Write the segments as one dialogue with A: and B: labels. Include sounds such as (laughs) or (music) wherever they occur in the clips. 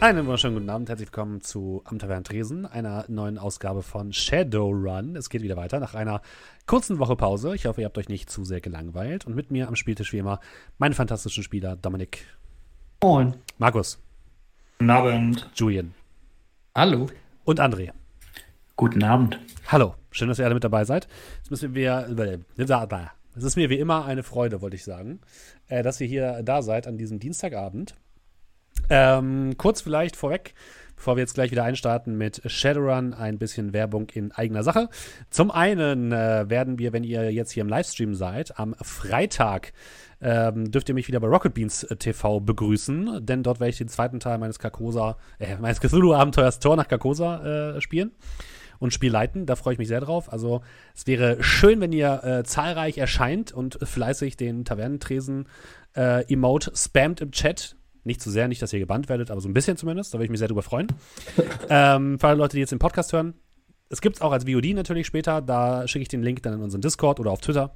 A: Einen wunderschönen guten Abend, herzlich willkommen zu Am Tavern Tresen, einer neuen Ausgabe von Shadowrun. Es geht wieder weiter nach einer kurzen Woche Pause. Ich hoffe, ihr habt euch nicht zu sehr gelangweilt. Und mit mir am Spieltisch wie immer meine fantastischen Spieler Dominik.
B: Moin.
A: Markus.
C: Guten Abend.
A: Julian.
B: Hallo.
A: Und André.
C: Guten Abend.
A: Hallo. Schön, dass ihr alle mit dabei seid. Es müssen wir. Es ist mir wie immer eine Freude, wollte ich sagen, äh, dass ihr hier da seid an diesem Dienstagabend. Ähm, kurz vielleicht vorweg, bevor wir jetzt gleich wieder einstarten mit Shadowrun, ein bisschen Werbung in eigener Sache. Zum einen äh, werden wir, wenn ihr jetzt hier im Livestream seid, am Freitag ähm, dürft ihr mich wieder bei Rocket Beans äh, TV begrüßen, denn dort werde ich den zweiten Teil meines Carcosa, äh, meines Cthulhu-Abenteuers Tor nach Carcosa äh, spielen und Spiel leiten. Da freue ich mich sehr drauf. Also es wäre schön, wenn ihr äh, zahlreich erscheint und fleißig den Tavernentresen äh, Emote spammt im Chat. Nicht zu sehr, nicht, dass ihr gebannt werdet, aber so ein bisschen zumindest. Da würde ich mich sehr drüber freuen. (laughs) ähm, für alle Leute, die jetzt den Podcast hören, es gibt es auch als VOD natürlich später. Da schicke ich den Link dann in unseren Discord oder auf Twitter.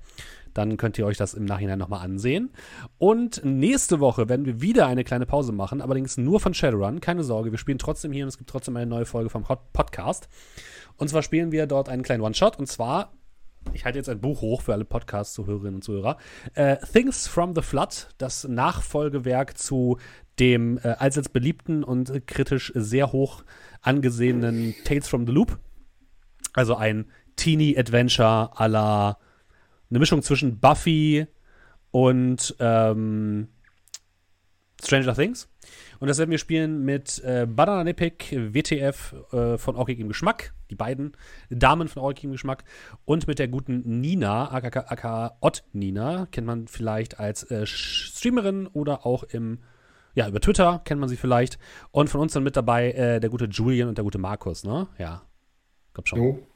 A: Dann könnt ihr euch das im Nachhinein nochmal ansehen. Und nächste Woche werden wir wieder eine kleine Pause machen, allerdings nur von Shadowrun. Keine Sorge, wir spielen trotzdem hier und es gibt trotzdem eine neue Folge vom Podcast. Und zwar spielen wir dort einen kleinen One-Shot und zwar ich halte jetzt ein Buch hoch für alle Podcast-Zuhörerinnen und Zuhörer. Äh, Things from the Flood, das Nachfolgewerk zu dem äh, allseits beliebten und kritisch sehr hoch angesehenen Tales from the Loop. Also ein Teenie-Adventure à la eine Mischung zwischen Buffy und ähm, Stranger Things. Und das werden wir spielen mit äh, Banana Epic, WTF äh, von Orkig im Geschmack, die beiden Damen von Orkig im Geschmack, und mit der guten Nina, aka, aka Ott Nina, kennt man vielleicht als äh, Streamerin oder auch im, ja, über Twitter kennt man sie vielleicht. Und von uns dann mit dabei äh, der gute Julian und der gute Markus, ne? Ja. Glaub schon. Jo.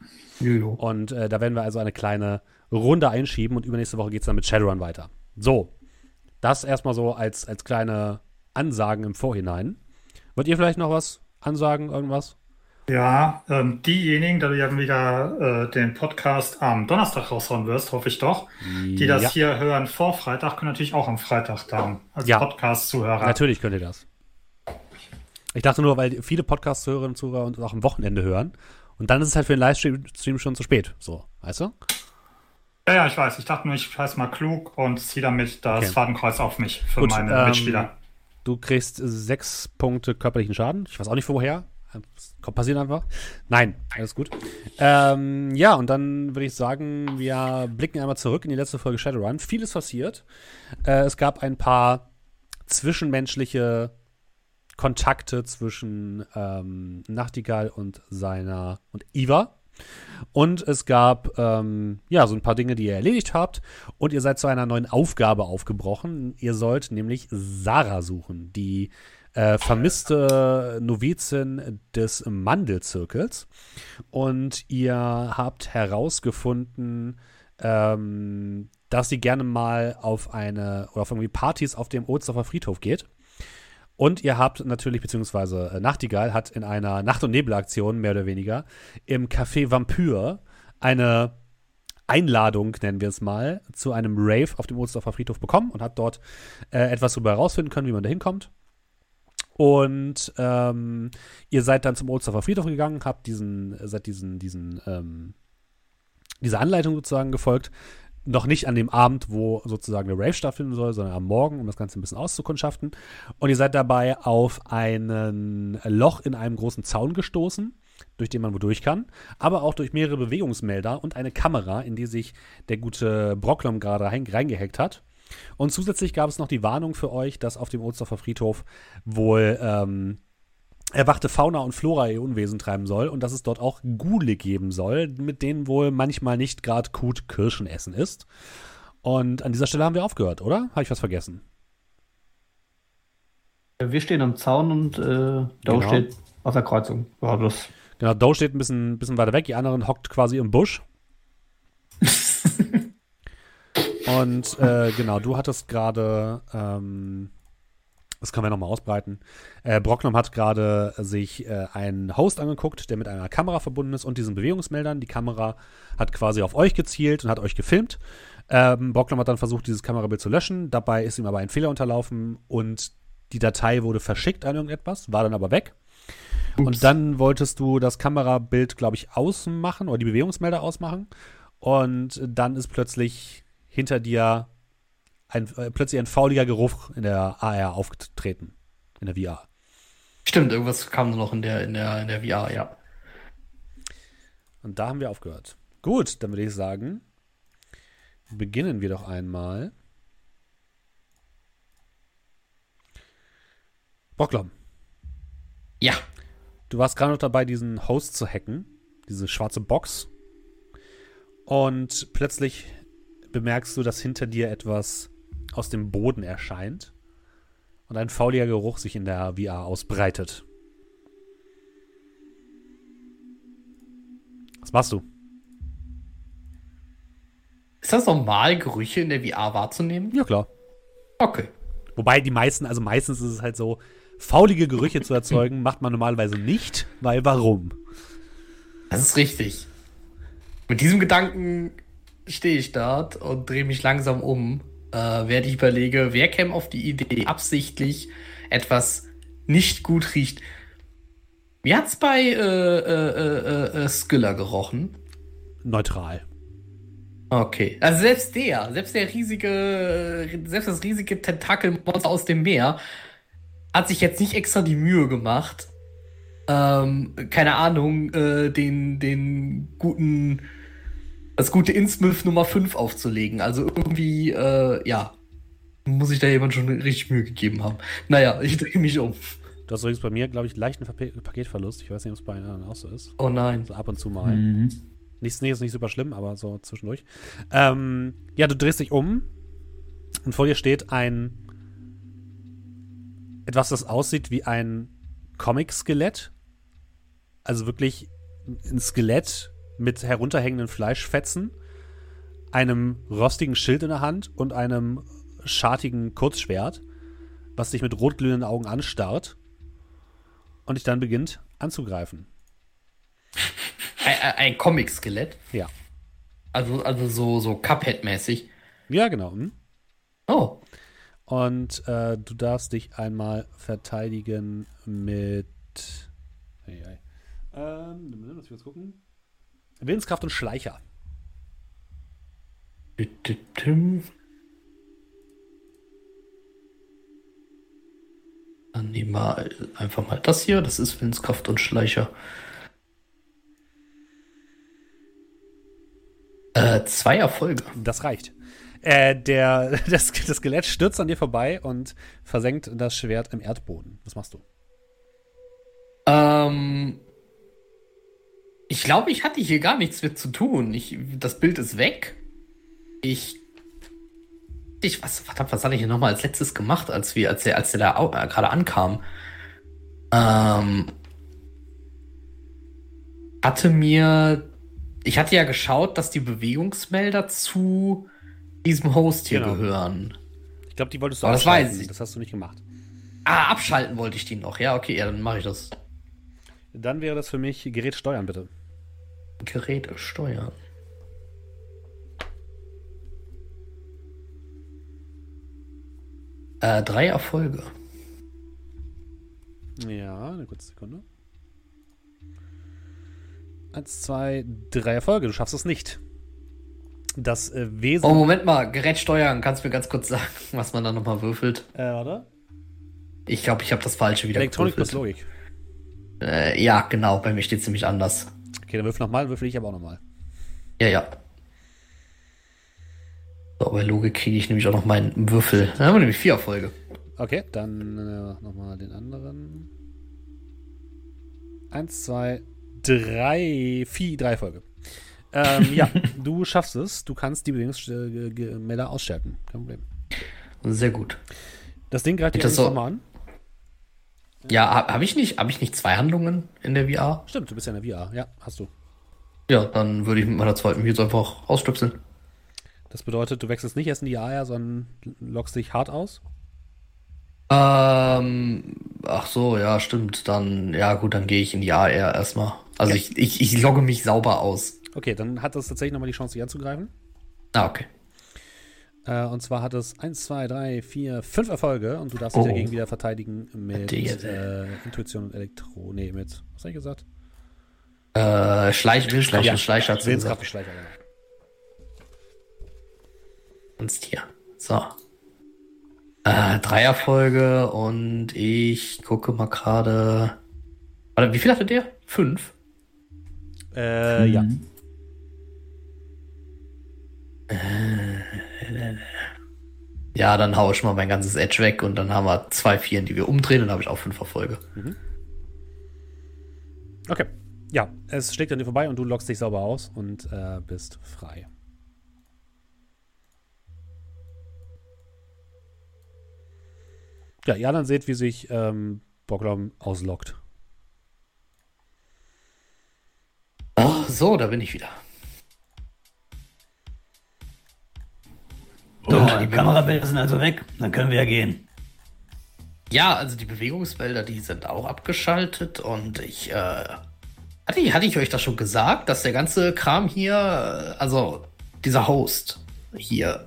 A: Jo, jo. Und äh, da werden wir also eine kleine Runde einschieben und übernächste Woche geht es dann mit Shadowrun weiter. So. Das erstmal so als, als kleine Ansagen im Vorhinein. Wollt ihr vielleicht noch was ansagen, irgendwas?
C: Ja, ähm, diejenigen, da du ja wieder äh, den Podcast am Donnerstag raushauen wirst, hoffe ich doch, die das ja. hier hören vor Freitag, können natürlich auch am Freitag dann als ja. Podcast-Zuhörer.
A: Natürlich könnt ihr das. Ich dachte nur, weil viele Podcast-Zuhörerinnen und Zuhörer uns auch am Wochenende hören. Und dann ist es halt für den Livestream schon zu spät. So, weißt du?
C: Ja, ja, ich weiß. Ich dachte nur, ich scheiße mal klug und ziehe damit das okay. Fadenkreuz auf mich für Gut, meine ähm, Mitspieler.
A: Du kriegst sechs Punkte körperlichen Schaden. Ich weiß auch nicht woher. Kommt passiert einfach. Nein, alles gut. Ähm, ja, und dann würde ich sagen, wir blicken einmal zurück in die letzte Folge Shadowrun. Vieles passiert. Äh, es gab ein paar zwischenmenschliche Kontakte zwischen ähm, Nachtigall und seiner und Iva. Und es gab ähm, ja so ein paar Dinge, die ihr erledigt habt. Und ihr seid zu einer neuen Aufgabe aufgebrochen. Ihr sollt nämlich Sarah suchen, die äh, vermisste Novizin des Mandelzirkels. Und ihr habt herausgefunden, ähm, dass sie gerne mal auf eine oder auf irgendwie Partys auf dem Ohlsdorfer Friedhof geht. Und ihr habt natürlich, beziehungsweise äh, Nachtigall hat in einer Nacht- und Nebelaktion, mehr oder weniger, im Café Vampyr eine Einladung, nennen wir es mal, zu einem Rave auf dem Ohlsdorfer Friedhof bekommen und hat dort äh, etwas darüber herausfinden können, wie man da hinkommt. Und ähm, ihr seid dann zum Ohlsdorfer Friedhof gegangen, habt diesen, seid diesen, diesen, ähm, dieser Anleitung sozusagen gefolgt, noch nicht an dem Abend, wo sozusagen der Rave stattfinden soll, sondern am Morgen, um das Ganze ein bisschen auszukundschaften. Und ihr seid dabei auf ein Loch in einem großen Zaun gestoßen, durch den man wo durch kann, aber auch durch mehrere Bewegungsmelder und eine Kamera, in die sich der gute Brocklom gerade reingehackt hat. Und zusätzlich gab es noch die Warnung für euch, dass auf dem Ohlsdorfer Friedhof wohl ähm, erwachte Fauna und Flora ihr Unwesen treiben soll und dass es dort auch Gule geben soll, mit denen wohl manchmal nicht gerade gut Kirschen essen ist. Und an dieser Stelle haben wir aufgehört, oder? Habe ich was vergessen?
B: Wir stehen am Zaun und äh, Doe genau. steht auf der Kreuzung. Ja, das
A: genau, Doe steht ein bisschen, bisschen weiter weg, die anderen hockt quasi im Busch. (laughs) und äh, genau, du hattest gerade ähm, das können wir nochmal ausbreiten. Äh, Brocknum hat gerade sich äh, einen Host angeguckt, der mit einer Kamera verbunden ist und diesen Bewegungsmeldern. Die Kamera hat quasi auf euch gezielt und hat euch gefilmt. Ähm, Brocknum hat dann versucht, dieses Kamerabild zu löschen. Dabei ist ihm aber ein Fehler unterlaufen und die Datei wurde verschickt an irgendetwas, war dann aber weg. Ups. Und dann wolltest du das Kamerabild, glaube ich, ausmachen oder die Bewegungsmelder ausmachen. Und dann ist plötzlich hinter dir ein, äh, plötzlich ein fauliger Geruch in der AR aufgetreten. In der VR.
D: Stimmt, irgendwas kam noch in der, in der, in der VR, ja.
A: Und da haben wir aufgehört. Gut, dann würde ich sagen, beginnen wir doch einmal. Bocklom.
D: Ja.
A: Du warst gerade noch dabei, diesen Host zu hacken, diese schwarze Box. Und plötzlich bemerkst du, dass hinter dir etwas aus dem Boden erscheint und ein fauliger Geruch sich in der VR ausbreitet. Was machst du?
D: Ist das normal, Gerüche in der VR wahrzunehmen?
A: Ja, klar.
D: Okay.
A: Wobei die meisten, also meistens ist es halt so, faulige Gerüche zu erzeugen, (laughs) macht man normalerweise nicht, weil warum?
D: Das ist richtig. Mit diesem Gedanken stehe ich dort und drehe mich langsam um, äh, während ich überlege, wer käme auf die Idee, absichtlich etwas nicht gut riecht. Wie hat's bei äh, äh, äh, äh Skiller gerochen?
A: Neutral.
D: Okay. Also selbst der, selbst der riesige, selbst das riesige Tentakelmonster aus dem Meer hat sich jetzt nicht extra die Mühe gemacht, ähm, keine Ahnung, äh, den, den guten, das gute Innsmouth Nummer 5 aufzulegen. Also irgendwie, äh, ja, muss ich da jemand schon richtig Mühe gegeben haben. Naja, ich drehe mich um.
A: Du hast übrigens bei mir, glaube ich, leichten Paketverlust. Ich weiß nicht, ob es bei anderen auch so ist.
D: Oh nein.
A: So ab und zu mal. Mhm. Nicht, nee, ist nicht super schlimm, aber so zwischendurch. Ähm, ja, du drehst dich um und vor dir steht ein etwas, das aussieht wie ein Comic-Skelett. Also wirklich ein Skelett mit herunterhängenden Fleischfetzen, einem rostigen Schild in der Hand und einem schartigen Kurzschwert, was dich mit rotglühenden Augen anstarrt und dich dann beginnt anzugreifen.
D: Ein, ein Comic-Skelett?
A: Ja.
D: Also, also so, so Cuphead-mäßig.
A: Ja, genau. Hm?
D: Oh.
A: Und äh, du darfst dich einmal verteidigen mit. Hey, hey. Ähm, lass mich kurz gucken. Willenskraft und Schleicher.
D: Dann nehmen wir einfach mal das hier. Das ist Willenskraft und Schleicher. Äh, zwei Erfolge.
A: Das reicht. Äh, der, (laughs) das, das Skelett stürzt an dir vorbei und versenkt das Schwert im Erdboden. Was machst du?
D: Ähm, ich glaube, ich hatte hier gar nichts mit zu tun. Ich, das Bild ist weg. Ich. Ich, was, verdammt, was hatte ich hier nochmal als letztes gemacht, als wir, als der, als der da äh, gerade ankam? Ähm, hatte mir ich hatte ja geschaut, dass die Bewegungsmelder zu diesem Host hier genau. gehören.
A: Ich glaube, die wolltest du
D: Aber das weiß
A: ich. Das hast du nicht gemacht.
D: Ah, abschalten wollte ich die noch. Ja, okay, ja, dann mache ich das.
A: Dann wäre das für mich Gerät steuern, bitte.
D: Geräte steuern. Äh, drei Erfolge.
A: Ja, eine kurze Sekunde. Eins, zwei, drei Erfolge. Du schaffst es nicht. Das äh, Wesen.
D: Oh, Moment mal. Gerät steuern. Kannst du mir ganz kurz sagen, was man da nochmal würfelt?
A: Äh, warte.
D: Ich glaube, ich habe das Falsche wieder
A: Elektronik plus Logik.
D: Äh, ja, genau. Bei mir steht ziemlich anders.
A: Okay, dann würfel nochmal. Würfel ich aber auch nochmal.
D: Ja, ja. So, bei Logik kriege ich nämlich auch noch meinen Würfel. Dann haben wir nämlich vier Erfolge.
A: Okay, dann äh, nochmal den anderen. Eins, zwei, drei, vier, drei Folge. Ähm, ja, (laughs) du schaffst es. Du kannst die Bewegungsmelder ausschalten. Kein Problem.
D: Sehr gut.
A: Das Ding greift dich
D: so nochmal an. Ja, habe hab ich nicht, habe ich nicht zwei Handlungen in der VR?
A: Stimmt, du bist ja in der VR. Ja, hast du.
D: Ja, dann würde ich mit meiner zweiten jetzt einfach ausstöpseln.
A: Das bedeutet, du wechselst nicht erst in die AR, sondern lockst dich hart aus?
D: Ähm, ach so, ja, stimmt. Dann, ja gut, dann gehe ich in die AR erstmal. Also ja. ich, ich, ich logge mich sauber aus.
A: Okay, dann hat das tatsächlich nochmal die Chance, dich anzugreifen.
D: Ah, okay.
A: Äh, und zwar hat es 1, 2, 3, 4, 5 Erfolge und du darfst dich
B: Oh.
A: dagegen wieder verteidigen mit äh, Intuition und Elektro. Nee, mit. Was hab ich gesagt?
D: Äh, Schleich, Willenskraft
A: Ja,
D: und Schleicher.
A: Willenskraft und Schleicher, genau.
D: Sonst hier. So. Äh, drei Erfolge und ich gucke mal gerade. Warte, wie viel hatte der? Fünf?
A: Äh.
B: Mhm.
D: Ja, dann haue ich mal mein ganzes Edge weg und dann haben wir zwei Vieren, die wir umdrehen und dann habe ich auch fünf Erfolge.
A: Okay. Ja, es schlägt an dir vorbei und du lockst dich sauber aus und äh, bist frei. Ja, ihr anderen seht, wie sich ähm, Boglom auslockt.
D: Oh, so, da bin ich wieder.
B: So, die Kamerabilder sind also weg. Dann können wir ja gehen.
D: Ja, also die Bewegungsfelder, die sind auch abgeschaltet und ich, äh, hatte, ich- hatte ich euch das schon gesagt, dass der ganze Kram hier, äh, also dieser Host hier,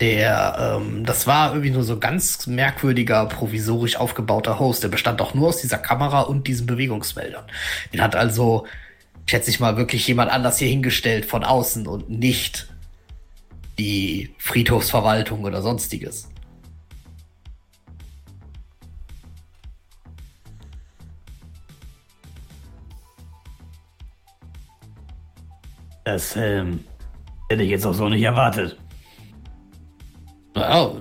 D: der, ähm, das war irgendwie nur so ganz merkwürdiger, provisorisch aufgebauter Host. Der bestand doch nur aus dieser Kamera und diesen Bewegungsfeldern. Den hat also, schätze ich mal, wirklich jemand anders hier hingestellt von außen und nicht die Friedhofsverwaltung oder sonstiges.
B: Das ähm, hätte ich jetzt auch so nicht erwartet.
D: Naja,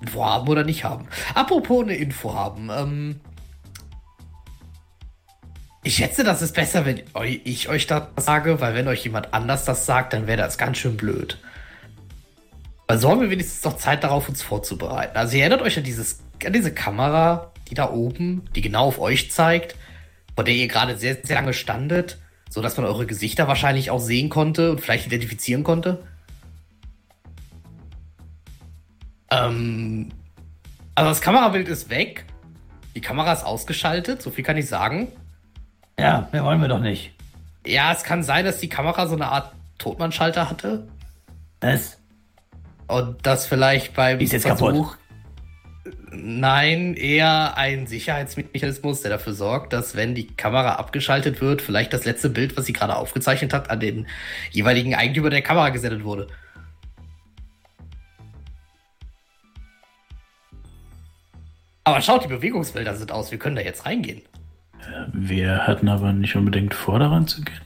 D: Info haben oder nicht haben. Apropos eine Info haben. Ähm, ich schätze, das ist besser, wenn ich euch das sage, weil wenn euch jemand anders das sagt, dann wäre das ganz schön blöd. Weil so haben wir wenigstens noch Zeit darauf, uns vorzubereiten. Also ihr erinnert euch an, dieses, an diese Kamera, die da oben, die genau auf euch zeigt, vor der ihr gerade sehr, sehr lange standet, so dass man eure Gesichter wahrscheinlich auch sehen konnte und vielleicht identifizieren konnte? Ähm, also das Kamerabild ist weg. Die Kamera ist ausgeschaltet, so viel kann ich sagen.
B: Ja, mehr wollen wir doch nicht.
D: Ja, es kann sein, dass die Kamera so eine Art Totmannschalter hatte.
B: Was?
D: Und das vielleicht beim
B: ist jetzt
D: Versuch. Nein, eher ein Sicherheitsmechanismus, der dafür sorgt, dass wenn die Kamera abgeschaltet wird, vielleicht das letzte Bild, was sie gerade aufgezeichnet hat, an den jeweiligen Eigentümer der Kamera gesendet wurde. Aber schaut, die Bewegungsfelder sind aus. Wir können da jetzt reingehen.
E: Wir hatten aber nicht unbedingt vor, daran zu gehen.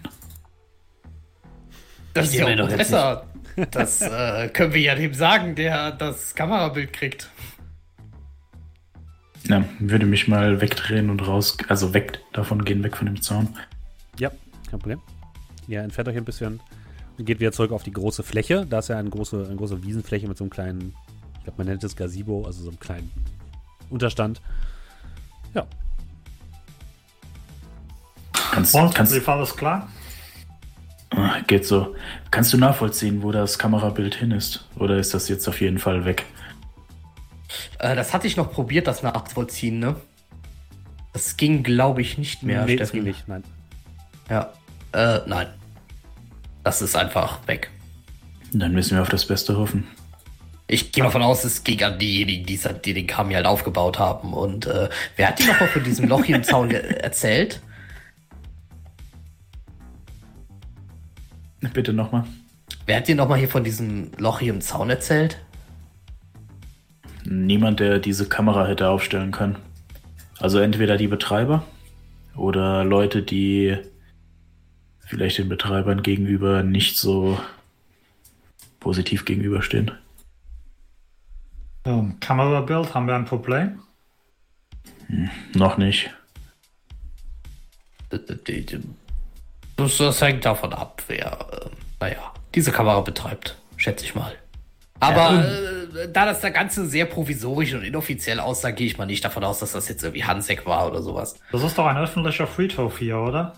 D: Das ist ja auch besser. Das äh, können wir ja dem sagen, der das Kamerabild kriegt.
E: Ja, würde mich mal wegdrehen und raus, also weg davon gehen, weg von dem Zaun.
A: Ja, kein Problem. Ihr entfernt euch ein bisschen und geht wieder zurück auf die große Fläche. Da ist ja eine große, eine große Wiesenfläche mit so einem kleinen, ich glaube, man nennt es Gazebo, also so einem kleinen Unterstand. Ja,
E: Kannst,
C: Und,
E: kannst,
C: wie war das klar?
E: Geht so. Kannst du nachvollziehen, wo das Kamerabild hin ist? Oder ist das jetzt auf jeden Fall weg?
D: Äh, das hatte ich noch probiert, das nachzuvollziehen, ne? Das ging, glaube ich, nicht mehr,
A: nee, das
D: Steffen.
A: ging nicht, nein.
D: Ja. Äh, nein. Das ist einfach weg.
E: Dann müssen wir auf das Beste hoffen.
D: Ich gehe mal von aus, es ging an diejenigen, die, die den Kram hier halt aufgebaut haben. Und äh, wer hat dir nochmal von diesem Loch hier im Zaun erzählt?
E: Bitte nochmal.
D: Wer hat dir nochmal hier von diesem Loch hier im Zaun erzählt?
E: Niemand, der diese Kamera hätte aufstellen können. Also entweder die Betreiber oder Leute, die vielleicht den Betreibern gegenüber nicht so positiv gegenüberstehen.
C: Ähm, Kamerabild, haben wir ein Problem?
E: Noch nicht.
D: Das, das hängt davon ab, wer, äh, naja, diese Kamera betreibt, schätze ich mal. Aber äh, da das da Ganze sehr provisorisch und inoffiziell aussah, gehe ich mal nicht davon aus, dass das jetzt irgendwie Hansek war oder sowas.
C: Das ist doch ein öffentlicher Friedhof hier, oder?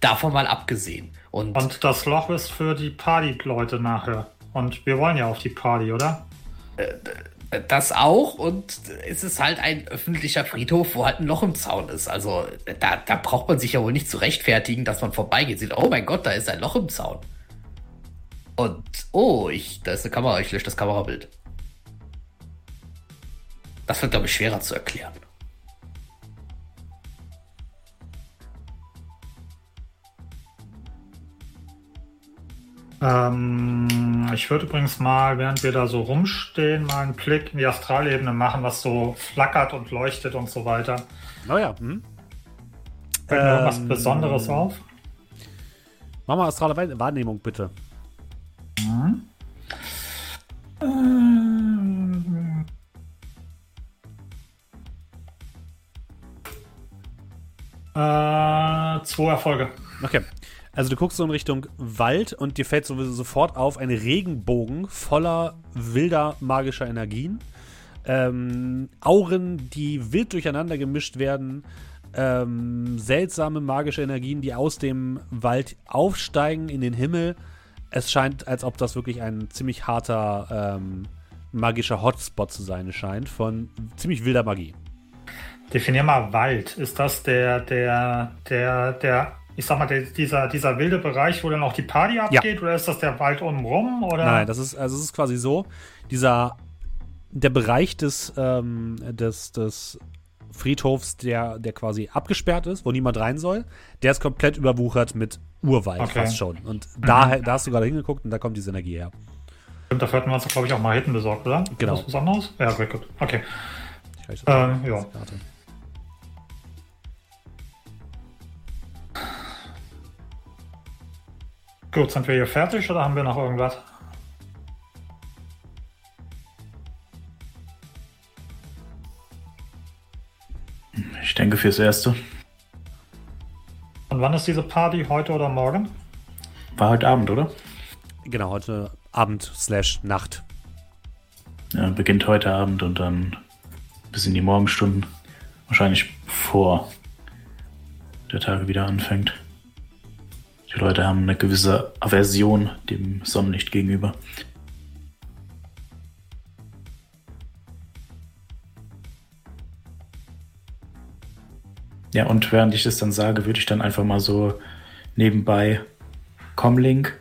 D: Davon mal abgesehen. Und,
C: Und das Loch ist für die Party-Leute nachher. Und wir wollen ja auf die Party, oder?
D: Das auch. Und es ist halt ein öffentlicher Friedhof, wo halt ein Loch im Zaun ist. Also da, da braucht man sich ja wohl nicht zu rechtfertigen, dass man vorbeigeht. Sieht, oh mein Gott, da ist ein Loch im Zaun. Und, oh, ich, da ist eine Kamera, ich lösche das Kamerabild. Das wird, glaube ich, schwerer zu erklären.
C: Ähm, ich würde übrigens mal, während wir da so rumstehen, mal einen Blick in die Astralebene machen, was so flackert und leuchtet und so weiter.
A: Oh ja. Hm.
C: Fällt mir irgendwas Besonderes auf?
A: Mach mal astrale Wahr- Wahrnehmung, bitte.
C: Ähm, Äh, zwei Erfolge.
A: Okay. Also du guckst so in Richtung Wald und dir fällt sowieso sofort auf ein Regenbogen voller wilder magischer Energien. Ähm, Auren, die wild durcheinander gemischt werden. Ähm, seltsame magische Energien, die aus dem Wald aufsteigen in den Himmel. Es scheint, als ob das wirklich ein ziemlich harter ähm, magischer Hotspot zu sein scheint von ziemlich wilder Magie.
C: Definier mal Wald. Ist das der, der, der, der, ich sag mal, der, dieser, dieser wilde Bereich, wo dann auch die Party abgeht? Oder ist das der Wald untenrum? Oder?
A: Nein, das ist, also es ist quasi so, dieser, der Bereich des, ähm, des, des Friedhofs, der, der quasi abgesperrt ist, wo niemand rein soll, der ist komplett überwuchert mit Urwald
C: Okay.
A: fast schon. Und da, da hast du gerade hingeguckt und da kommt diese Energie her.
C: Stimmt, dafür hatten wir uns, glaube ich, auch mal Hitten besorgt, oder?
A: Genau.
C: Was Besonderes? Ja, gut, gut. Okay.
A: Ich
C: Ähm, ja.
A: Karte.
C: Gut, sind wir hier fertig oder haben wir noch irgendwas?
E: Ich denke fürs Erste.
C: Und wann ist diese Party? Heute oder morgen?
E: War heute Abend, oder?
A: Genau, heute Abend slash Nacht.
E: Ja, beginnt heute Abend und dann bis in die Morgenstunden. Wahrscheinlich bevor der Tag wieder anfängt. Die Leute haben eine gewisse Aversion dem Sonnenlicht gegenüber. Ja, und während ich das dann sage, würde ich dann einfach mal so nebenbei Comlink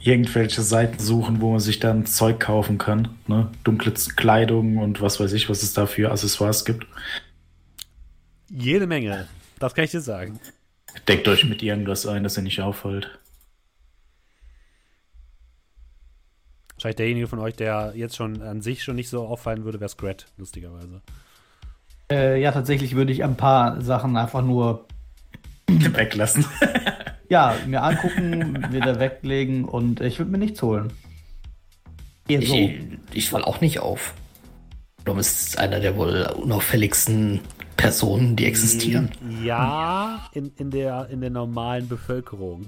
E: irgendwelche Seiten suchen, wo man sich dann Zeug kaufen kann. Ne? Dunkle Kleidung und was weiß ich, was es da für Accessoires gibt.
A: Jede Menge. Das kann ich dir sagen.
E: Deckt euch mit irgendwas ein, dass ihr nicht auffällt.
A: Wahrscheinlich derjenige von euch, der jetzt schon an sich schon nicht so auffallen würde, wäre Scrat, lustigerweise.
B: Äh, ja, tatsächlich würde ich ein paar Sachen einfach nur (clears throat)
E: Weglassen. (laughs)
B: ja, mir angucken, wieder weglegen und ich würde mir nichts holen. Eher so.
D: Ich, ich fall auch nicht auf. Dom ist einer der wohl unauffälligsten Personen, die existieren.
A: Ja, in, in, der, in der normalen Bevölkerung.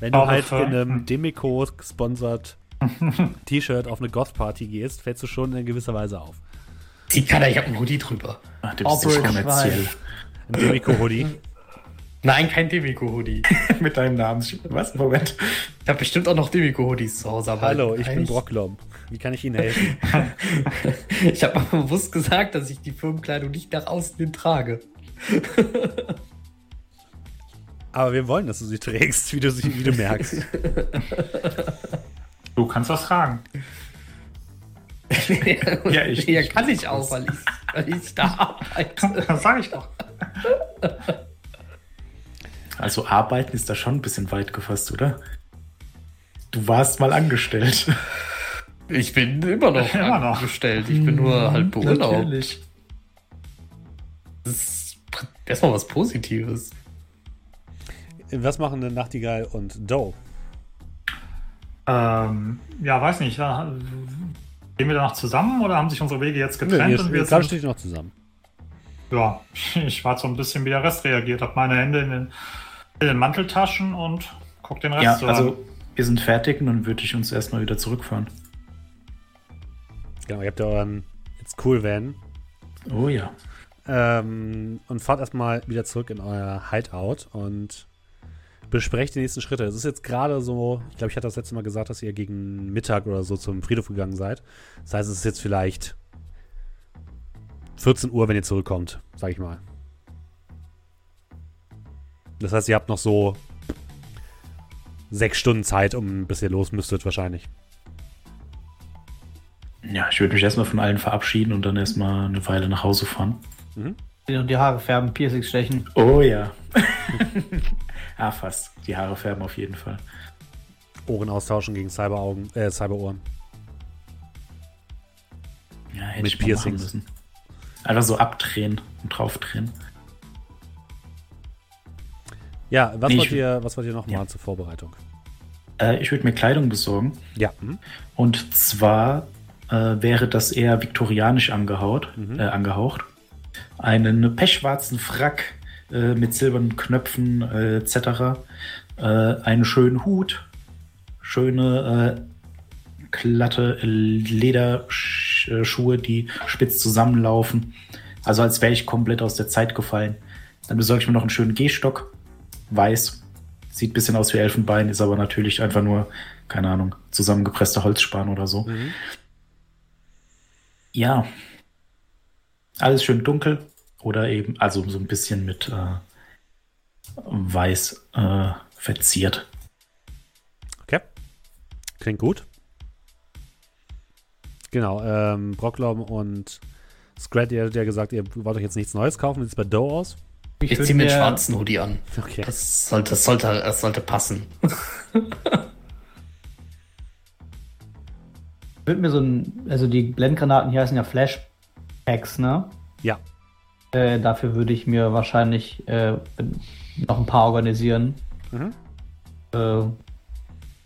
A: Wenn du
C: Aber
A: halt in einem Demico gesponsert (laughs) T-Shirt auf eine Goth-Party gehst, fällst du schon in gewisser Weise auf.
D: Sieht keiner, ich habe einen Hoodie drüber.
E: Ach, du bist nicht kommerziell.
A: Ein Demico-Hoodie. (laughs)
D: Nein, kein Demico-Hoodie. (laughs)
E: Mit deinem Namen. Was? Moment.
D: Ich habe bestimmt auch noch Demico-Hoodies zu Hause. Aber
A: Hallo, ich bin Brocklom. Wie kann ich Ihnen helfen? (laughs)
D: Ich habe aber bewusst gesagt, dass ich die Firmenkleidung nicht nach außen hin trage.
A: Aber wir wollen, dass du sie trägst, wie du, sie, wie du merkst.
C: Du kannst das tragen. (laughs)
E: Ja, ich-
D: ja, kann ich auch, weil ich, weil ich da arbeite. (laughs)
C: Das sage ich doch.
E: Also arbeiten ist da schon ein bisschen weit gefasst, oder? Du warst mal angestellt.
D: Ich bin (laughs) immer noch angestellt. Ich bin nur halt beurlaubt.
E: Natürlich.
D: Das ist erstmal was Positives.
A: Was machen denn Nachtigall und Doe?
C: Ähm, ja, weiß nicht. Ja, gehen wir danach zusammen oder haben sich unsere Wege jetzt getrennt?
A: ihr,
C: und wir sind,
A: steht noch zusammen.
C: ja, (laughs) ich warte so ein bisschen, wie der Rest reagiert. Hab meine Hände in den, in den Manteltaschen und guck den Rest
E: Ja,
C: so an.
E: also wir sind fertig und dann würde ich uns erstmal wieder zurückfahren.
A: Genau, ihr habt ja euren jetzt cool Van
E: Oh ja.
A: ähm, und fahrt erstmal wieder zurück in euer Hideout und besprecht die nächsten Schritte. Es ist jetzt gerade so, ich glaube, ich hatte das letzte Mal gesagt, dass ihr gegen Mittag oder so zum Friedhof gegangen seid. Das heißt, es ist jetzt vielleicht 14 Uhr, wenn ihr zurückkommt, sag ich mal. Das heißt, ihr habt noch so sechs Stunden Zeit, um bis ihr los müsstet, wahrscheinlich.
E: Ja, ich würde mich erstmal von allen verabschieden und dann erstmal eine Weile nach Hause fahren.
B: Die Haare färben, Piercings stechen.
E: Oh ja. (laughs) (laughs) ah, fast. Die Haare färben auf jeden Fall.
A: Ohren austauschen gegen Cyberaugen, äh, Cyberohren.
E: Ja, hätte
A: Mit
E: ich
A: Piercings.
E: müssen. Einfach so abdrehen und draufdrehen.
A: Ja, was
E: Nee,
A: wollt ihr, was wollt ihr noch
E: Ja.
A: machen zur Vorbereitung?
E: Äh, ich würde mir Kleidung besorgen.
A: Ja. Mhm.
E: Und zwar äh, wäre das eher viktorianisch angehaut,
A: Mhm.
E: äh, angehaucht. Einen pechschwarzen Frack äh, mit silbernen Knöpfen äh, etc. Äh, einen schönen Hut, schöne äh, glatte Lederschuhe, die spitz zusammenlaufen. Also als wäre ich komplett aus der Zeit gefallen. Dann besorge ich mir noch einen schönen Gehstock, weiß. Sieht ein bisschen aus wie Elfenbein, ist aber natürlich einfach nur, keine Ahnung, zusammengepresster Holzspan oder so.
A: Mhm.
E: Ja. Alles schön dunkel oder eben, also so ein bisschen mit äh, weiß äh, verziert.
A: Okay. Klingt gut. Genau, ähm, Brocklom und Scrat, ihr habt ja gesagt, ihr wollt euch jetzt nichts Neues kaufen. Wie sieht es bei Doe aus?
D: Ich,
B: würd
D: ziehe mir
B: mir-
D: einen schwarzen Hoodie an.
A: Okay.
D: Das sollte, das sollte, das sollte passen. (laughs)
B: würde mir so ein, also die Blendgranaten hier heißen ja Flashpacks, ne?
A: Ja.
B: Äh, dafür würde ich mir wahrscheinlich äh, noch ein paar organisieren.
A: Mhm.
B: Äh,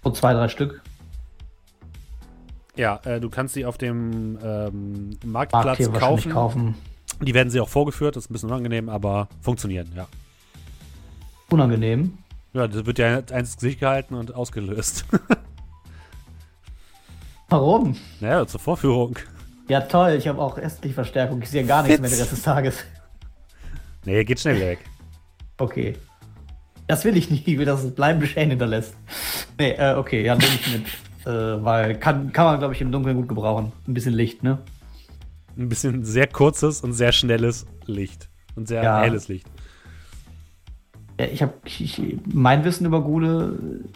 B: so zwei, drei Stück.
A: Ja, äh, du kannst sie auf dem ähm,
B: Markt
A: Marktplatz
B: wahrscheinlich
A: kaufen.
B: kaufen.
A: Die werden sie auch vorgeführt, das ist ein bisschen unangenehm, aber funktionieren, ja.
B: Unangenehm.
A: Ja, das wird ja eins ins Gesicht gehalten und ausgelöst. (laughs)
B: Warum?
A: naja, zur Vorführung.
B: Ja, toll, ich habe auch östliche Verstärkung. Ich sehe gar nichts mehr den Rest des Tages.
A: Nee, geht schnell weg.
B: Okay. Das will ich nicht, ich will, dass es bleibende Schäden hinterlässt. Nee, äh, okay, ja, nehme ich mit. Äh, weil kann, kann man, glaube ich, im Dunkeln gut gebrauchen. Ein bisschen Licht, ne?
A: Ein bisschen sehr kurzes und sehr schnelles Licht. Und sehr
B: Ja.
A: helles Licht.
B: Ja, ich habe mein Wissen über Gule. äh,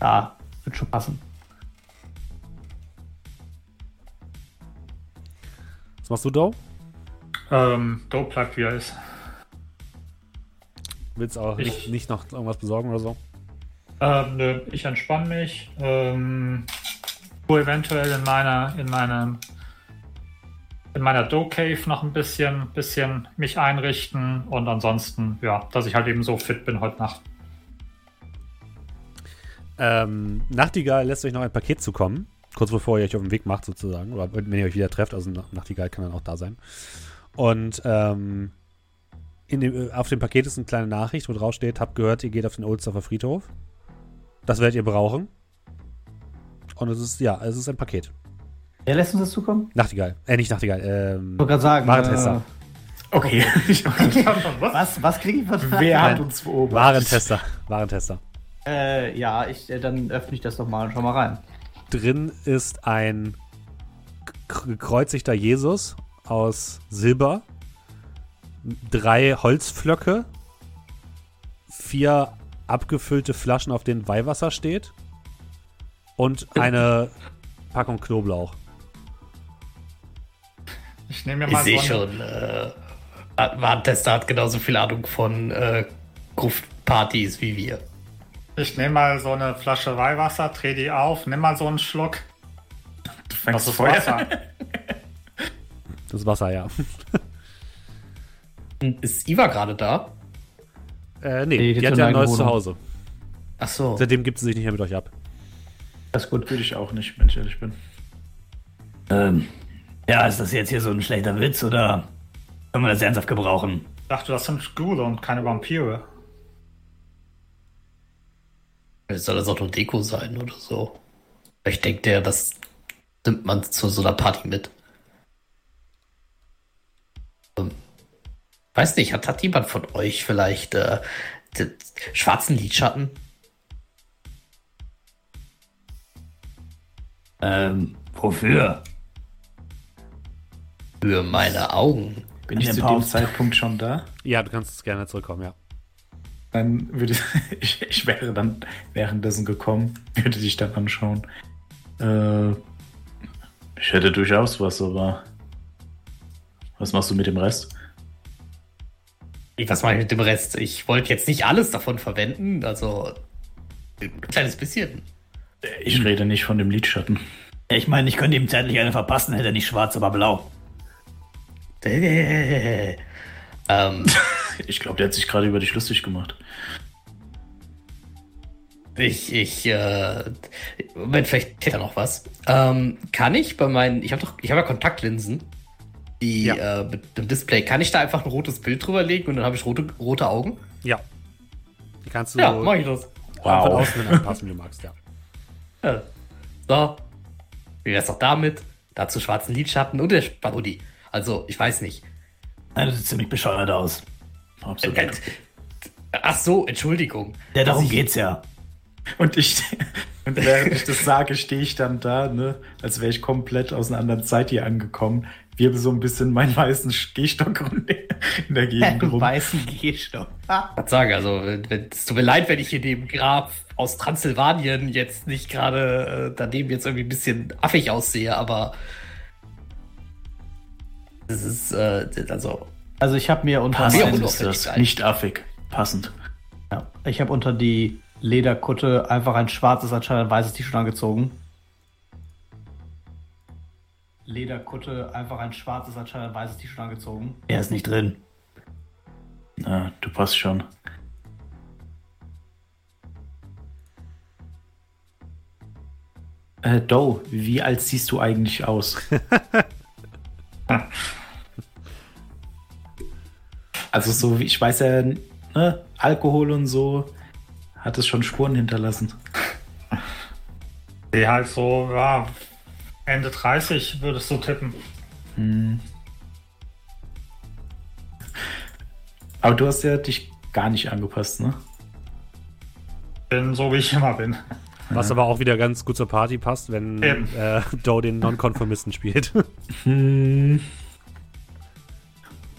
B: Ja, wird schon passen.
A: Machst du, Doe?
C: Ähm, Dope bleibt wie er ist.
A: Willst auch
C: Ich-
A: nicht, nicht noch irgendwas besorgen oder so?
C: Ähm, nö, ich entspanne mich. Ähm, tu eventuell in meiner, in meinem, in meiner Dough Cave noch ein bisschen, bisschen mich einrichten und ansonsten, ja, dass ich halt eben so fit bin heute Nacht.
A: Ähm, Nachtigall lässt euch noch ein Paket zukommen. Kurz bevor ihr euch auf den Weg macht, sozusagen. Oder wenn ihr euch wieder trefft. Also Nach- Nachtigall kann dann auch da sein. Und ähm, in dem, äh, auf dem Paket ist eine kleine Nachricht, wo drauf steht: Habt gehört, ihr geht auf den Oldstoffer Friedhof. Das werdet ihr brauchen. Und es ist, ja, es ist ein Paket.
B: Wer lässt uns das zukommen?
A: Nachtigall. Äh, nicht Nachtigall. Ähm,
B: Ich wollte gerade sagen.
A: Warentester.
E: Okay. (laughs)
B: Äh, was was kriege ich von
E: Wer hat uns beobachtet?
A: Warentester. Warentester.
B: Äh, ja, ich, äh, dann öffne ich das doch mal und schau mal rein.
A: Drin ist ein gekreuzigter Jesus aus Silber, drei Holzflöcke, vier abgefüllte Flaschen, auf denen Weihwasser steht und eine Packung Knoblauch.
C: Ich nehme mir
D: Ich
C: mal
D: sehe
C: so eine,
D: schon, äh, Warntester hat genauso viel Ahnung von äh, Gruftpartys wie wir.
C: Ich nehme mal so eine Flasche Weihwasser, dreh die auf, nimm mal so einen Schluck.
E: Du
C: Das
E: fängst
C: ist
E: Feuer.
C: Wasser. (laughs)
A: Das Wasser, ja. (laughs)
D: Ist Iva gerade da?
A: Äh, nee,
B: Nee, die
A: die
B: hat
A: ja ein neues Zuhause.
D: Ach so.
A: Seitdem gibt sie sich nicht mehr mit euch ab.
B: Das ist gut.
E: Würde ich auch nicht, wenn ich ehrlich bin.
F: Ähm, ja, ist das jetzt hier so ein schlechter Witz oder können wir das ernsthaft gebrauchen?
C: Ich dachte, das sind Ghule und keine Vampire.
D: Soll das auch nur Deko sein oder so? Ich denke, der, das nimmt man zu so einer Party mit. Ähm, weiß nicht, hat, hat jemand von euch vielleicht äh, den schwarzen Lidschatten?
F: Ähm, wofür?
D: Für meine Augen.
E: Bin ich zu dem. Zeitpunkt schon da?
A: Ja, du kannst gerne zurückkommen, ja.
E: Dann würde (laughs) ich, ich wäre dann währenddessen gekommen, würde dich dann anschauen. Äh, ich hätte durchaus was, aber was machst du mit dem Rest?
D: Was mache ich mit dem Rest? Ich wollte jetzt nicht alles davon verwenden, also ein kleines bisschen.
E: Ich rede nicht von dem Lidschatten.
F: Ich meine, ich könnte ihm zeitlich eine verpassen, hätte er nicht schwarz, aber blau. (laughs)
D: ähm,
E: Ich glaube, der hat sich gerade über dich lustig gemacht.
D: ich, ich, äh, Moment, vielleicht hätte er noch was. Ähm, kann ich bei meinen, ich habe doch, ich habe ja Kontaktlinsen, die
A: Ja.
D: äh, mit dem Display, kann ich da einfach ein rotes Bild drüber legen und dann habe ich rote, rote Augen?
A: Ja. Die kannst du
D: Ja, mach ich das.
A: von
E: Wow.
A: außen anpassen, wie du magst, ja.
D: Ja. So. Wie wär's doch damit? Dazu schwarzen Lidschatten und der Hoodie. Also, ich weiß nicht.
F: Nein, das sieht ziemlich bescheuert aus.
E: Absolut.
D: Äh, Ach so, Entschuldigung.
F: Ja, darum
D: ich-
F: geht's ja.
E: Und ich, (laughs) und während ich das sage, stehe ich dann da, ne, als wäre ich komplett aus einer anderen Zeit hier angekommen. Wirbel so ein bisschen meinen weißen Gehstock (laughs) in der Gegend rum.
B: weißen Gehstock.
D: Was sagen, also, es tut mir leid, wenn ich hier dem Grab aus Transsilvanien jetzt nicht gerade äh, daneben jetzt irgendwie ein bisschen affig aussehe, aber. Das ist, äh, also.
B: Also ich habe mir unter mein,
E: ist das. Nicht affig. Passend.
B: ja, ich habe unter die Lederkutte einfach ein schwarzes anstatt ein weißes T-Shirt angezogen. Lederkutte einfach ein schwarzes anstatt ein weißes T-Shirt angezogen.
F: Er ist nicht drin.
E: Na, du passt schon. Äh, Doe, wie alt siehst du eigentlich aus? (laughs) also so, wie ich weiß ja, ne, Alkohol und so hat es schon Spuren hinterlassen.
C: Die halt so, ja, Ende 30 würdest du tippen.
E: Hm. Aber du hast ja dich gar nicht angepasst, ne?
C: Bin so, wie ich immer bin.
A: Was aber auch wieder ganz gut zur Party passt, wenn äh, Doe den Nonkonformisten spielt.
E: Hm.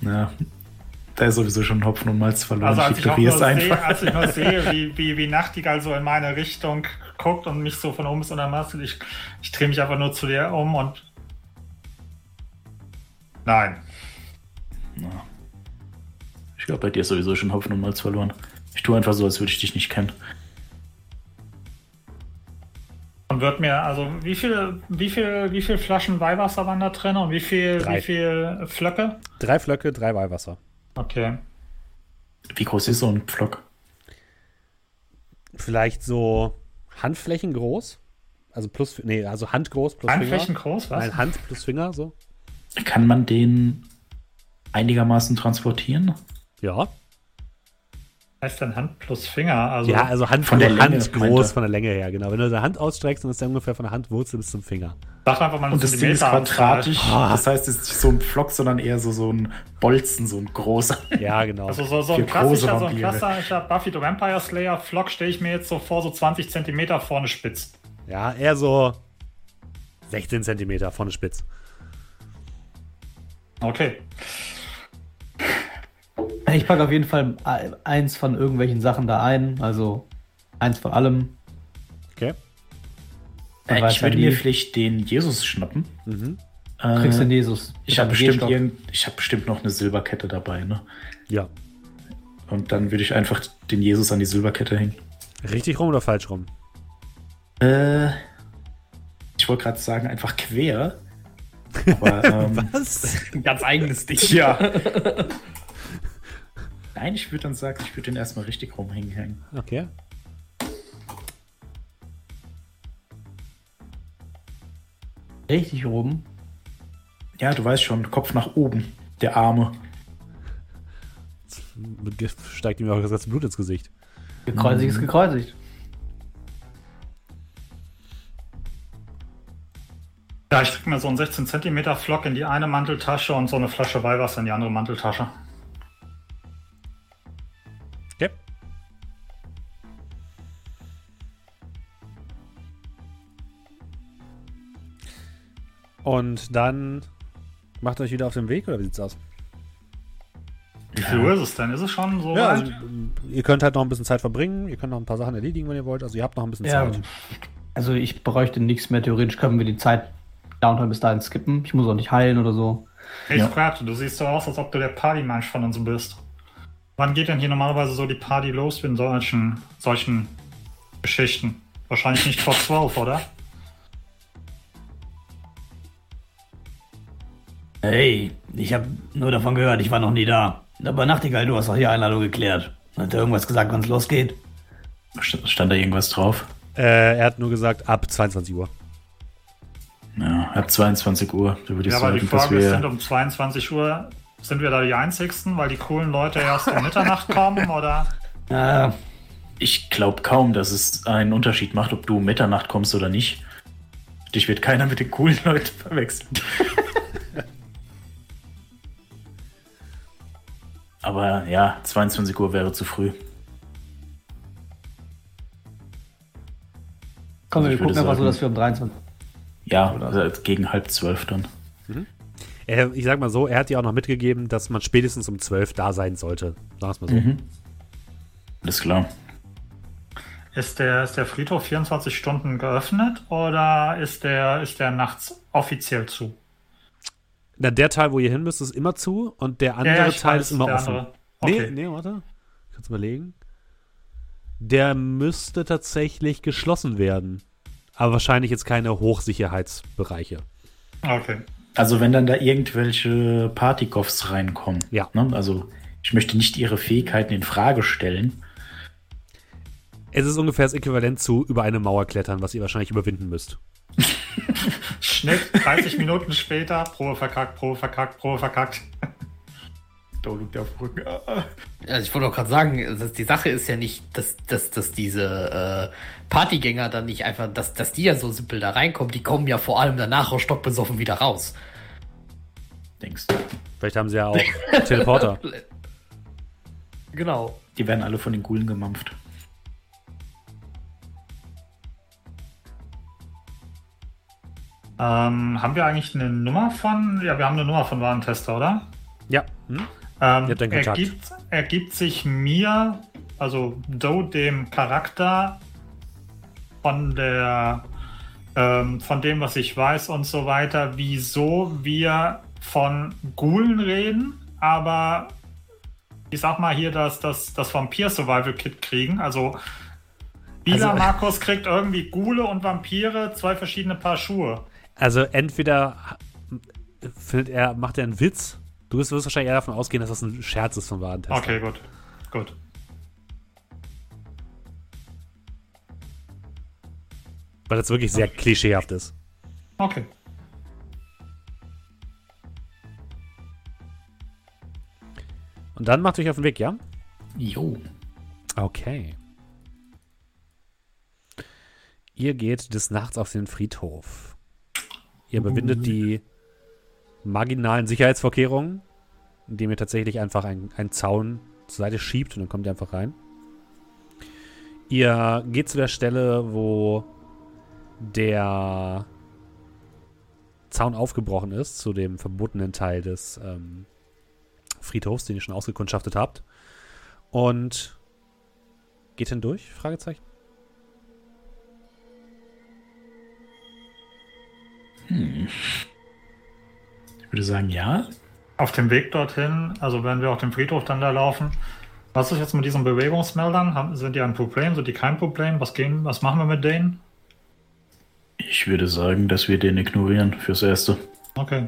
E: Na, da ist sowieso schon Hopfen und Malz verloren.
C: Also als ich, auch nur
E: ignorier's
C: sehe, als ich nur sehe, wie, wie, wie Nachtigall so in meine Richtung guckt und mich so von oben bis unter Maske, ich, ich drehe mich einfach nur zu dir um und. Nein.
E: Ich glaube, bei dir ist sowieso schon Hopfen und Malz verloren. Ich tue einfach so, als würde ich dich nicht kennen.
C: Und wird mir, also wie viele, wie viel, wie viel Flaschen Weihwasser waren da drin und wie viel,
A: Drei.
C: wie viel Flöcke?
A: drei Flöcke, drei Weihwasser.
C: Okay.
E: Wie groß ist so ein Pflock?
A: Vielleicht so Handflächen groß. Also plus, nee, also handgroß plus
C: Handflächen
A: Finger.
C: groß, was?
A: Nein, Hand plus Finger, so.
E: Kann man den einigermaßen transportieren?
A: Ja.
C: Heißt denn Hand plus Finger? Also
A: ja, also Hand,
E: von der
A: Hand
E: Länge,
A: groß von der Länge her, genau. Wenn du deine Hand ausstreckst, dann ist der ungefähr von der Handwurzel bis zum Finger.
C: sag einfach mal
E: Und das Ding ist quadratisch.
A: Ah.
E: Das heißt, es ist nicht so ein Pflock, sondern eher so, so ein Bolzen, so ein großer.
A: Ja, genau.
C: Also so, so ein klassischer, so ein
E: Vampire.
C: klassischer Buffy the Vampire Slayer Flock stelle ich mir jetzt so vor, so 20 Zentimeter vorne spitz.
A: ja, eher so 16 Zentimeter vorne spitz.
C: Okay.
B: Ich packe auf jeden Fall e- eins von irgendwelchen Sachen da ein. Also eins von allem.
A: Okay.
E: Äh, ich würde mir vielleicht den Jesus schnappen.
A: Mhm.
E: Äh,
B: Kriegst du den Jesus.
E: ich habe bestimmt,
B: Gehstock.
E: irgend- ich hab bestimmt noch eine Silberkette dabei, ne?
A: Ja.
E: Und dann würde ich einfach den Jesus an die Silberkette hängen.
A: Richtig rum oder falsch rum?
E: Äh, ich wollte gerade sagen, einfach quer. Aber, (laughs) ähm,
A: Was? (laughs)
D: Ein ganz eigenes Ding. (laughs)
E: ja. Nein, ich würde dann sagen, ich würde den erstmal richtig rumhängen. hängen.
A: Okay.
B: Richtig oben.
E: Ja, du weißt schon, Kopf nach oben. Der Arme.
A: Mit Gift steigt ihm auch das ganze Blut ins Gesicht.
B: Gekreuzigt ist gekreuzigt.
C: Ja, ich drücke mir so einen 16 Zentimeter Flock in die eine Manteltasche und so eine Flasche Weihwasser in die andere Manteltasche.
A: Und dann macht ihr euch wieder auf den Weg oder wie sieht's aus?
C: Wie viel Uhr ist es denn? Ist es schon so
A: Ja,
C: weit?
A: also, ihr könnt halt noch ein bisschen Zeit verbringen, ihr könnt noch ein paar Sachen erledigen, wenn ihr wollt. Also ihr habt noch ein bisschen
B: Ja,
A: Zeit.
B: also ich bräuchte nichts mehr. Theoretisch können wir die Zeit Downtime bis dahin skippen. Ich muss auch nicht heilen oder so.
C: Ich
E: Ja.
C: fragte, du siehst so aus, als ob du der Partymensch von uns bist. Wann geht denn hier normalerweise so die Party los in solchen, solchen Geschichten? Wahrscheinlich nicht vor zwölf, oder?
F: Hey, ich habe nur davon gehört, ich war noch nie da. Aber Nachtigall, du hast doch die Einladung geklärt. Hat er irgendwas gesagt, wann es losgeht?
E: St- Stand da irgendwas drauf?
A: Äh, er hat nur gesagt, ab 22 Uhr.
E: Ja, ab 22 Uhr. Da würde ich
C: Ja, aber die
E: sagen,
C: Frage ist, sind
E: wir.
C: um 22 Uhr, sind wir da die Einzigsten, weil die coolen Leute erst um Mitternacht kommen, oder? (laughs)
F: Äh,
E: Ich glaube kaum, dass es einen Unterschied macht, ob du um Mitternacht kommst oder nicht. Dich wird keiner mit den coolen Leuten verwechseln. (laughs) Aber ja, 22 Uhr wäre zu früh.
B: Komm,
E: Also
B: wir gucken einfach so, dass wir um 23.
E: Ja,
B: Oder?
E: also gegen halb zwölf dann.
A: Er, ich sag mal so, er hat dir auch noch mitgegeben, dass man spätestens um 12 da sein sollte. Wir mal so.
E: Mhm. Alles klar.
C: Ist der, ist der Friedhof 24 Stunden geöffnet oder ist der, ist der nachts offiziell zu?
A: Na, der Teil, wo ihr hin müsst, ist immer zu und der andere
C: ich
A: Teil
C: weiß,
A: ist immer offen.
C: andere. Okay.
A: Nee, nee, warte. Kannst überlegen. Der müsste tatsächlich geschlossen werden. Aber wahrscheinlich jetzt keine Hochsicherheitsbereiche.
C: Okay.
E: Also wenn dann da irgendwelche Partygoffs reinkommen.
A: Ja.
E: Ne? Also ich möchte nicht ihre Fähigkeiten in Frage stellen.
A: Es ist ungefähr das Äquivalent zu über eine Mauer klettern, was ihr wahrscheinlich überwinden müsst. (laughs)
C: Schnitt, 30 Minuten später, Probe verkackt, Probe verkackt, Probe verkackt.
E: Da liegt der auf dem Rücken.
D: Also ich wollte auch gerade sagen, dass die Sache ist ja nicht, dass, dass, dass diese äh, Partygänger dann nicht einfach, dass, dass die ja so simpel da reinkommen, die kommen ja vor allem danach auch stockbesoffen wieder raus.
E: Denkst du?
A: Vielleicht haben sie ja auch Teleporter. (laughs)
D: Genau.
E: Die werden alle von den Gulen gemampft.
C: Ähm, haben wir eigentlich eine Nummer von? Ja, wir haben eine Nummer von Warentester, oder?
A: Ja. Hm?
C: Ähm,
A: Kontakt.
C: ergibt, ergibt sich mir, also Doe, dem Charakter von der ähm, von dem, was ich weiß und so weiter, wieso wir von Ghoulen reden, aber ich sag mal hier, dass das, das Vampir Survival Kit kriegen. Also Bila
A: Also-
C: Markus kriegt irgendwie Ghule und Vampire, zwei verschiedene Paar Schuhe.
A: Also entweder findet er, macht er einen Witz. Du wirst wahrscheinlich eher davon ausgehen, dass das ein Scherz ist von Warentester.
C: Okay, gut. Gut.
A: Weil das wirklich sehr klischeehaft ist.
C: Okay.
A: Und dann macht euch auf den Weg, ja?
E: Jo.
A: Okay. Ihr geht des Nachts auf den Friedhof. Ihr überwindet die marginalen Sicherheitsvorkehrungen, indem ihr tatsächlich einfach einen, einen Zaun zur Seite schiebt und dann kommt ihr einfach rein. Ihr geht zu der Stelle, wo der Zaun aufgebrochen ist, zu dem verbotenen Teil des ähm, Friedhofs, den ihr schon ausgekundschaftet habt. Und geht hindurch? Fragezeichen.
E: Ich würde sagen, ja.
C: Auf dem Weg dorthin, also wenn wir auf dem Friedhof dann da laufen, was ist jetzt mit diesen Bewegungsmeldern? Haben, sind die ein Problem? Sind die kein Problem? Was, gehen, was machen wir mit denen?
E: Ich würde sagen, dass wir den ignorieren fürs Erste.
C: Okay.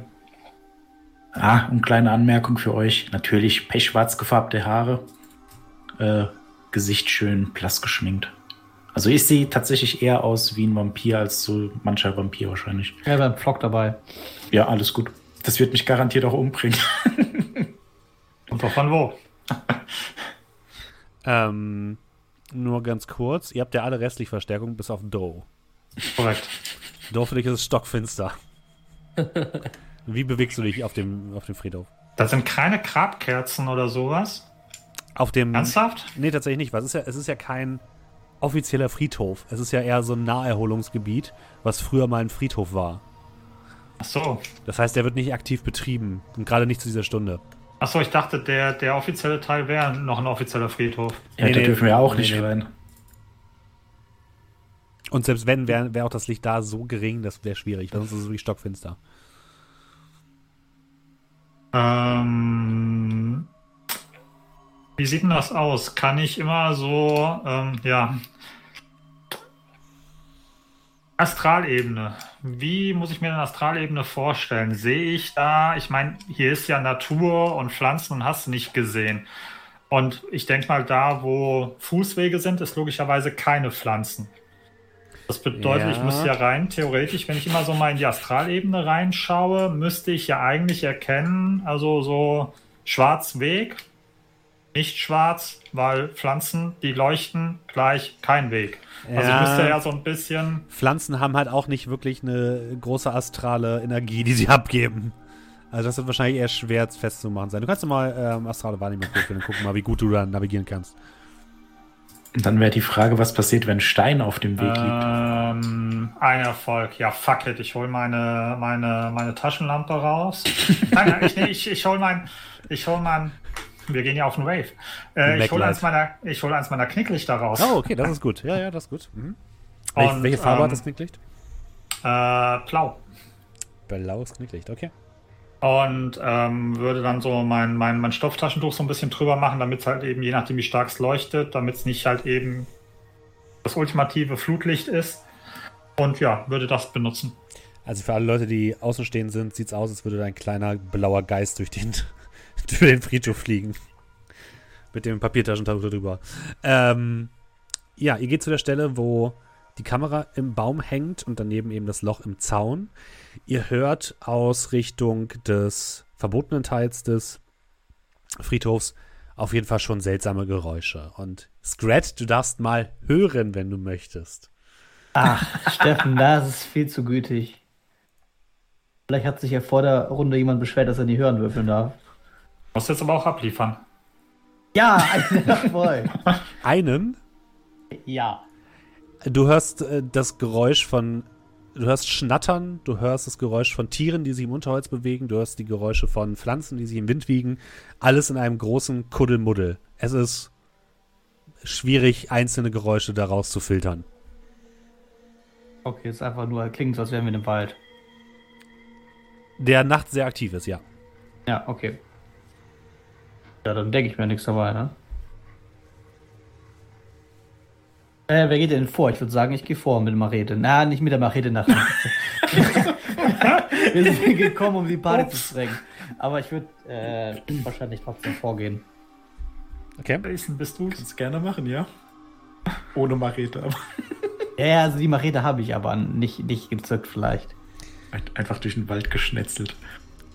E: Ah, und kleine Anmerkung für euch. Natürlich pechschwarz gefärbte Haare. Äh, Gesicht schön blass geschminkt. Also ich sehe tatsächlich eher aus wie ein Vampir als so mancher Vampir wahrscheinlich.
B: Ja, wir haben Flock dabei.
E: Ja, alles gut. Das wird mich garantiert auch umbringen. (laughs)
C: Und davon wo? (laughs)
A: Ähm, nur ganz kurz. Ihr habt ja alle restlich Verstärkung bis auf Doe.
C: Korrekt.
A: Doe für dich ist es stockfinster. (laughs) Wie bewegst du dich auf dem, auf dem Friedhof?
C: Das sind keine Grabkerzen oder sowas.
A: Auf dem.
C: Ernsthaft?
A: Nee, tatsächlich nicht. Was ist ja, es ist ja kein offizieller Friedhof. Es ist ja eher so ein Naherholungsgebiet, was früher mal ein Friedhof war.
C: Ach so.
A: Das heißt, der wird nicht aktiv betrieben. Und gerade nicht zu dieser Stunde.
C: Achso, ich dachte, der, der offizielle Teil wäre noch ein offizieller Friedhof.
E: Ja,
A: Nee,
E: da
A: nee,
E: dürfen wir auch
A: nee,
E: nicht
A: nee.
E: rein.
A: Und selbst wenn, wäre wär auch das Licht da so gering, das wäre schwierig, sonst ist es wirklich stockfinster.
C: Ähm, wie sieht denn das aus? Kann ich immer so, ähm, ja. Astralebene. Wie muss ich mir eine Astralebene vorstellen? Sehe ich da, ich meine, hier ist ja Natur und Pflanzen und hast nicht gesehen. Und ich denke mal, da, wo Fußwege sind, ist logischerweise keine Pflanzen. Das bedeutet,
A: Ja.
C: ich muss ja rein, theoretisch, wenn ich immer so mal in die Astralebene reinschaue, müsste ich ja eigentlich erkennen, also so Schwarzweg, nicht schwarz, weil Pflanzen, die leuchten, gleich kein Weg. Also
A: Ja.
C: ich müsste ja so ein bisschen,
A: Pflanzen haben halt auch nicht wirklich eine große astrale Energie, die sie (laughs) abgeben. Also das wird wahrscheinlich eher schwer festzumachen sein. Du kannst doch mal ähm, astrale Wahrnehmung würfeln und gucken mal, wie gut du da navigieren kannst.
E: Und dann wäre die Frage, was passiert, wenn ein Stein auf dem Weg liegt.
C: ähm, ein Erfolg. Ja, fuck it, ich hole meine, meine, meine Taschenlampe raus. nein, nein, ich, ich, ich hole mein, ich hole mein, wir gehen ja auf den Wave. Äh, ich hole eins meiner, ich eins meiner Knicklichter raus.
A: Oh, okay, das ist gut. Ja, ja, das ist gut. Mhm. Welche,
C: Und,
A: welche Farbe
C: ähm,
A: hat das Knicklicht?
C: Äh, blau.
A: Blaues Knicklicht, okay.
C: Und ähm, würde dann so mein, mein, mein Stofftaschentuch so ein bisschen drüber machen, damit es halt eben, je nachdem wie stark es leuchtet, damit es nicht halt eben das ultimative Flutlicht ist. Und ja, würde das benutzen.
A: Also für alle Leute, die außenstehend sind, sieht es aus, als würde da ein kleiner blauer Geist durch den, (laughs) durch den Friedhof fliegen. Mit dem Papiertaschentuch drüber. Ähm, ja, ihr geht zu der Stelle, wo die Kamera im Baum hängt und daneben eben das Loch im Zaun. Ihr hört aus Richtung des verbotenen Teils des Friedhofs auf jeden Fall schon seltsame Geräusche. Und Scrat, du darfst mal hören, wenn du möchtest.
B: Ach, Steffen, das ist viel zu gütig. Vielleicht hat sich ja vor der Runde jemand beschwert, dass er nie hören würfeln darf.
C: Muss jetzt aber auch abliefern.
B: Ja, (laughs) ein Erfolg.
A: Einen
B: ja.
A: Du hörst äh, das Geräusch von, du hörst Schnattern, du hörst das Geräusch von Tieren, die sich im Unterholz bewegen, du hörst die Geräusche von Pflanzen, die sich im Wind wiegen. Alles in einem großen Kuddelmuddel. Es ist schwierig, einzelne Geräusche daraus zu filtern.
B: Okay, ist einfach nur, klingt so, als wären wir im Wald.
A: Der nachts sehr aktiv ist, ja.
B: Ja, okay. Ja, dann denke ich mir nichts dabei, ne? Äh, wer geht denn vor? Ich würde sagen, ich gehe vor mit der Machete. Na, nicht mit der Machete nach. (laughs) Wir sind hier gekommen, um die Party zu sprengen. Aber ich würde äh, wahrscheinlich trotzdem vorgehen.
A: Okay.
C: Jason, bist du?
E: Kannst gerne machen, ja. (laughs) Ohne Machete, aber
B: Ja, ja, also die Machete habe ich aber nicht, nicht gezückt vielleicht.
E: einfach durch den Wald geschnetzelt.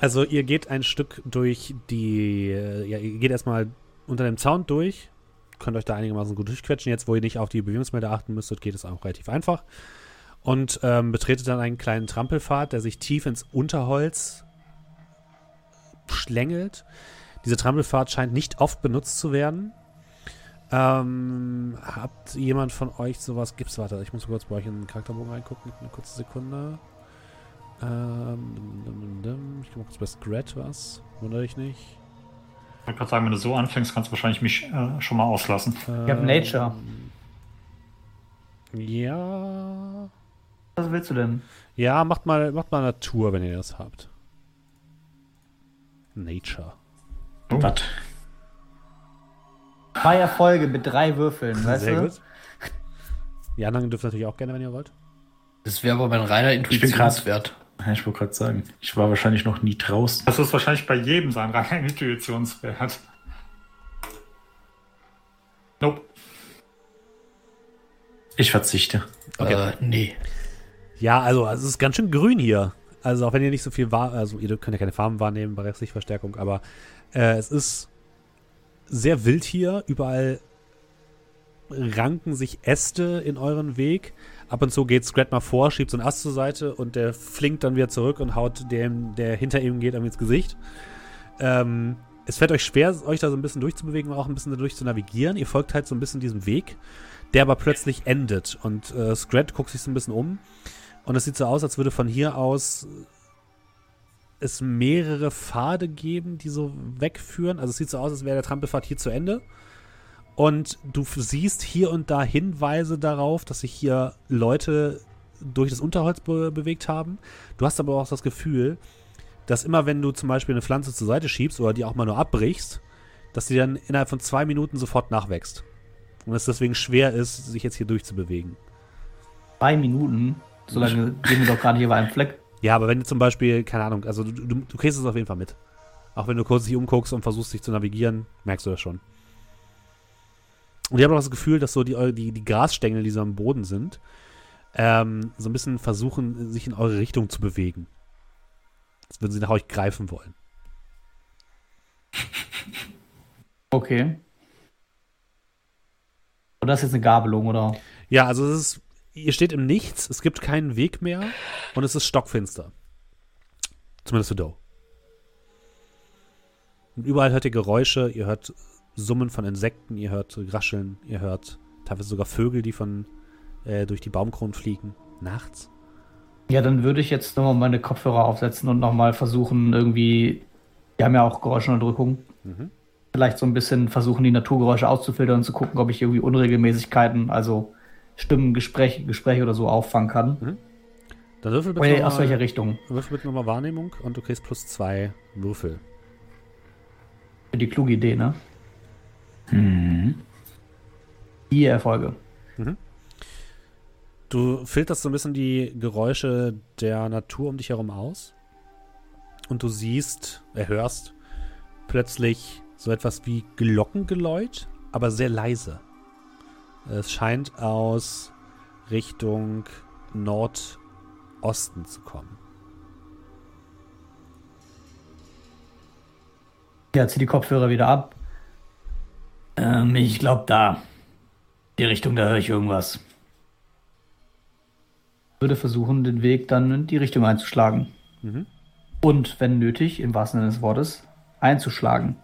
A: Also ihr geht ein Stück durch die, ja, ihr geht erstmal unter dem Zaun durch, könnt euch da einigermaßen gut durchquetschen. Jetzt, wo ihr nicht auf die Bewegungsmelder achten müsstet, geht es auch relativ einfach. Und ähm, betretet dann einen kleinen Trampelpfad, der sich tief ins Unterholz schlängelt. Diese Trampelpfad scheint nicht oft benutzt zu werden. Ähm, habt jemand von euch sowas? Gibt's, warte, ich muss kurz bei euch in den Charakterbogen reingucken. Eine kurze Sekunde. Ähm, ich guck mal kurz bei Scrat was. Wundere ich nicht.
C: Ich wollte gerade sagen, wenn du so anfängst, kannst du wahrscheinlich mich äh, schon mal auslassen.
B: Ich habe Nature.
A: Ja.
B: Was willst du denn?
A: Ja, macht mal, macht mal Natur, wenn ihr das habt. Nature.
E: Was?
B: Zwei Erfolge mit drei Würfeln, (laughs) weißt
A: Sehr
B: du?
A: gut. Die anderen dürft natürlich auch gerne, wenn ihr wollt.
D: Das wäre aber mein reiner Intuitionswert.
E: Ja, Ich wollte gerade sagen, ich war wahrscheinlich noch nie draußen.
C: Das ist wahrscheinlich bei jedem sein reiner (laughs) Intuitionswert. Nope.
E: Ich verzichte.
D: Äh, nee.
A: Ja, also es ist ganz schön grün hier. Also auch wenn ihr nicht so viel wahr, also ihr könnt ja keine Farben wahrnehmen bei Restlichtverstärkung, aber äh, es ist sehr wild hier. Überall ranken sich Äste in euren Weg. Ab und zu geht Scrat mal vor, schiebt so einen Ast zur Seite und der flinkt dann wieder zurück und haut dem, der hinter ihm geht, ins Gesicht. Ähm, es fällt euch schwer, euch da so ein bisschen durchzubewegen auch ein bisschen dadurch zu navigieren. Ihr folgt halt so ein bisschen diesem Weg, der aber plötzlich endet. Und äh, Scrat guckt sich so ein bisschen um. Und es sieht so aus, als würde von hier aus es mehrere Pfade geben, die so wegführen. Also es sieht so aus, als wäre der Trampelpfad hier zu Ende. Und du siehst hier und da Hinweise darauf, dass sich hier Leute durch das Unterholz be bewegt haben. Du hast aber auch das Gefühl, dass immer wenn du zum Beispiel eine Pflanze zur Seite schiebst oder die auch mal nur abbrichst, dass die dann innerhalb von zwei Minuten sofort nachwächst. Und es deswegen schwer ist, sich jetzt hier durchzubewegen.
B: Zwei Minuten. So lange gehen wir doch gerade hier bei einem Fleck.
A: Ja, aber wenn du zum Beispiel, keine Ahnung, also du, du, du kriegst es auf jeden Fall mit. Auch wenn du kurz dich umguckst und versuchst, dich zu navigieren, merkst du das schon. Und ich habe auch das Gefühl, dass so die, die, die Grasstängel, die so am Boden sind, ähm, so ein bisschen versuchen, sich in eure Richtung zu bewegen. Als würden sie nach euch greifen wollen.
B: Okay. Und das ist jetzt eine Gabelung, oder?
A: Ja, also es ist, ihr steht im Nichts, es gibt keinen Weg mehr und es ist stockfinster. Zumindest für Doe. Und überall hört ihr Geräusche, ihr hört Summen von Insekten, ihr hört Rascheln, ihr hört teilweise sogar Vögel, die von äh, durch die Baumkronen fliegen. Nachts.
B: Ja, dann würde ich jetzt nochmal meine Kopfhörer aufsetzen und nochmal versuchen, irgendwie. Wir haben ja auch Geräuschunterdrückung.
A: Mhm.
B: Vielleicht so ein bisschen versuchen, die Naturgeräusche auszufiltern und zu gucken, ob ich irgendwie Unregelmäßigkeiten, also Stimmen, Gespräche, Gespräche oder so auffangen kann.
A: Dann würfel bitte nochmal
B: aus welcher Richtung?
A: würfel bitte nochmal Wahrnehmung und du kriegst plus zwei Würfel.
B: Für die kluge Idee, ne?
E: Mhm.
B: Vier Erfolge.
A: Du filterst so ein bisschen die Geräusche der Natur um dich herum aus. Und du siehst, erhörst plötzlich so etwas wie Glockengeläut, aber sehr leise. Es scheint aus Richtung Nordosten zu kommen.
B: Ja, zieh die Kopfhörer wieder ab.
F: Ähm, ich glaube da. Die Richtung, da höre ich irgendwas.
B: Würde versuchen, den Weg dann in die Richtung einzuschlagen.
A: Mhm.
B: Und, wenn nötig, im wahrsten Sinne des Wortes, einzuschlagen.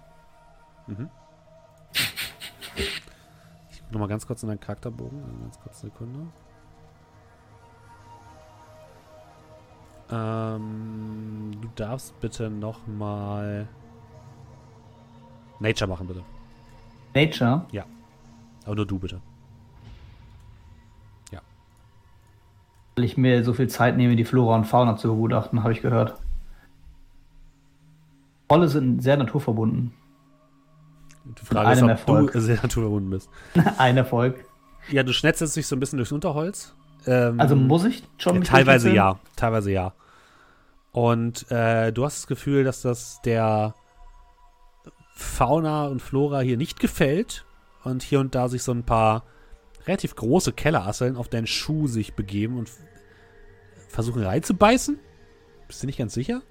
A: Ich guck nochmal ganz kurz in deinen Charakterbogen. Eine Ganz kurz eine Sekunde. Ähm, du darfst bitte nochmal Nature machen, bitte.
B: Nature,
A: Aber nur du bitte.
B: weil ich mir so viel Zeit nehme, die Flora und Fauna zu begutachten, habe ich gehört. Trolle sind sehr naturverbunden.
A: Die Frage ist, ob
B: Erfolg.
A: du (laughs) sehr naturverbunden bist. (laughs)
B: Ein Erfolg.
A: Ja, du schnetzelst dich so ein bisschen durchs Unterholz. Ähm,
B: Also muss ich schon
A: ja, teilweise ja, teilweise ja. Und äh, du hast das Gefühl, dass das der Fauna und Flora hier nicht gefällt und hier und da sich so ein paar relativ große Kellerasseln auf deinen Schuh sich begeben und versuchen reinzubeißen. Bist du nicht ganz sicher?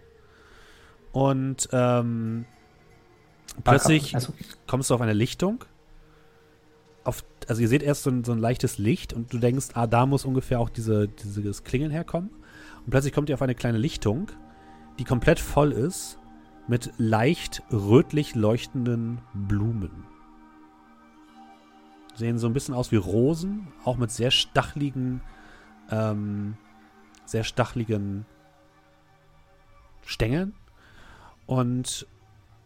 A: Und ähm, plötzlich
B: Also,
A: kommst du auf eine Lichtung. Auf, also ihr seht erst so ein, so ein leichtes Licht und du denkst, ah, da muss ungefähr auch diese, dieses Klingeln herkommen. Und plötzlich kommt ihr auf eine kleine Lichtung, die komplett voll ist mit leicht rötlich leuchtenden Blumen. Sehen so ein bisschen aus wie Rosen, auch mit sehr stachligen, ähm, sehr stachligen Stängeln. Und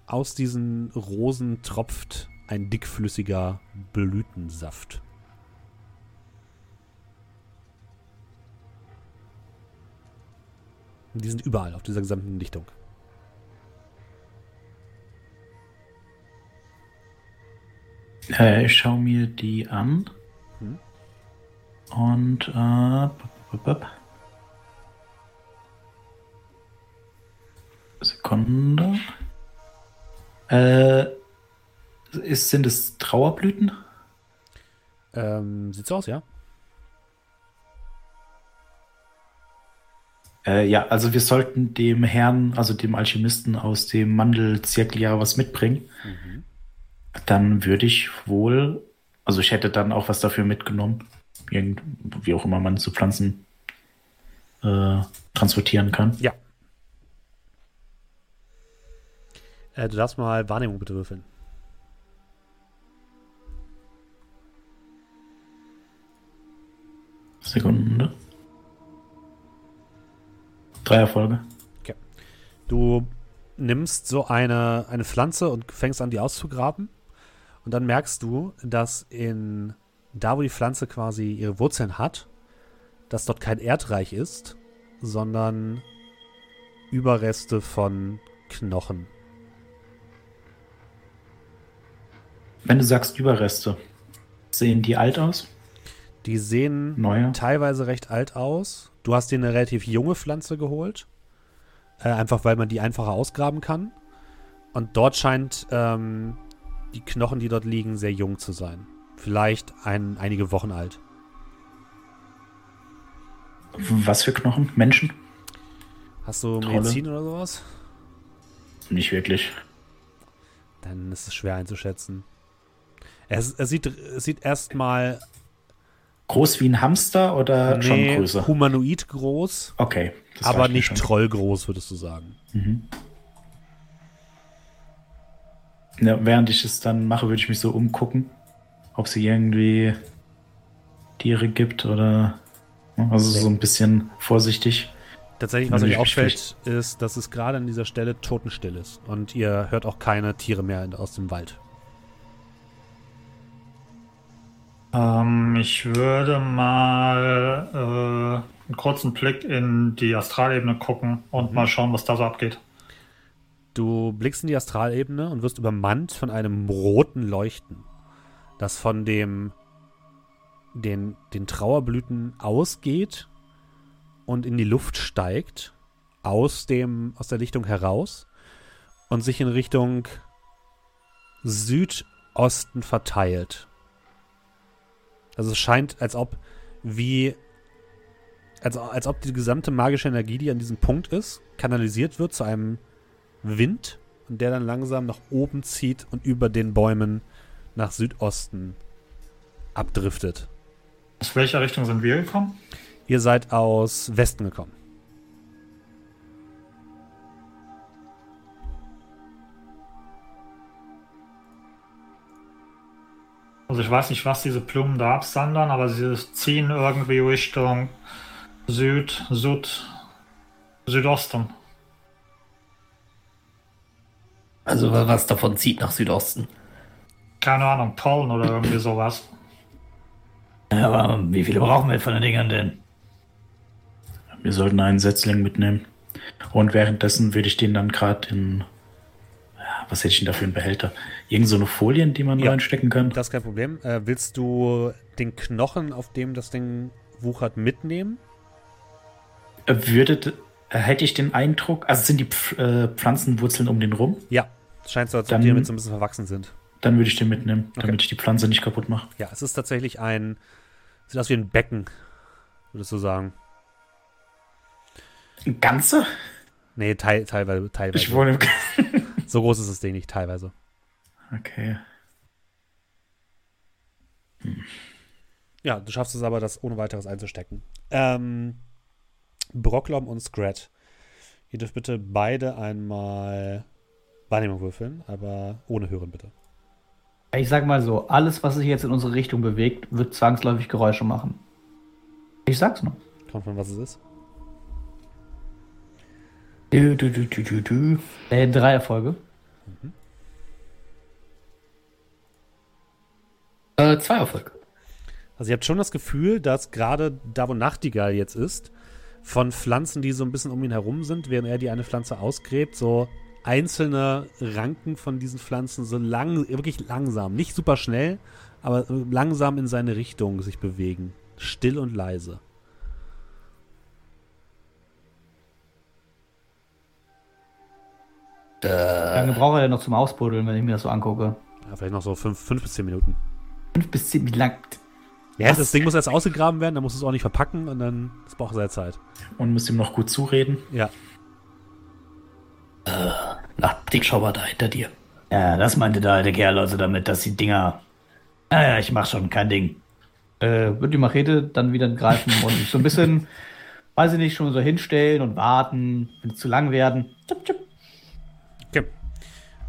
A: aus diesen Rosen tropft ein dickflüssiger Blütensaft. Die sind überall auf dieser gesamten Lichtung.
E: Äh, ich schaue mir die an.
A: Hm.
E: Und äh, bup, bup, bup. Sekunde. Äh, ist, sind es Trauerblüten?
A: Ähm, sieht so aus, ja?
E: Äh, ja, also wir sollten dem Herrn, also dem Alchemisten aus dem Mandelzirkel ja was mitbringen. Dann würde ich wohl, also ich hätte dann auch was dafür mitgenommen, irgend, wie auch immer man so Pflanzen äh, transportieren kann.
A: Ja. Äh, du darfst mal Wahrnehmung bitte würfeln.
E: Sekunde. Drei Erfolge.
A: Du nimmst so eine, eine Pflanze und fängst an, die auszugraben. Und dann merkst du, dass in da, wo die Pflanze quasi ihre Wurzeln hat, dass dort kein Erdreich ist, sondern Überreste von Knochen.
E: Wenn du sagst Überreste, sehen die alt aus?
A: Die sehen
E: Neue?
A: teilweise recht alt aus. Du hast dir eine relativ junge Pflanze geholt. Äh, einfach weil man die einfacher ausgraben kann. Und dort scheint ähm, die Knochen, die dort liegen, sehr jung zu sein. Vielleicht ein, einige Wochen alt.
E: Was für Knochen? Menschen?
A: Hast du
E: Trolle?
A: Medizin oder sowas?
E: Nicht wirklich.
A: Dann ist es schwer einzuschätzen. Es, es sieht, es sieht erstmal
E: Groß wie ein Hamster oder schon
A: nee,
E: größer?
A: humanoid groß,
E: Okay.
A: aber nicht
E: schon.
A: trollgroß, würdest du sagen.
E: Ja, während ich es dann mache, würde ich mich so umgucken, ob sie irgendwie Tiere gibt oder also so ein bisschen vorsichtig.
A: Tatsächlich, was euch auffällt, ist, dass es gerade an dieser Stelle totenstill ist. Und ihr hört auch keine Tiere mehr aus dem Wald.
C: Ähm, ich würde mal äh, einen kurzen Blick in die Astralebene gucken und mal schauen, was da so abgeht.
A: Du blickst in die Astralebene und wirst übermannt von einem roten Leuchten, das von dem den, den Trauerblüten ausgeht und in die Luft steigt, aus, dem, aus der Lichtung heraus und sich in Richtung Südosten verteilt. Also es scheint, als ob wie als, als ob die gesamte magische Energie, die an diesem Punkt ist, kanalisiert wird zu einem Wind und der dann langsam nach oben zieht und über den Bäumen nach Südosten abdriftet.
C: Aus welcher Richtung sind wir gekommen?
A: Ihr seid aus Westen gekommen.
C: Also ich weiß nicht, was diese Blumen da absandern, aber sie ziehen irgendwie Richtung Süd, Süd, Südosten.
D: Also wa- was davon zieht nach Südosten.
C: Keine Ahnung, Pollen oder irgendwie sowas.
F: Ja, aber wie viele brauchen wir von den Dingern denn?
E: Wir sollten einen Setzling mitnehmen. Und währenddessen würde ich den dann gerade in. ja, Was hätte ich denn da für einen Behälter? Irgend so eine Folien, die man
A: Ja.
E: reinstecken kann?
A: Das ist kein Problem. Äh, willst du den Knochen, auf dem das Ding wuchert, mitnehmen?
E: Würde, äh, hätte ich den Eindruck, also sind die Pf äh, Pflanzenwurzeln um den rum,
A: Ja. Scheint so, als ob die damit so ein bisschen verwachsen sind.
E: dann würde ich den mitnehmen,
A: Okay.
E: damit ich die Pflanze nicht kaputt mache.
A: Ja, es ist tatsächlich ein. Sieht aus wie ein Becken, würdest du sagen.
E: Ein ganze?
A: Nee, teil, teilweise. teilweise.
E: Ich wohne im.
A: so groß ist das Ding nicht, teilweise.
E: Okay.
A: Ja, du schaffst es aber, das ohne weiteres einzustecken. Ähm, Brocklom und Scrat. Ihr dürft bitte beide einmal Wahrnehmung würfeln, aber ohne Hören bitte.
B: Ich sag mal so, alles, was sich jetzt in unsere Richtung bewegt, wird zwangsläufig Geräusche machen. Ich sag's nur.
A: Kommt von was es ist.
D: Du, du, du, du, du, du.
B: Äh, drei Erfolge.
D: Äh, zwei Erfolge.
A: Also ihr habt schon das Gefühl, dass gerade da, wo Nachtigall jetzt ist, von Pflanzen, die so ein bisschen um ihn herum sind, während er die eine Pflanze ausgräbt, so einzelne Ranken von diesen Pflanzen so lang, wirklich langsam, nicht super schnell, aber langsam in seine Richtung sich bewegen. Still und leise.
B: Wie lange braucht er denn noch zum Ausbuddeln, wenn ich mir das so angucke?
A: Ja, vielleicht noch so fünf, fünf bis zehn Minuten.
B: Fünf bis zehn, wie lang?
A: Ja, das Ding muss erst ausgegraben werden, dann muss es auch nicht verpacken und dann das braucht seine Zeit.
E: Und muss ihm noch gut zureden.
A: Ja.
D: Na, den schau mal da hinter dir.
F: Ja, das meinte der alte Kerl also damit, dass die Dinger. Naja, ich mach schon kein Ding.
B: Äh, wird die Machete dann wieder greifen und mich so ein bisschen, (laughs) weiß ich nicht, schon so hinstellen und warten, wenn es zu lang werden. Tschip, tschip.
A: Okay.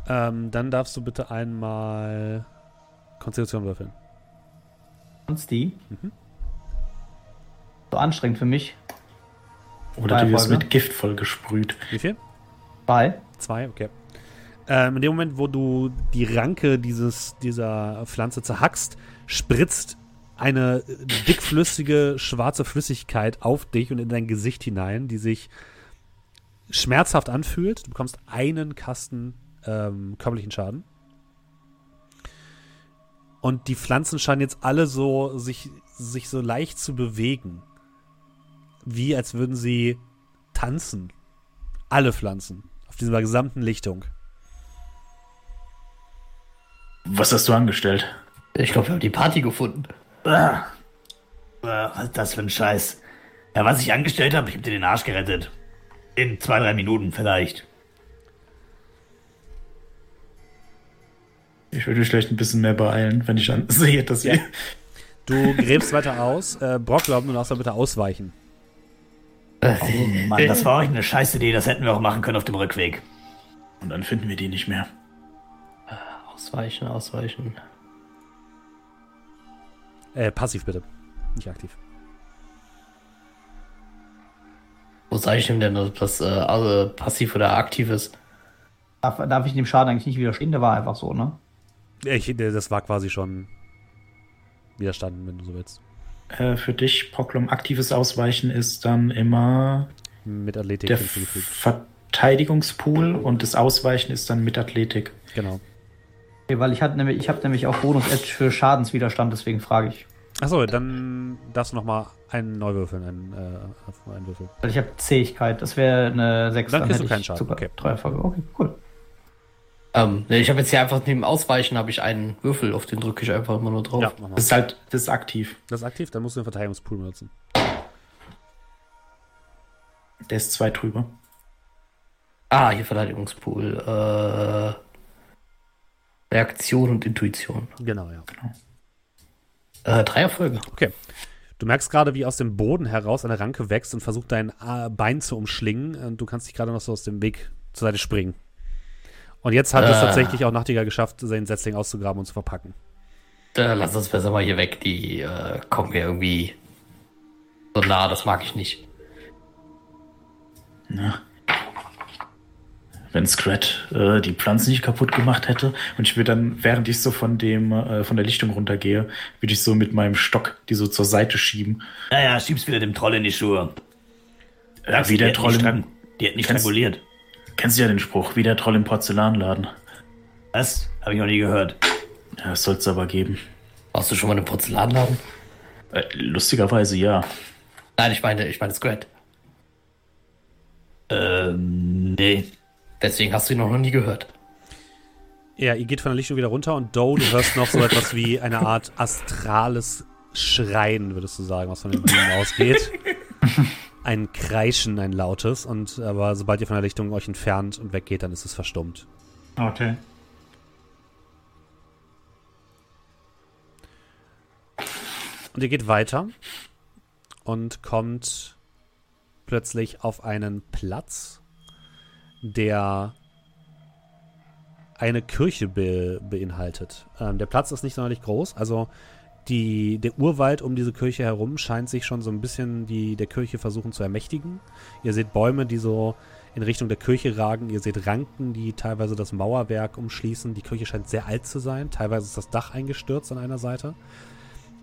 A: Ähm, dann darfst du bitte einmal Konstitution würfeln.
B: Sonst die. So anstrengend für mich.
E: Oder du wirst mit Gift voll gesprüht.
A: Wie viel?
B: Zwei.
A: Zwei, okay. Ähm, in dem Moment, wo du die Ranke dieses, dieser Pflanze zerhackst, spritzt eine dickflüssige, schwarze Flüssigkeit auf dich und in dein Gesicht hinein, die sich schmerzhaft anfühlt. Du bekommst einen Kasten ähm, körperlichen Schaden. Und die Pflanzen scheinen jetzt alle so sich, sich so leicht zu bewegen. Wie als würden sie tanzen. Alle Pflanzen. Dieser gesamten Lichtung.
E: Was hast du angestellt?
D: Ich glaube, wir haben die Party gefunden.
F: Ah. Ah, Was ist das für ein Scheiß? Ja, was ich angestellt habe, ich hab dir den Arsch gerettet. In zwei, drei Minuten vielleicht.
E: Ich würde mich vielleicht ein bisschen mehr beeilen, wenn ich an (laughs) sehe, dass wir.
A: Du gräbst weiter aus. Äh, Brocklob, du darfst da bitte ausweichen.
F: Oh Mann, das war euch eine scheiß Idee, das hätten wir auch machen können auf dem Rückweg.
E: Und dann finden wir die nicht mehr.
D: Ausweichen, ausweichen.
A: Äh, passiv bitte. Nicht aktiv.
D: Wo sage ich ihm denn, ob das äh, also passiv oder aktiv ist?
B: Darf, darf ich dem Schaden eigentlich nicht widerstehen? Der war einfach so, ne?
A: Ich, das war quasi schon widerstanden, wenn du so willst.
E: Äh, für dich, Poklum, aktives Ausweichen ist dann immer
A: Mit Athletik
E: der. Verteidigungspool und das Ausweichen ist dann mit Athletik.
A: Genau.
B: Okay, weil ich nämlich, ich habe nämlich auch Bonus-Edge für Schadenswiderstand, deswegen frage ich.
A: Achso, dann darfst du nochmal einen neu würfeln, einen, äh, einen Würfel.
B: Weil ich habe Zähigkeit, das wäre eine 6.
A: Dann kriegst du keinen Schaden,
B: sogar
A: okay.
B: Okay, cool.
D: Ähm, nee, ich habe jetzt hier einfach neben Ausweichen habe ich einen Würfel, auf den drücke ich einfach immer nur drauf.
A: Ja.
E: Das ist halt, das ist aktiv.
A: Das ist aktiv, dann musst du den Verteidigungspool benutzen.
E: Der ist zwei drüber.
D: Ah, hier Verteidigungspool. Äh, Reaktion und Intuition.
A: Genau, ja.
D: Äh, drei Erfolge.
A: Okay. Du merkst gerade, wie aus dem Boden heraus eine Ranke wächst und versucht, dein äh, Bein zu umschlingen. Und du kannst dich gerade noch so aus dem Weg zur Seite springen. Und jetzt hat es
D: Ah.
A: tatsächlich auch Nachtigall geschafft, seinen Setzling auszugraben und zu verpacken.
D: Äh, lass uns besser mal hier weg. Die äh, kommen mir irgendwie so nah, das mag ich nicht.
E: Wenn Scrat äh, die Pflanzen nicht kaputt gemacht hätte und ich würde dann, während ich so von dem äh, von der Lichtung runtergehe, würde ich so mit meinem Stock die so zur Seite schieben.
F: Naja, schiebst wieder dem Troll in die Schuhe.
E: Ja, wie der
F: die
E: Troll
F: Hat
E: im,
F: nicht, strang- die hat nicht
E: Kennst-
F: stranguliert.
E: Kennst du ja den Spruch, wie der Troll im Porzellanladen.
F: Das habe ich noch nie gehört.
E: Ja, das soll es aber geben.
D: Warst du schon mal im Porzellanladen?
E: Äh, lustigerweise ja.
D: Nein, ich meine, ich meine Scrat.
F: Ähm, nee.
D: Deswegen hast du ihn noch nie gehört.
A: Ja, ihr geht von der Lichtung wieder runter und Doe, du hörst noch so (laughs) etwas wie eine Art astrales Schreien, würdest du sagen, was von den Blumen ausgeht. (laughs) Ein Kreischen, ein lautes. Und aber sobald ihr von der Lichtung euch entfernt und weggeht, dann ist es verstummt.
C: Okay.
A: Und ihr geht weiter und kommt plötzlich auf einen Platz, der eine Kirche be beinhaltet. Ähm, der Platz ist nicht sonderlich groß, also die, der Urwald um diese Kirche herum scheint sich schon so ein bisschen die, der Kirche versuchen zu ermächtigen. Ihr seht Bäume, die so in Richtung der Kirche ragen. Ihr seht Ranken, die teilweise das Mauerwerk umschließen. Die Kirche scheint sehr alt zu sein. Teilweise ist das Dach eingestürzt an einer Seite.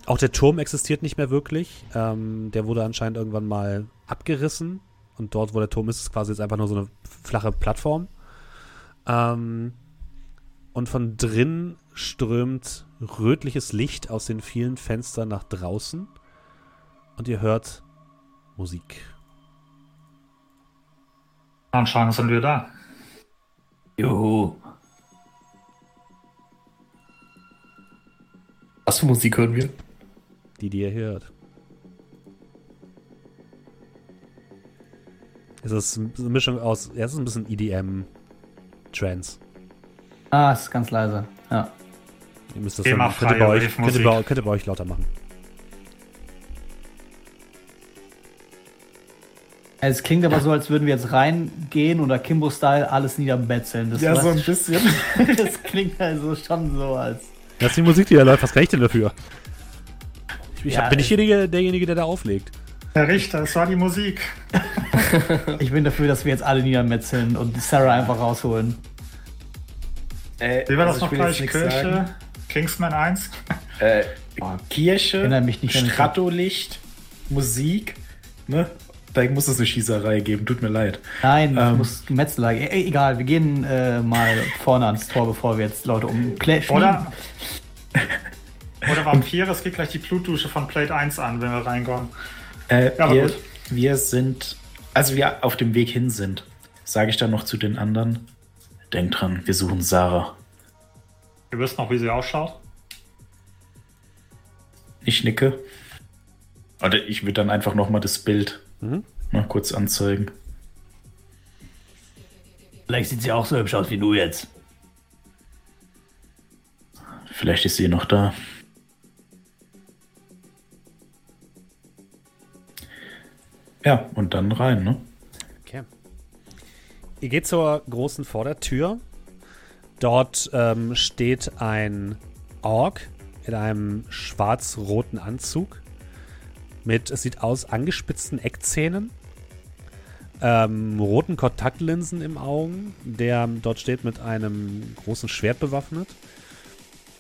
A: Auch der Turm existiert nicht mehr wirklich. Ähm, der wurde anscheinend irgendwann mal abgerissen. Und dort, wo der Turm ist, ist quasi jetzt einfach nur so eine flache Plattform. Ähm, und von drin strömt rötliches Licht aus den vielen Fenstern nach draußen. Und ihr hört Musik.
C: Anscheinend sind wir da.
F: Juhu.
D: Was für Musik hören wir?
A: Die, die ihr hört. Es ist eine Mischung aus, ja, es ist ein bisschen EDM, Trance.
B: Ah, es ist ganz leise. Ja.
A: Ihr müsst das
C: Thema
A: dann, könnt, ihr bei euch, könnt, ihr bei, könnt ihr bei euch lauter machen.
B: Es klingt aber so, als würden wir jetzt reingehen oder Kimbo-Style alles niederbetzeln. Das, war-
E: bisschen. (laughs)
B: das klingt also schon so, als.
A: Das ist die Musik, die da läuft. Was kann ich denn dafür? Ich, ich
B: Ja,
A: hab, bin ich
B: ich-
A: derjenige, derjenige, der da auflegt.
C: Herr Richter, es war die Musik. (laughs)
B: Ich bin dafür, dass wir jetzt alle niedermetzeln und Sarah einfach rausholen.
E: Äh,
C: Wie war das
E: also
C: noch
E: will jetzt
C: gleich? Kirche?
E: sagen.
C: Kingsman 1?
E: Äh, (laughs) Kirche,
B: nicht an den
E: Stratolicht, Musik, ne? Da muss es eine Schießerei geben, tut mir leid.
B: Nein,
E: Ähm.
B: ich muss Metzelei. Ey, egal, wir gehen äh, mal vorne ans Tor, bevor wir jetzt Leute um
C: Oder? (laughs) Oder Vampire, es geht gleich die Blutdusche von Plate 1 an, wenn wir reinkommen.
E: Äh,
C: Ja, aber
E: wir,
C: gut.
E: wir sind, als wir auf dem Weg hin sind, sage ich dann noch zu den anderen, denkt dran, wir suchen Sarah.
C: Ihr wisst noch, wie sie ausschaut?
E: Ich nicke. Oder ich würde dann einfach nochmal das Bild
A: Mhm.
E: mal kurz anzeigen.
F: Vielleicht sieht sie auch so hübsch aus wie du jetzt.
E: Vielleicht ist sie noch da. Ja, und dann rein, ne?
A: Okay. Ihr geht zur großen Vordertür. Dort ähm, steht ein Ork in einem schwarz-roten Anzug mit, es sieht aus, angespitzten Eckzähnen, ähm, roten Kontaktlinsen im Augen, der dort steht mit einem großen Schwert bewaffnet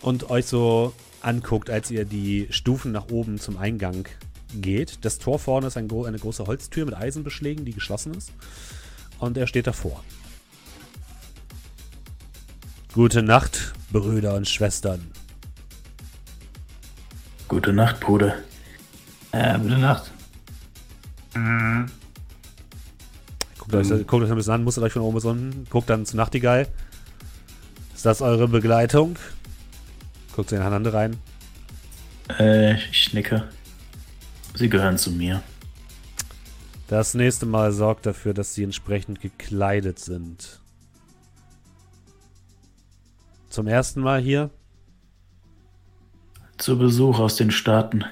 A: und euch so anguckt, als ihr die Stufen nach oben zum Eingang geht. Das Tor vorne ist ein, eine große Holztür mit Eisenbeschlägen, die geschlossen ist. Und er steht davor. Gute Nacht, Brüder und Schwestern.
E: Gute Nacht, Bruder.
F: Äh, gute Nacht.
A: Guckt euch, guckt euch ein bisschen an, mustert euch von oben bis unten, guckt dann zu Nachtigall. Ist das eure Begleitung? Guckt sie in Hand rein.
E: Äh, ich nicke. Sie gehören zu mir.
A: Das nächste Mal sorgt dafür, dass sie entsprechend gekleidet sind. Zum ersten Mal hier?
E: Zu Besuch aus den Staaten.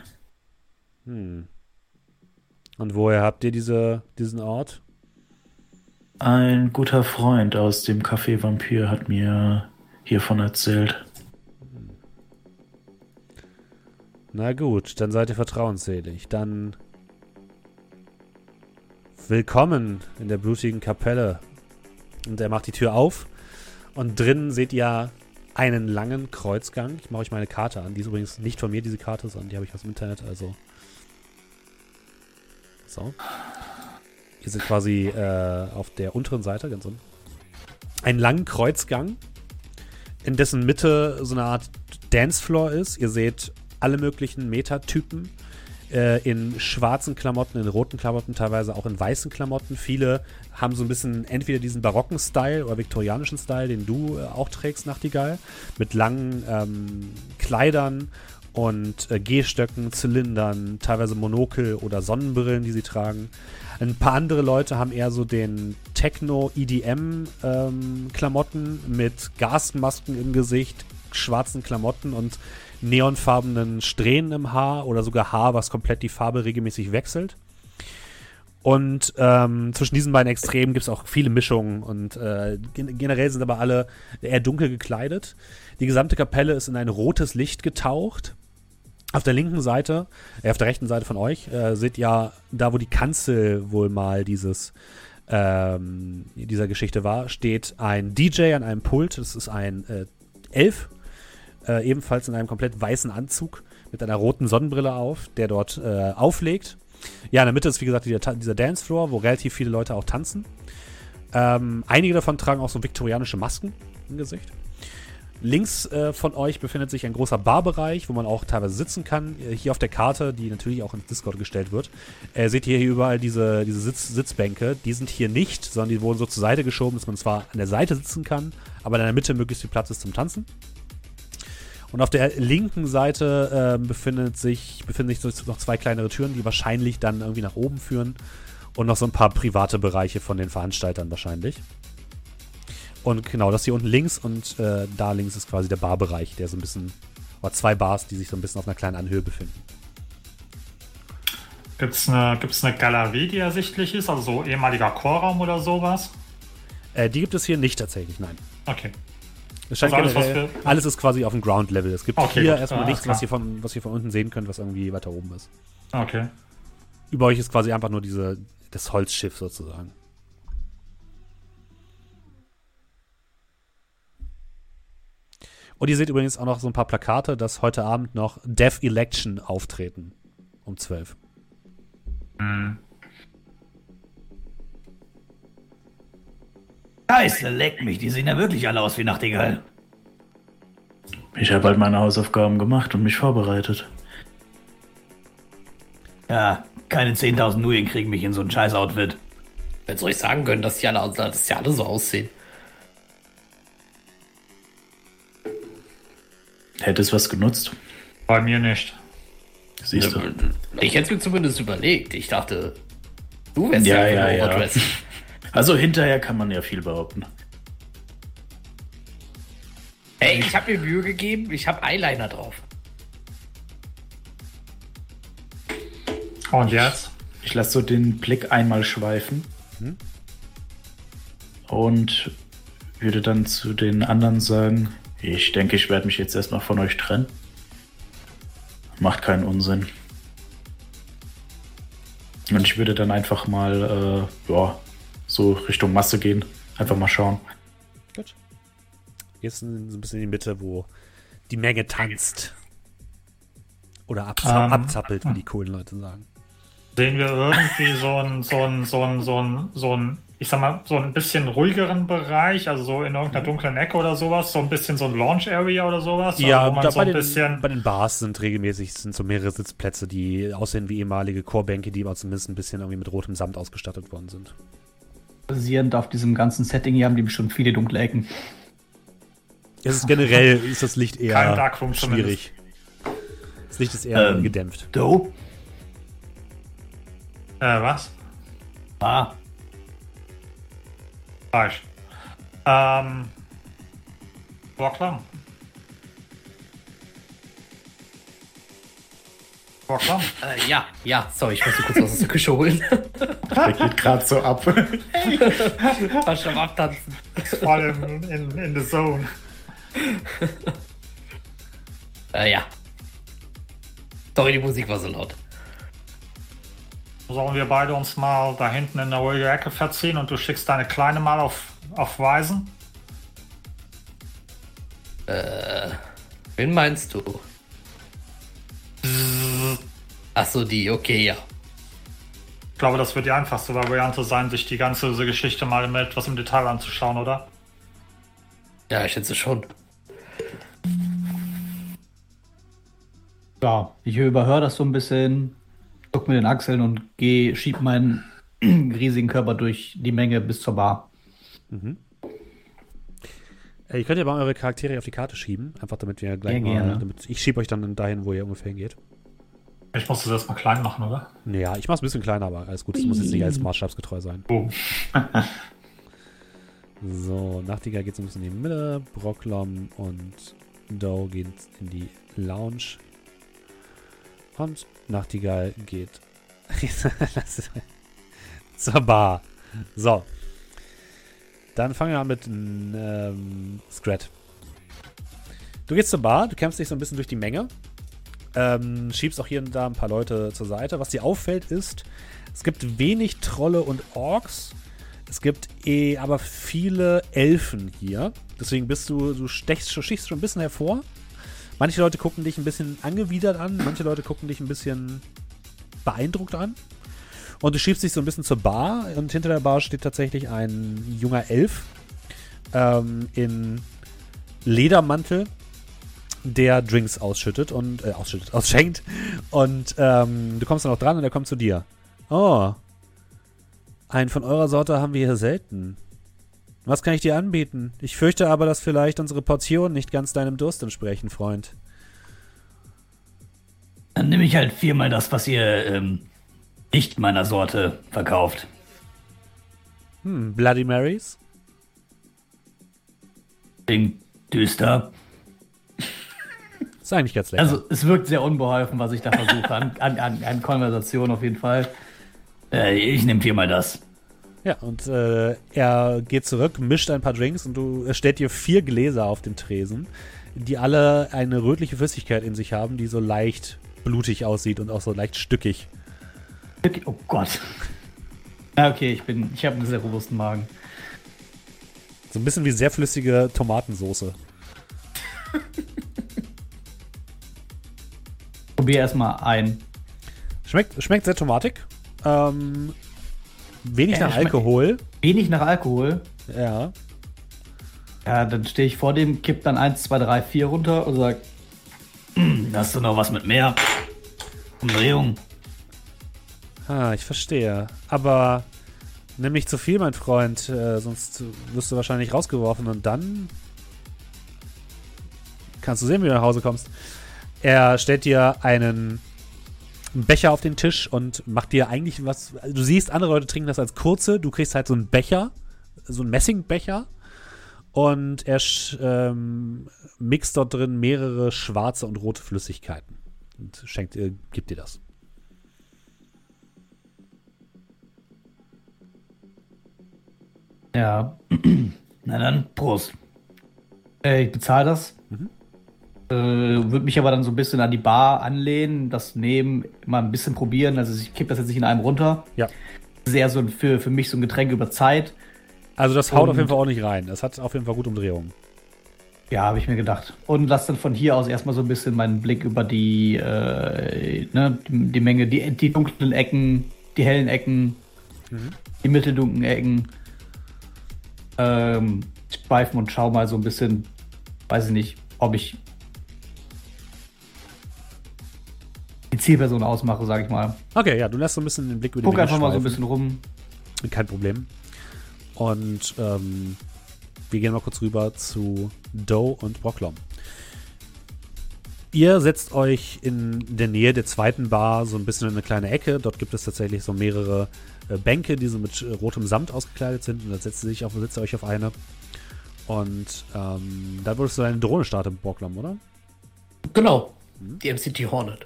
A: Hm. Und woher habt ihr diese, diesen Ort?
E: Ein guter Freund aus dem Café Vampir hat mir hiervon erzählt.
A: Na gut, dann seid ihr vertrauensselig. Dann willkommen in der blutigen Kapelle. Und er macht die Tür auf. Und drinnen seht ihr einen langen Kreuzgang. Ich mache euch meine Karte an. Die ist übrigens nicht von mir, diese Karte, sondern die habe ich aus dem Internet. Also. So. Ihr seid quasi äh, auf der unteren Seite, ganz unten. Einen langen Kreuzgang, in dessen Mitte so eine Art Dancefloor ist. Ihr seht alle möglichen Metatypen in schwarzen Klamotten, in roten Klamotten, teilweise auch in weißen Klamotten. Viele haben so ein bisschen entweder diesen barocken Style oder viktorianischen Style, den du äh, auch trägst, Nachtigall, mit langen ähm, Kleidern und äh, Gehstöcken, Zylindern, teilweise Monokel oder Sonnenbrillen, die sie tragen. Ein paar andere Leute haben eher so den Techno-EDM-Klamotten ähm, mit Gasmasken im Gesicht, schwarzen Klamotten und neonfarbenen Strähnen im Haar oder sogar Haar, was komplett die Farbe regelmäßig wechselt. Und ähm, zwischen diesen beiden Extremen gibt es auch viele Mischungen und äh, gen generell sind aber alle eher dunkel gekleidet. Die gesamte Kapelle ist in ein rotes Licht getaucht. Auf der linken Seite, äh, auf der rechten Seite von euch, äh, seht ihr da, wo die Kanzel wohl mal dieses ähm, dieser Geschichte war, steht ein DJ an einem Pult. Das ist ein äh, Elf, äh, ebenfalls in einem komplett weißen Anzug mit einer roten Sonnenbrille auf, der dort äh, auflegt. Ja, in der Mitte ist wie gesagt dieser, dieser Dancefloor, wo relativ viele Leute auch tanzen. Ähm, einige davon tragen auch so viktorianische Masken im Gesicht. Links äh, von euch befindet sich ein großer Barbereich, wo man auch teilweise sitzen kann. Äh, Hier auf der Karte, die natürlich auch ins Discord gestellt wird, äh, seht ihr hier überall diese, diese Sitz Sitzbänke. Die sind hier nicht, sondern die wurden so zur Seite geschoben, dass man zwar an der Seite sitzen kann, aber in der Mitte möglichst viel Platz ist zum Tanzen. Und auf der linken Seite äh, befindet sich, befinden sich noch zwei kleinere Türen, die wahrscheinlich dann irgendwie nach oben führen. Und noch so ein paar private Bereiche von den Veranstaltern wahrscheinlich. Und genau, das hier unten links und äh, da links ist quasi der Barbereich, der so ein bisschen, oder zwei Bars, die sich so ein bisschen auf einer kleinen Anhöhe befinden.
C: Gibt es eine, gibt's eine Galerie, die ersichtlich ist? Also so ehemaliger Chorraum oder sowas?
A: Äh, die gibt es hier nicht tatsächlich, nein.
C: Okay.
A: Es scheint
C: Also alles,
A: generell, alles ist quasi auf dem Ground-Level. Es gibt
C: Okay,
A: hier
C: gut.
A: erstmal
C: Ah,
A: nichts, was ihr, von, was ihr von unten sehen könnt, was irgendwie weiter oben ist.
C: Okay.
A: Über euch ist quasi einfach nur diese, das Holzschiff sozusagen. Und ihr seht übrigens auch noch so ein paar Plakate, dass heute Abend noch Death Election auftreten. Um 12.
C: Hm.
F: Scheiße, leck mich, die sehen ja wirklich alle aus wie Nachtigall.
E: Ich habe halt meine Hausaufgaben gemacht und mich vorbereitet.
F: Ja, keine 10.000 Nuyen kriegen mich in so ein scheiß Outfit.
D: Wenn soll ich sagen können, dass die alle, dass die alle so aussehen?
E: Hätte es was genutzt?
C: Bei mir nicht.
E: Siehst du.
D: Ich hätte es mir zumindest überlegt. Ich dachte, du wärst
E: Ja,
D: ja,
E: ja,
D: ja.
E: Also hinterher kann man ja viel behaupten.
D: Ey, ich habe mir Mühe gegeben, ich habe Eyeliner drauf.
C: Und jetzt?
E: Ich lasse so den Blick einmal schweifen und würde dann zu den anderen sagen, ich denke, ich werde mich jetzt erstmal von euch trennen. Macht keinen Unsinn. Und ich würde dann einfach mal, äh, ja, so Richtung Masse gehen. Einfach mal schauen.
A: Gut. Jetzt so ein bisschen in die Mitte, wo die Menge tanzt. Oder abza
C: Ähm,
A: abzappelt, wie die coolen Leute sagen.
C: Sehen wir irgendwie so ein, so ein, so ein, so ein, so ein, ich sag mal, so ein bisschen ruhigeren Bereich, also so in irgendeiner dunklen Ecke oder sowas, so ein bisschen so ein Launch Area oder sowas,
A: Ja,
C: wo man
A: da
C: so
A: bei,
C: ein
A: den,
C: bisschen,
A: bei den Bars sind regelmäßig sind so mehrere Sitzplätze, die aussehen wie ehemalige Chorbänke, die aber zumindest ein bisschen irgendwie mit rotem Samt ausgestattet worden sind.
B: Basierend auf diesem ganzen Setting hier haben die bestimmt viele dunkle Ecken.
A: Es ist generell ist das Licht
C: Kein
A: eher
C: Darkroom
A: schwierig. Das Licht ist eher
F: Ähm.
A: gedämpft.
F: Du?
C: äh, was?
F: Ah,
C: Falsch. Ähm, war klar.
D: Äh, ja, ja, sorry, ich muss sie kurz aus der Küche holen. (laughs)
E: Der geht gerade so ab.
D: War schon am Abtanzen.
C: Voll in, in, in the zone.
D: Äh, ja. Sorry, die Musik war so laut.
C: Sollen wir beide uns mal da hinten in eine ruhige Ecke verziehen und du schickst deine Kleine mal auf, auf Weisen?
D: Wen meinst du? Ach so, die, okay, ja.
C: Ich glaube, das wird die einfachste Variante sein, sich die ganze diese Geschichte mal mit etwas im Detail anzuschauen, oder?
D: Ja, ich schätze schon.
B: Ja, ich überhöre das so ein bisschen, zuck mit den Achseln und geh, schieb meinen (clears throat) riesigen Körper durch die Menge bis zur Bar.
A: Äh, ihr könnt ja mal eure Charaktere auf die Karte schieben, einfach damit wir gleich
B: Ja,
A: mal, damit, ich schiebe euch dann dahin, wo ihr ungefähr hingeht.
C: Ich muss das erstmal klein machen, oder?
A: Ja, ich mach's ein bisschen kleiner, aber alles gut, das muss jetzt nicht alles maßstabsgetreu sein.
C: Boom. (laughs)
A: So, Nachtigall geht so ein bisschen in die Mitte, Brocklom und Doe gehen in die Lounge. Und Nachtigall geht (laughs) zur Bar. So. Dann fangen wir an mit ähm, Scrat. Du gehst zur Bar, du kämpfst dich so ein bisschen durch die Menge. Ähm, schiebst auch hier und da ein paar Leute zur Seite. Was dir auffällt ist, es gibt wenig Trolle und Orks. Es gibt eh aber viele Elfen hier. Deswegen bist du, du stechst, stichst schon ein bisschen hervor. Manche Leute gucken dich ein bisschen angewidert an, manche Leute gucken dich ein bisschen beeindruckt an. Und du schiebst dich so ein bisschen zur Bar und hinter der Bar steht tatsächlich ein junger Elf ähm, in Ledermantel, der Drinks ausschüttet und äh, ausschüttet, ausschenkt. Und ähm, du kommst dann auch dran und er kommt zu dir. Oh, einen von eurer Sorte haben wir hier selten. Was kann ich dir anbieten? Ich fürchte aber, dass vielleicht unsere Portionen nicht ganz deinem Durst entsprechen, Freund.
F: dann nehme ich halt viermal das, was ihr ähm, nicht meiner Sorte verkauft.
A: Hm, Bloody Marys?
F: Klingt düster.
A: Ist eigentlich ganz lecker.
B: Also, es wirkt sehr unbeholfen, was ich da versuche. An, an, an, an Konversation auf jeden Fall.
F: Äh, ich nehme viermal das.
A: ja, und äh, er geht zurück, mischt ein paar Drinks und du er stellt dir vier Gläser auf den Tresen, die alle eine rötliche Flüssigkeit in sich haben, die so leicht blutig aussieht und auch so leicht stückig.
B: Oh Gott. Ja, okay, ich bin, ich habe einen sehr robusten Magen.
A: So ein bisschen wie sehr flüssige Tomatensoße. (laughs)
B: Probier erstmal ein.
A: Schmeckt, schmeckt sehr tomatig. Ähm, wenig
B: Äh,
A: nach Alkohol.
B: Wenig nach Alkohol.
A: Ja.
B: Ja, dann stehe ich vor dem, kipp dann 1, 2, 3, 4 runter und sag, "Hm, (clears throat) hast du noch was mit mehr? Umdrehung.
A: Ah, ich verstehe. Aber nimm nicht zu viel, mein Freund, äh, sonst wirst du wahrscheinlich rausgeworfen und dann kannst du sehen, wie du nach Hause kommst. Er stellt dir einen Becher auf den Tisch und macht dir eigentlich was. Du siehst, andere Leute trinken das als kurze, du kriegst halt so einen Becher, so einen Messingbecher. Und er ähm, mixt dort drin mehrere schwarze und rote Flüssigkeiten. Und schenkt, dir- gibt dir das.
B: Ja, (clears throat)
F: Na dann, Prost.
B: äh, ich bezahle das.
A: Mhm.
B: Äh, Würde mich aber dann so ein bisschen an die Bar anlehnen, das nehmen, mal ein bisschen probieren. Also ich kipp das jetzt nicht in einem runter.
A: Ja.
B: Sehr so ein- für, für mich so ein Getränk über Zeit.
A: Also das haut
B: Und-
A: auf jeden Fall auch nicht rein. Das hat auf jeden Fall gute Umdrehungen.
B: Ja, habe ich mir gedacht. Und lass dann von hier aus erstmal so ein bisschen meinen Blick über die, äh, ne, die, die Menge, die, die dunklen Ecken, die hellen Ecken, die mitteldunklen Ecken ähm, schweifen und schau mal so ein bisschen, weiß ich nicht, ob ich Zielperson ausmache, sag ich mal.
A: Okay, ja, du lässt so ein bisschen den Blick über die
B: Guck einfach mal so ein bisschen rum.
A: Kein Problem. Und ähm, wir gehen mal kurz rüber zu Doe und Brocklom. Ihr setzt euch in der Nähe der zweiten Bar so ein bisschen in eine kleine Ecke. Dort gibt es tatsächlich so mehrere äh, Bänke, die so mit äh, rotem Samt ausgekleidet sind. Und da setzt ihr, sich auf, setzt ihr euch auf eine. Und ähm, da würdest du eine Drohne starten, Brocklom, oder?
D: Genau. Die MCT Hornet.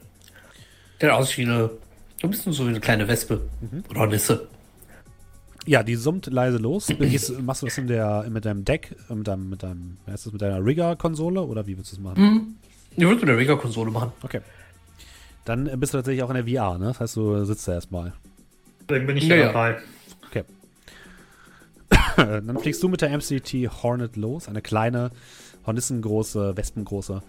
D: Der aussieht wie eine, ein bisschen so wie eine kleine Wespe. Oder Nisse.
A: Ja, die summt leise los. (clears throat) Gehst, machst du das in der, mit deinem Deck, äh, mit deinem, mit deinem, wie heißt das, mit deiner Rigger-Konsole oder wie willst du das machen?
D: Ich würde mit der Rigger-Konsole machen.
A: Okay. Dann bist du tatsächlich auch in der VR, ne? Das heißt, du sitzt da erstmal.
C: Deswegen bin ich
D: ja.
C: dabei.
A: Okay. (clears throat) Dann fliegst du mit der MCT Hornet los. Eine kleine, hornissengroße, wespengroße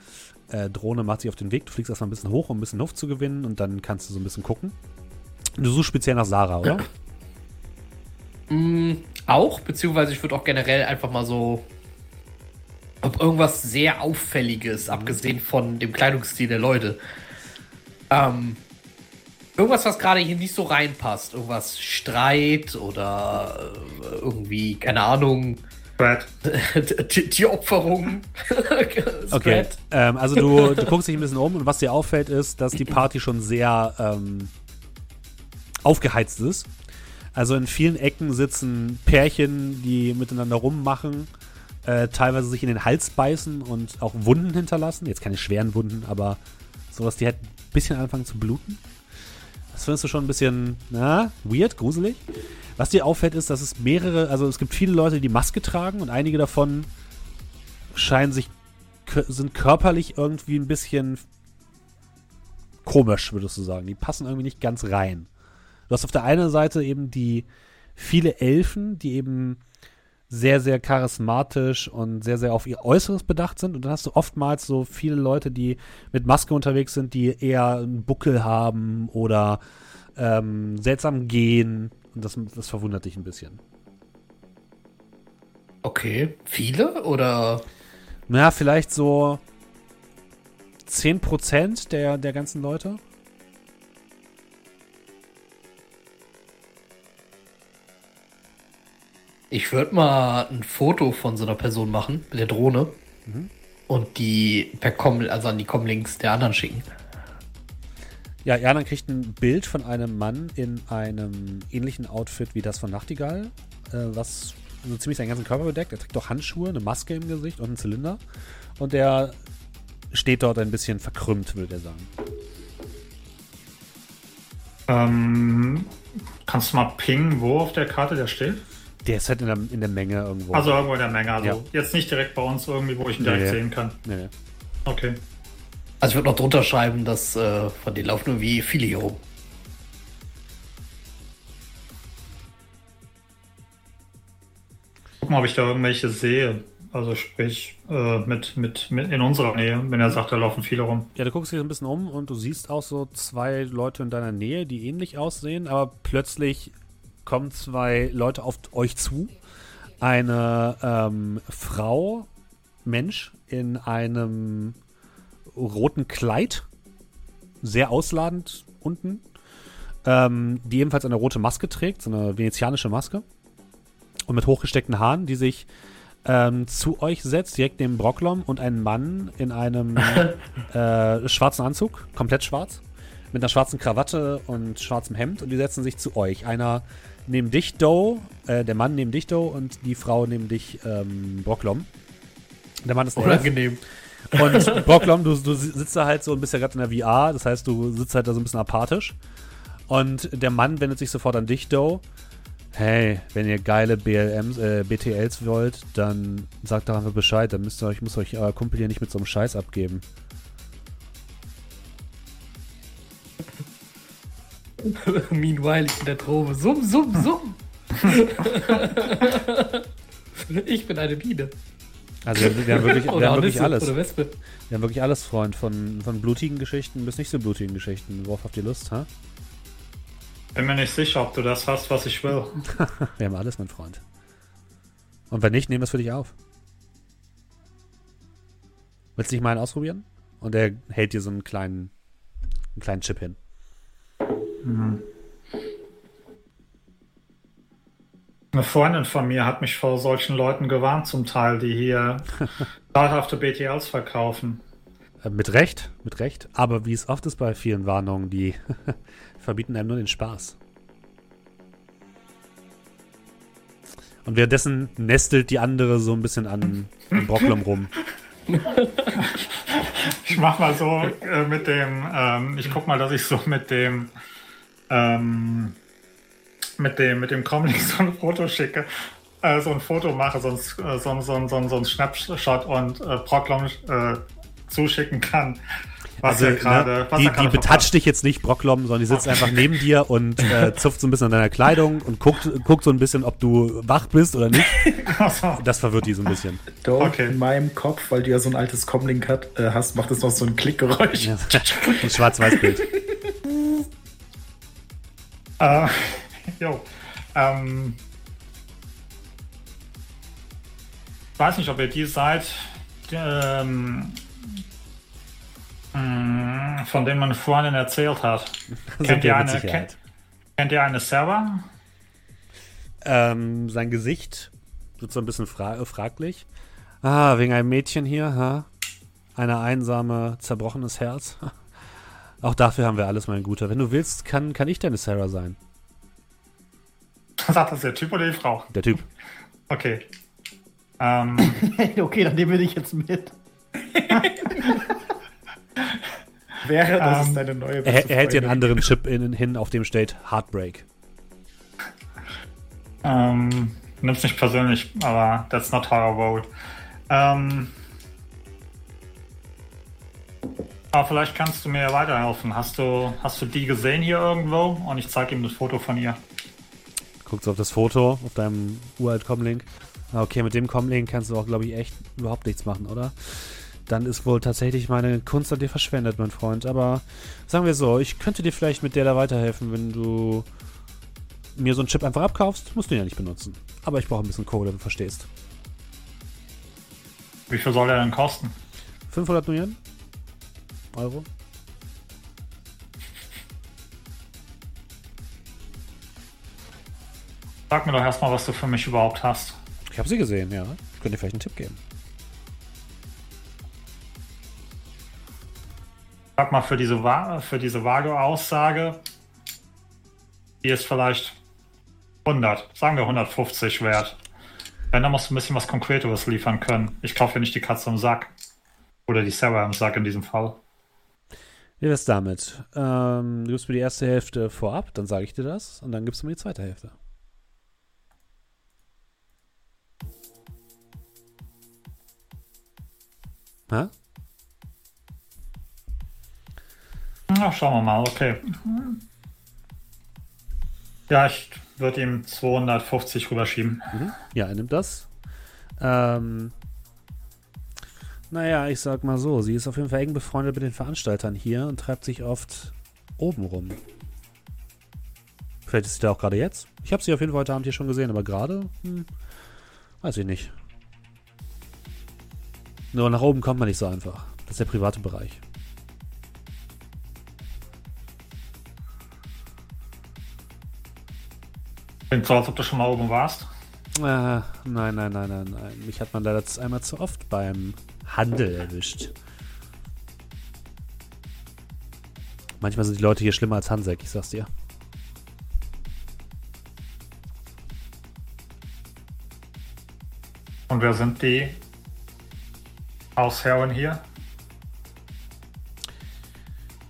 A: äh, Drohne macht sich auf den Weg. Du fliegst erstmal ein bisschen hoch, um ein bisschen Luft zu gewinnen und dann kannst du so ein bisschen gucken. Du suchst speziell nach Sarah, oder? (clears throat)
D: Mm, auch, beziehungsweise ich würde auch generell einfach mal so. Ob irgendwas sehr Auffälliges, abgesehen von dem Kleidungsstil der Leute. Ähm, irgendwas, was gerade hier nicht so reinpasst. Irgendwas Streit oder äh, irgendwie, keine Ahnung,
C: Brad. (laughs)
D: T- Tieropferung. (laughs)
A: Okay. Ähm, also du, du guckst dich ein bisschen um und was dir auffällt ist, dass die Party schon sehr ähm, aufgeheizt ist. Also in vielen Ecken sitzen Pärchen, die miteinander rummachen, äh, teilweise sich in den Hals beißen und auch Wunden hinterlassen. Jetzt keine schweren Wunden, aber sowas, die halt ein bisschen anfangen zu bluten. Das findest du schon ein bisschen, na, weird, gruselig. Was dir auffällt, ist, dass es mehrere, also es gibt viele Leute, die Maske tragen und einige davon scheinen sich sind körperlich irgendwie ein bisschen komisch, würdest du sagen. Die passen irgendwie nicht ganz rein. Du hast auf der einen Seite eben die viele Elfen, die eben sehr, sehr charismatisch und sehr, sehr auf ihr Äußeres bedacht sind. Und dann hast du oftmals so viele Leute, die mit Maske unterwegs sind, die eher einen Buckel haben oder ähm, seltsam gehen. Und das, das verwundert dich ein bisschen.
D: Okay. Viele oder?
A: Na, vielleicht so 10% der, der ganzen Leute.
D: Ich würde mal ein Foto von so einer Person machen mit der Drohne und die per Com, also an die Comlinks der anderen schicken.
A: Ja, Erna kriegt ein Bild von einem Mann in einem ähnlichen Outfit wie das von Nachtigall, äh, was so ziemlich seinen ganzen Körper bedeckt. Er trägt auch Handschuhe, eine Maske im Gesicht und einen Zylinder. Und der steht dort ein bisschen verkrümmt, würde er sagen.
C: Ähm, kannst du mal pingen, wo auf der Karte der steht?
A: Der ist halt in der, in der Menge irgendwo.
C: Also irgendwo in der Menge. Also
A: Ja.
C: jetzt nicht direkt bei uns irgendwie, wo ich ihn direkt
A: Nee.
C: sehen kann.
A: nee, nee.
C: Okay.
D: Also ich würde noch drunter schreiben, dass äh, von denen laufen irgendwie viele hier rum.
C: gucken, ob ich da irgendwelche sehe. Also sprich, äh, mit, mit, mit in unserer Nähe, wenn er sagt, da laufen viele rum.
A: Ja, du guckst dich ein bisschen um und du siehst auch so zwei Leute in deiner Nähe, die ähnlich aussehen, aber plötzlich kommen zwei Leute auf euch zu. Eine ähm, Frau, Mensch, in einem roten Kleid, sehr ausladend unten, ähm, die ebenfalls eine rote Maske trägt, so eine venezianische Maske. Und mit hochgesteckten Haaren, die sich ähm, zu euch setzt, direkt neben Brocklom und ein Mann in einem (laughs) äh, schwarzen Anzug, komplett schwarz, mit einer schwarzen Krawatte und schwarzem Hemd und die setzen sich zu euch. Einer neben dich, Doe, äh, der Mann neben dich, Doe und die Frau neben dich, ähm, Brocklom. Der Mann ist Elf.
D: Unangenehm.
A: Und Brocklom, du, du sitzt da halt so und bist ja gerade in der VR, das heißt, du sitzt halt da so ein bisschen apathisch. Und der Mann wendet sich sofort an dich, Doe. Hey, wenn ihr geile BLMs, äh, BTLs wollt, dann sagt doch einfach Bescheid. Dann müsst ihr euch, muss euch euer Kumpel hier nicht mit so einem Scheiß abgeben. (laughs)
D: Meanwhile, ich in der Drobe. Summ, summ, summ. (laughs) ich bin eine Biene.
A: Also wir, wir haben wirklich, wir haben wirklich alles.
D: Oder Wespe.
A: Wir haben wirklich alles, Freund. Von, von blutigen Geschichten bis nicht so blutigen Geschichten. Worauf habt ihr Lust, ha?
C: Bin mir nicht sicher, ob du das hast, was ich will. (laughs)
A: Wir haben alles, mein Freund. Und wenn nicht, nehmen wir es für dich auf. Willst du nicht mal einen ausprobieren? Und er hält dir so einen kleinen, einen kleinen Chip hin.
C: Eine Freundin von mir hat mich vor solchen Leuten gewarnt, zum Teil, die hier (laughs) dauerhafte BTLs verkaufen.
A: Äh, mit Recht, mit Recht. Aber wie es oft ist bei vielen Warnungen, die (laughs) verbieten einem nur den Spaß. Und währenddessen nestelt die andere so ein bisschen an, an Brocklom rum. (laughs)
C: Ich mach mal so äh, mit dem, ähm, ich guck mal, dass ich so mit dem, ähm, mit dem, mit dem Comlink so ein Foto schicke, äh, so ein Foto mache, sonst äh, so, ein- so, ein- so, ein- so ein Snapshot und äh, Proclom äh, zuschicken kann. Was er gerade,
A: ne,
C: was
A: die, die betatscht dich jetzt nicht, Brocklom, sondern die sitzt einfach neben dir und äh, (laughs) zupft so ein bisschen an deiner Kleidung und guckt, guckt so ein bisschen, ob du wach bist oder nicht. (laughs) Das verwirrt die so ein bisschen.
G: Doch,
C: Okay.
G: in meinem Kopf, weil du ja so ein altes Comlink hat, äh, hast, macht es noch so ein Klickgeräusch.
A: Ja. Ein Schwarz-Weiß-Bild. (laughs)
C: Äh, (laughs) jo. Ähm, ich weiß nicht, ob ihr die seid, ähm, mh, von denen meine Freundin erzählt hat. (laughs) Kennt ihr, eine, kennt, kennt ihr eine Sarah?
A: Ähm, sein Gesicht wird so ein bisschen fra äh, fraglich. Ah, wegen einem Mädchen hier, ha? Eine einsame, zerbrochenes Herz. (laughs) Auch dafür haben wir alles, mein Guter. Wenn du willst, kann, kann ich deine Sarah sein.
C: Sagt das der Typ oder die Frau?
A: Der Typ.
C: Okay. Ähm, (laughs)
B: okay, dann nehmen wir dich jetzt mit. (laughs)
G: Wäre, das
C: Ähm,
G: ist deine neue
A: Er,
G: beste
A: er hält dir einen anderen Chip in, hin, auf dem steht Heartbreak.
C: Ähm, nimm's nicht persönlich, aber that's not how I roll. Ähm, aber vielleicht kannst du mir weiterhelfen. Hast du, hast du die gesehen hier irgendwo? Und ich zeige ihm das Foto von ihr.
A: Guckst du auf das Foto, auf deinem uralt Comlink. Ah, Okay, mit dem Comlink kannst du auch, glaube ich, echt überhaupt nichts machen, oder? Dann ist wohl tatsächlich meine Kunst an dir verschwendet, mein Freund. Aber sagen wir so, ich könnte dir vielleicht mit der da weiterhelfen, wenn du mir so einen Chip einfach abkaufst. Musst du ihn ja nicht benutzen. Aber ich brauche ein bisschen Kohle, du verstehst.
C: Wie viel soll der denn kosten?
A: 500 Millionen? Euro?
C: Sag mir doch erstmal, was du für mich überhaupt hast.
A: Ich habe sie gesehen, ja. Ich könnte dir vielleicht einen Tipp geben.
C: Sag mal, für diese, wa- für diese vage Aussage, die ist vielleicht 100, sagen wir 150 wert. Wenn, dann musst du ein bisschen was Konkreteres liefern können. Ich kaufe ja nicht die Katze im Sack. Oder die Sarah im Sack in diesem Fall.
A: Wie wär's damit? Ähm, du gibst mir die erste Hälfte vorab, dann sage ich dir das. Und dann gibst du mir die zweite Hälfte. Ha?
C: Na, schauen wir mal, okay. Ja, ich würde ihm 250 rüberschieben.
A: Mhm. Ja, er nimmt das. Ähm, naja, ich sag mal so, sie ist auf jeden Fall eng befreundet mit den Veranstaltern hier und treibt sich oft oben rum. Vielleicht ist sie da auch gerade jetzt. Ich habe sie auf jeden Fall heute Abend hier schon gesehen, aber gerade, hm, weiß ich nicht. Nur nach oben kommt man nicht so einfach. Das ist der private Bereich.
C: Klingt so, als ob du schon mal oben warst.
A: Äh, nein, nein, nein, nein, nein. Mich hat man leider einmal zu oft beim Handel erwischt. Manchmal sind die Leute hier schlimmer als Hansek, ich sag's dir.
C: Und wer sind die Hausherren hier?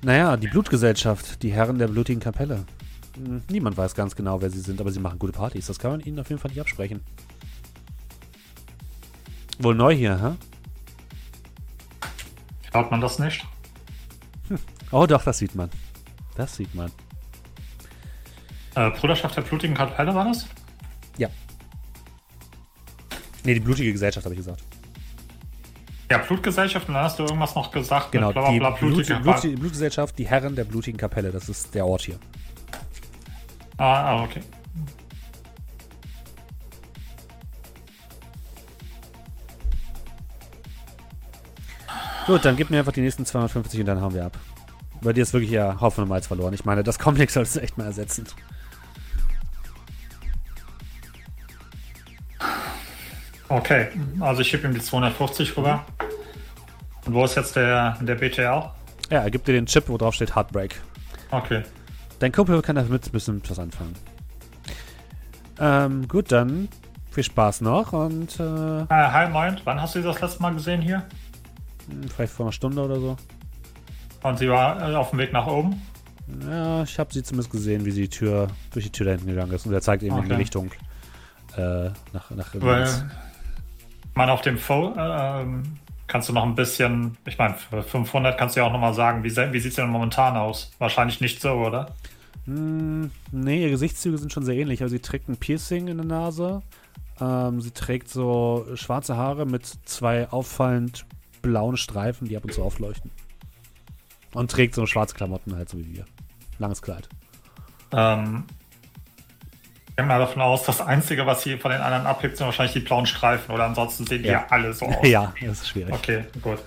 A: Naja, die Blutgesellschaft, die Herren der blutigen Kapelle. Hm, Niemand weiß ganz genau, wer sie sind, aber sie machen gute Partys. Das kann man ihnen auf jeden Fall nicht absprechen. Wohl neu hier, hä?
C: Hört man das nicht?
A: Oh doch, das sieht man. Das sieht man.
C: Äh, Bruderschaft der blutigen Kapelle war das?
A: Nee, die blutige Gesellschaft, habe ich gesagt.
C: Ja, Blutgesellschaft, und dann hast du irgendwas noch gesagt.
A: Genau,
C: bla, bla,
A: die
C: bla,
A: Blut,
C: blutige
A: Blut, Blutgesellschaft, die Herren der blutigen Kapelle. Das ist der Ort hier.
C: Ah, ah, okay.
A: Gut, dann gib mir einfach die nächsten 250 und dann hauen wir ab. Bei dir ist wirklich ja Haufen und Malz verloren. Ich meine, das Comic solltest du echt mal ersetzen.
C: Okay, also ich gebe ihm die 250 rüber. Und wo ist jetzt der, der BTL?
A: Ja, er gibt dir den Chip, wo drauf steht Heartbreak.
C: Okay.
A: Dein Kumpel kann damit ein bisschen was anfangen. Ähm, gut, dann viel Spaß noch und äh,
C: Äh, hi, moin. Wann hast du sie das letzte Mal gesehen hier?
A: Vielleicht vor einer Stunde oder so.
C: Und sie war äh, auf dem Weg nach oben?
A: Ja, ich habe sie zumindest gesehen, wie sie die Tür durch die Tür da hinten gegangen ist und er zeigt eben in die
C: Okay.
A: Richtung äh, nach nach
C: Weil, meine, auf dem Phone äh, ähm, kannst du noch ein bisschen, ich meine, für 500 kannst du ja auch nochmal sagen, wie, wie sieht es denn momentan aus? Wahrscheinlich nicht so, oder?
A: Hm, nee, ihre Gesichtszüge sind schon sehr ähnlich. Also sie trägt ein Piercing in der Nase. Ähm, sie trägt so schwarze Haare mit zwei auffallend blauen Streifen, die ab und zu aufleuchten. Und trägt so schwarze Klamotten halt, so wie wir. Langes Kleid.
C: Ähm, ich gehe mal davon aus, das Einzige, was sie von den anderen abhebt, sind wahrscheinlich die blauen Streifen, oder ansonsten sehen die
A: Ja.
C: ja alle so (laughs) aus.
A: ja, das ist schwierig.
C: Okay, gut.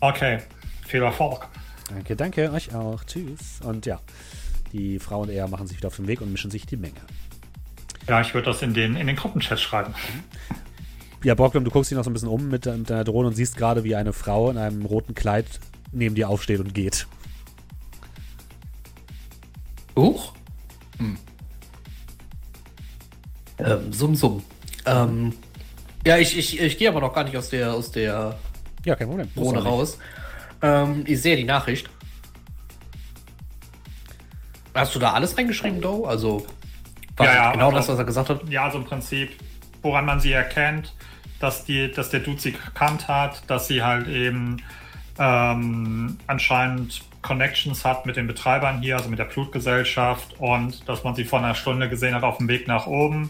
C: Okay, viel Erfolg.
A: Danke, danke, euch auch. Tschüss. Und ja, die Frau und er machen sich wieder auf den Weg und mischen sich die Menge.
C: Ja, ich würde das in den, in den Gruppenchat schreiben.
A: Ja, Borglum, du guckst dich noch so ein bisschen um mit, mit deiner Drohne und siehst gerade, wie eine Frau in einem roten Kleid neben dir aufsteht und geht.
D: Huch. Hm. Ähm, summ, summ. Ähm, ja, ich, ich, ich gehe aber noch gar nicht aus der, aus der
A: Ja, kein Problem.
D: Drohne raus. Ähm, ich sehe die Nachricht. Hast du da alles reingeschrieben, Do? Also, war
C: Ja, ja,
D: genau
C: also-
D: das, was er gesagt hat?
C: Ja, also im Prinzip, woran man sie erkennt, dass, die, dass der Dude sie gekannt hat, dass sie halt eben ähm, anscheinend Connections hat mit den Betreibern hier, also mit der Blutgesellschaft und dass man sie vor einer Stunde gesehen hat auf dem Weg nach oben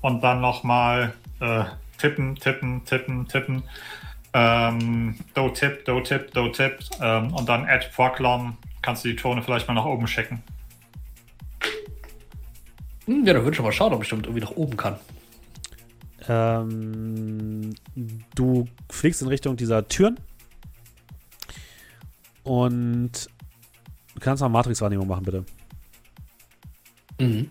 C: und dann nochmal äh, tippen, tippen, tippen, tippen. Ähm, do tip, do tip, do tip ähm, und dann add Proclom. Kannst du die Tone vielleicht mal nach oben schicken.
D: Hm, ja, dann würde ich mal schauen, ob ich damit irgendwie nach oben kann.
A: Ähm, du fliegst in Richtung dieser Türen und du kannst mal Matrix-Wahrnehmung machen, bitte.
D: Mhm.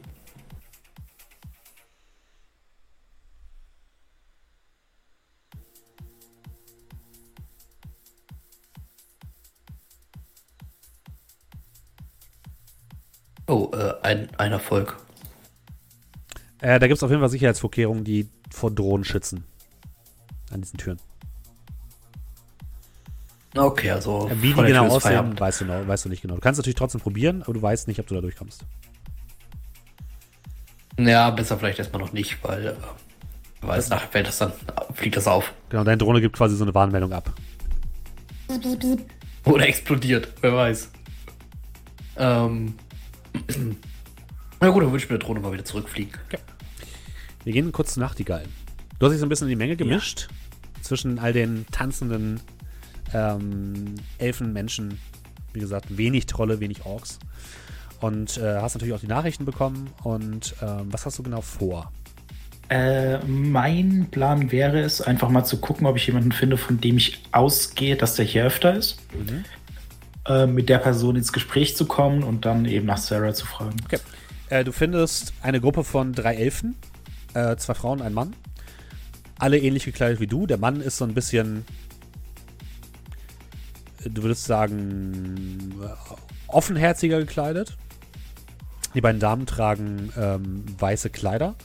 D: Oh, äh, ein, ein Erfolg.
A: Äh, da gibt es auf jeden Fall Sicherheitsvorkehrungen, die vor Drohnen schützen. An diesen Türen.
D: Okay, also.
A: Wie die genau aussehen, weißt du, noch, weißt du nicht genau. Du kannst natürlich trotzdem probieren, aber du weißt nicht, ob du da durchkommst.
D: Ja, besser vielleicht erstmal noch nicht, weil. Äh, wer weiß, nach fällt das dann, fliegt das auf.
A: Genau, deine Drohne gibt quasi so eine Warnmeldung ab.
D: Oder explodiert, wer weiß. Ähm. (clears throat) Na gut, dann würde ich mit der Drohne mal wieder zurückfliegen.
A: Wir gehen kurz zu Nachtigall. Du hast dich so ein bisschen in die Menge gemischt zwischen all den tanzenden ähm, Elfenmenschen. Wie gesagt, wenig Trolle, wenig Orks. Und äh, hast natürlich auch die Nachrichten bekommen. Und ähm, was hast du genau vor?
E: Äh, mein Plan wäre es, einfach mal zu gucken, ob ich jemanden finde, von dem ich ausgehe, dass der hier öfter ist. Äh, mit der Person ins Gespräch zu kommen und dann eben nach Sarah zu fragen.
A: Okay. Äh, du findest eine Gruppe von drei Elfen, äh, zwei Frauen, ein Mann. Alle ähnlich gekleidet wie du. Der Mann ist so ein bisschen, du würdest sagen, äh, offenherziger gekleidet. Die beiden Damen tragen ähm, weiße Kleider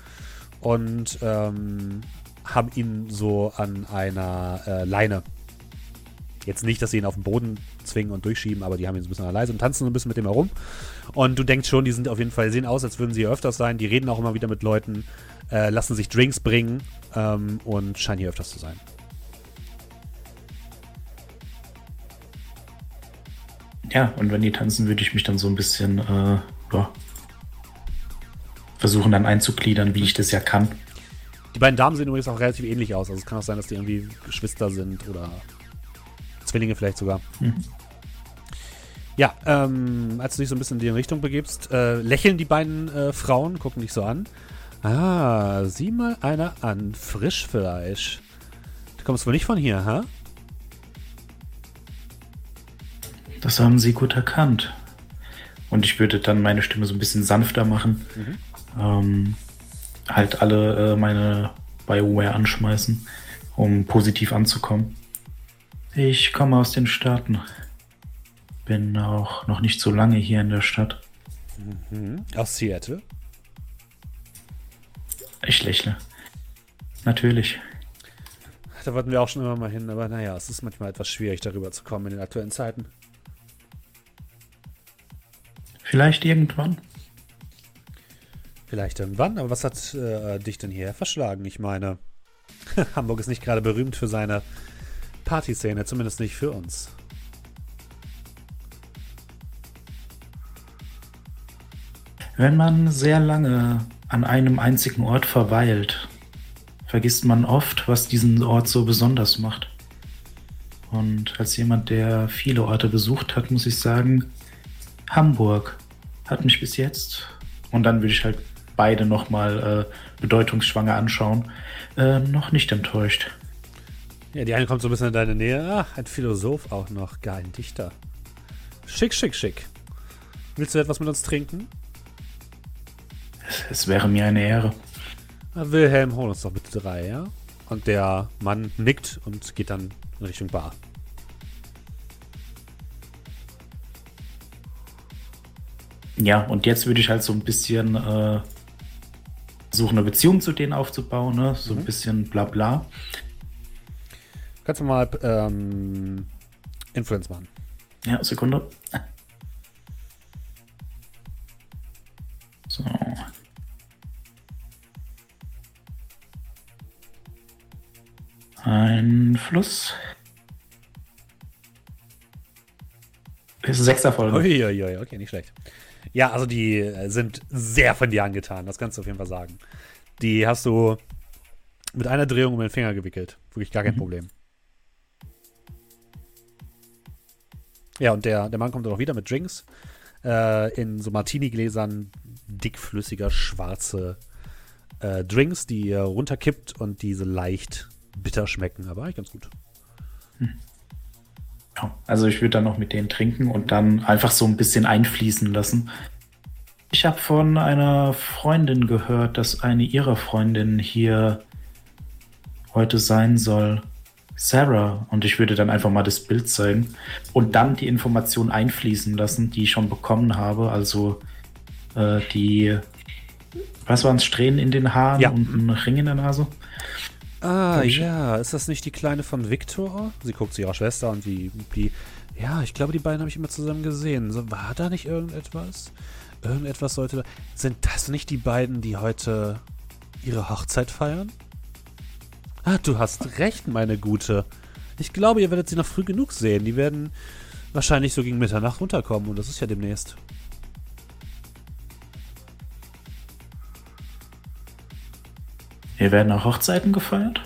A: und ähm, haben ihn so an einer äh, Leine. Jetzt nicht, dass sie ihn auf den Boden zwingen und durchschieben, aber die haben ihn so ein bisschen an der Leise und tanzen so ein bisschen mit dem herum. Und du denkst schon, die sind auf jeden Fall, sehen aus, als würden sie öfters sein. Die reden auch immer wieder mit Leuten, äh, lassen sich Drinks bringen ähm, und scheinen hier öfters zu sein.
E: Ja, und wenn die tanzen, würde ich mich dann so ein bisschen äh, ja, versuchen dann einzugliedern, wie ich das ja kann.
A: Die beiden Damen sehen übrigens auch relativ ähnlich aus. Also es kann auch sein, dass die irgendwie Geschwister sind oder Zwillinge vielleicht sogar.
E: Mhm.
A: Ja, ähm, als du dich so ein bisschen in die Richtung begibst, äh, lächeln die beiden äh, Frauen, gucken dich so an. Ah, sieh mal einer an. Frischfleisch. Du kommst wohl nicht von hier, ha?
E: Das haben sie gut erkannt. Und ich würde dann meine Stimme so ein bisschen sanfter machen. Ähm, halt alle äh, meine Bioware anschmeißen, um positiv anzukommen. Ich komme aus den Staaten. Bin auch noch nicht so lange hier in der Stadt.
A: Mhm. Aus Seattle.
E: Ich lächle. Natürlich.
A: Da wollten wir auch schon immer mal hin, aber naja, es ist manchmal etwas schwierig, darüber zu kommen in den aktuellen Zeiten.
E: Vielleicht irgendwann.
A: Vielleicht irgendwann, aber was hat äh, dich denn hierher verschlagen? Ich meine, (laughs) Hamburg ist nicht gerade berühmt für seine Partyszene, zumindest nicht für uns.
E: Wenn man sehr lange an einem einzigen Ort verweilt, vergisst man oft, was diesen Ort so besonders macht. Und als jemand, der viele Orte besucht hat, muss ich sagen, Hamburg hat mich bis jetzt, und dann würde ich halt beide nochmal äh, bedeutungsschwanger anschauen, äh, noch nicht enttäuscht.
A: Ja, die eine kommt so ein bisschen in deine Nähe. Ah, ein Philosoph auch noch. Gar ein Dichter. Schick, schick, schick. Willst du etwas mit uns trinken?
E: Es wäre mir eine Ehre.
A: Wilhelm, hol uns doch bitte drei, ja? Und der Mann nickt und geht dann in Richtung Bar.
E: Ja, und jetzt würde ich halt so ein bisschen äh, versuchen, eine Beziehung zu denen aufzubauen, ne? so ein bisschen bla bla.
A: Kannst du mal ähm, Influence machen.
E: Ja, Sekunde. So. Einfluss. Ist ein sechster Folge.
A: Uiuiui, okay, nicht schlecht. Ja, also die äh, sind sehr von dir angetan, das kannst du auf jeden Fall sagen. Die hast du mit einer Drehung um den Finger gewickelt. Wirklich gar kein Problem. Ja, und der, der Mann kommt dann auch wieder mit Drinks. Äh, in so Martini-Gläsern dickflüssiger, schwarze äh, Drinks, die er runterkippt und diese leicht bitter schmecken. Aber eigentlich ganz gut.
E: Ja, also ich würde dann noch mit denen trinken und dann einfach so ein bisschen einfließen lassen. Ich habe von einer Freundin gehört, dass eine ihrer Freundinnen hier heute sein soll. Sarah. Und ich würde dann einfach mal das Bild zeigen und dann die Information einfließen lassen, die ich schon bekommen habe. Also äh, die, was waren es, Strähnen in den Haaren
A: Ja.
E: und ein Ring in der Nase.
A: Ah, ja. Ist das nicht die Kleine von Victor? Sie guckt zu ihrer Schwester und die, die ja, ich glaube, die beiden habe ich immer zusammen gesehen. So, war da nicht irgendetwas? Irgendetwas sollte da. Sind das nicht die beiden, die heute ihre Hochzeit feiern? Ah, du hast recht, meine Gute. Ich glaube, ihr werdet sie noch früh genug sehen. Die werden wahrscheinlich so gegen Mitternacht runterkommen und das ist ja demnächst.
E: Hier werden auch Hochzeiten gefeiert?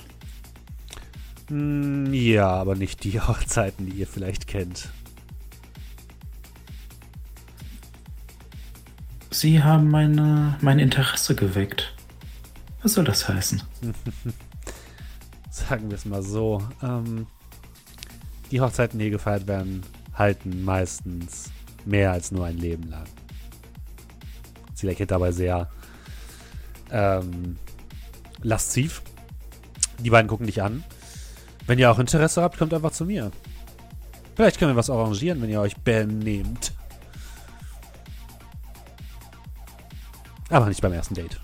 A: Hm, ja, aber nicht die (laughs) Hochzeiten, die ihr vielleicht kennt.
E: Sie haben meine, mein Interesse geweckt. Was soll das heißen? (laughs)
A: Sagen wir es mal so. Ähm, die Hochzeiten, die hier gefeiert werden, halten meistens mehr als nur ein Leben lang. Sie lächelt dabei sehr ähm, lasziv. Die beiden gucken dich an. Wenn ihr auch Interesse habt, kommt einfach zu mir. Vielleicht können wir was arrangieren, wenn ihr euch benehmt. Aber nicht beim ersten Date.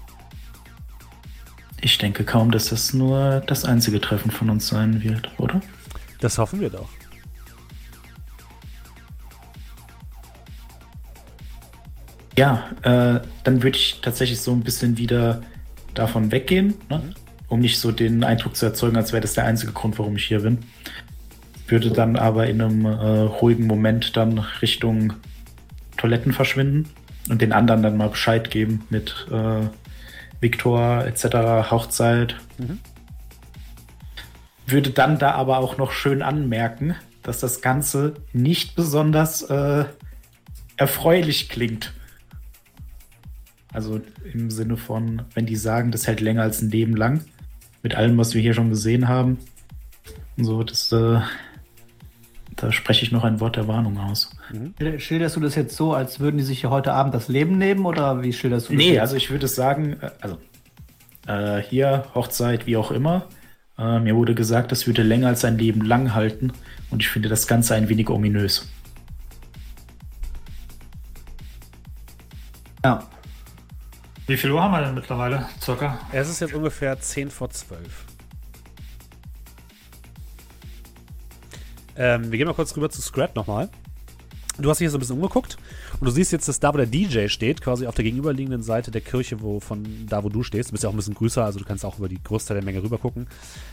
E: Ich denke kaum, dass das nur das einzige Treffen von uns sein wird, oder?
A: Das hoffen wir doch.
E: Ja, äh, dann würde ich tatsächlich so ein bisschen wieder davon weggehen, ne? um nicht so den Eindruck zu erzeugen, als wäre das der einzige Grund, warum ich hier bin. Würde dann aber in einem äh, ruhigen Moment dann Richtung Toiletten verschwinden und den anderen dann mal Bescheid geben mit äh, Viktor etc. Hochzeit.
A: Mhm.
E: Würde dann da aber auch noch schön anmerken, dass das Ganze nicht besonders äh, erfreulich klingt. Also im Sinne von, wenn die sagen, das hält länger als ein Leben lang, mit allem, was wir hier schon gesehen haben. Und so, das, äh, da spreche ich noch ein Wort der Warnung aus.
B: Schilderst du das jetzt so, als würden die sich hier heute Abend das Leben nehmen oder wie schilderst du das?
E: Nee,
B: jetzt?
E: also ich würde sagen, äh, also äh, hier Hochzeit, wie auch immer. Äh, mir wurde gesagt, das würde länger als ein Leben lang halten und ich finde das Ganze ein wenig ominös.
B: Ja.
C: Wie viel Uhr haben wir denn mittlerweile? Circa?
A: Es ist jetzt ungefähr 10 vor 12. Ähm, wir gehen mal kurz rüber zu Scrat nochmal. Du hast dich hier so ein bisschen umgeguckt und du siehst jetzt, dass da, wo der DJ steht, quasi auf der gegenüberliegenden Seite der Kirche, wo von da, wo du stehst, du bist ja auch ein bisschen größer, also du kannst auch über die Großteil der Menge rüber gucken.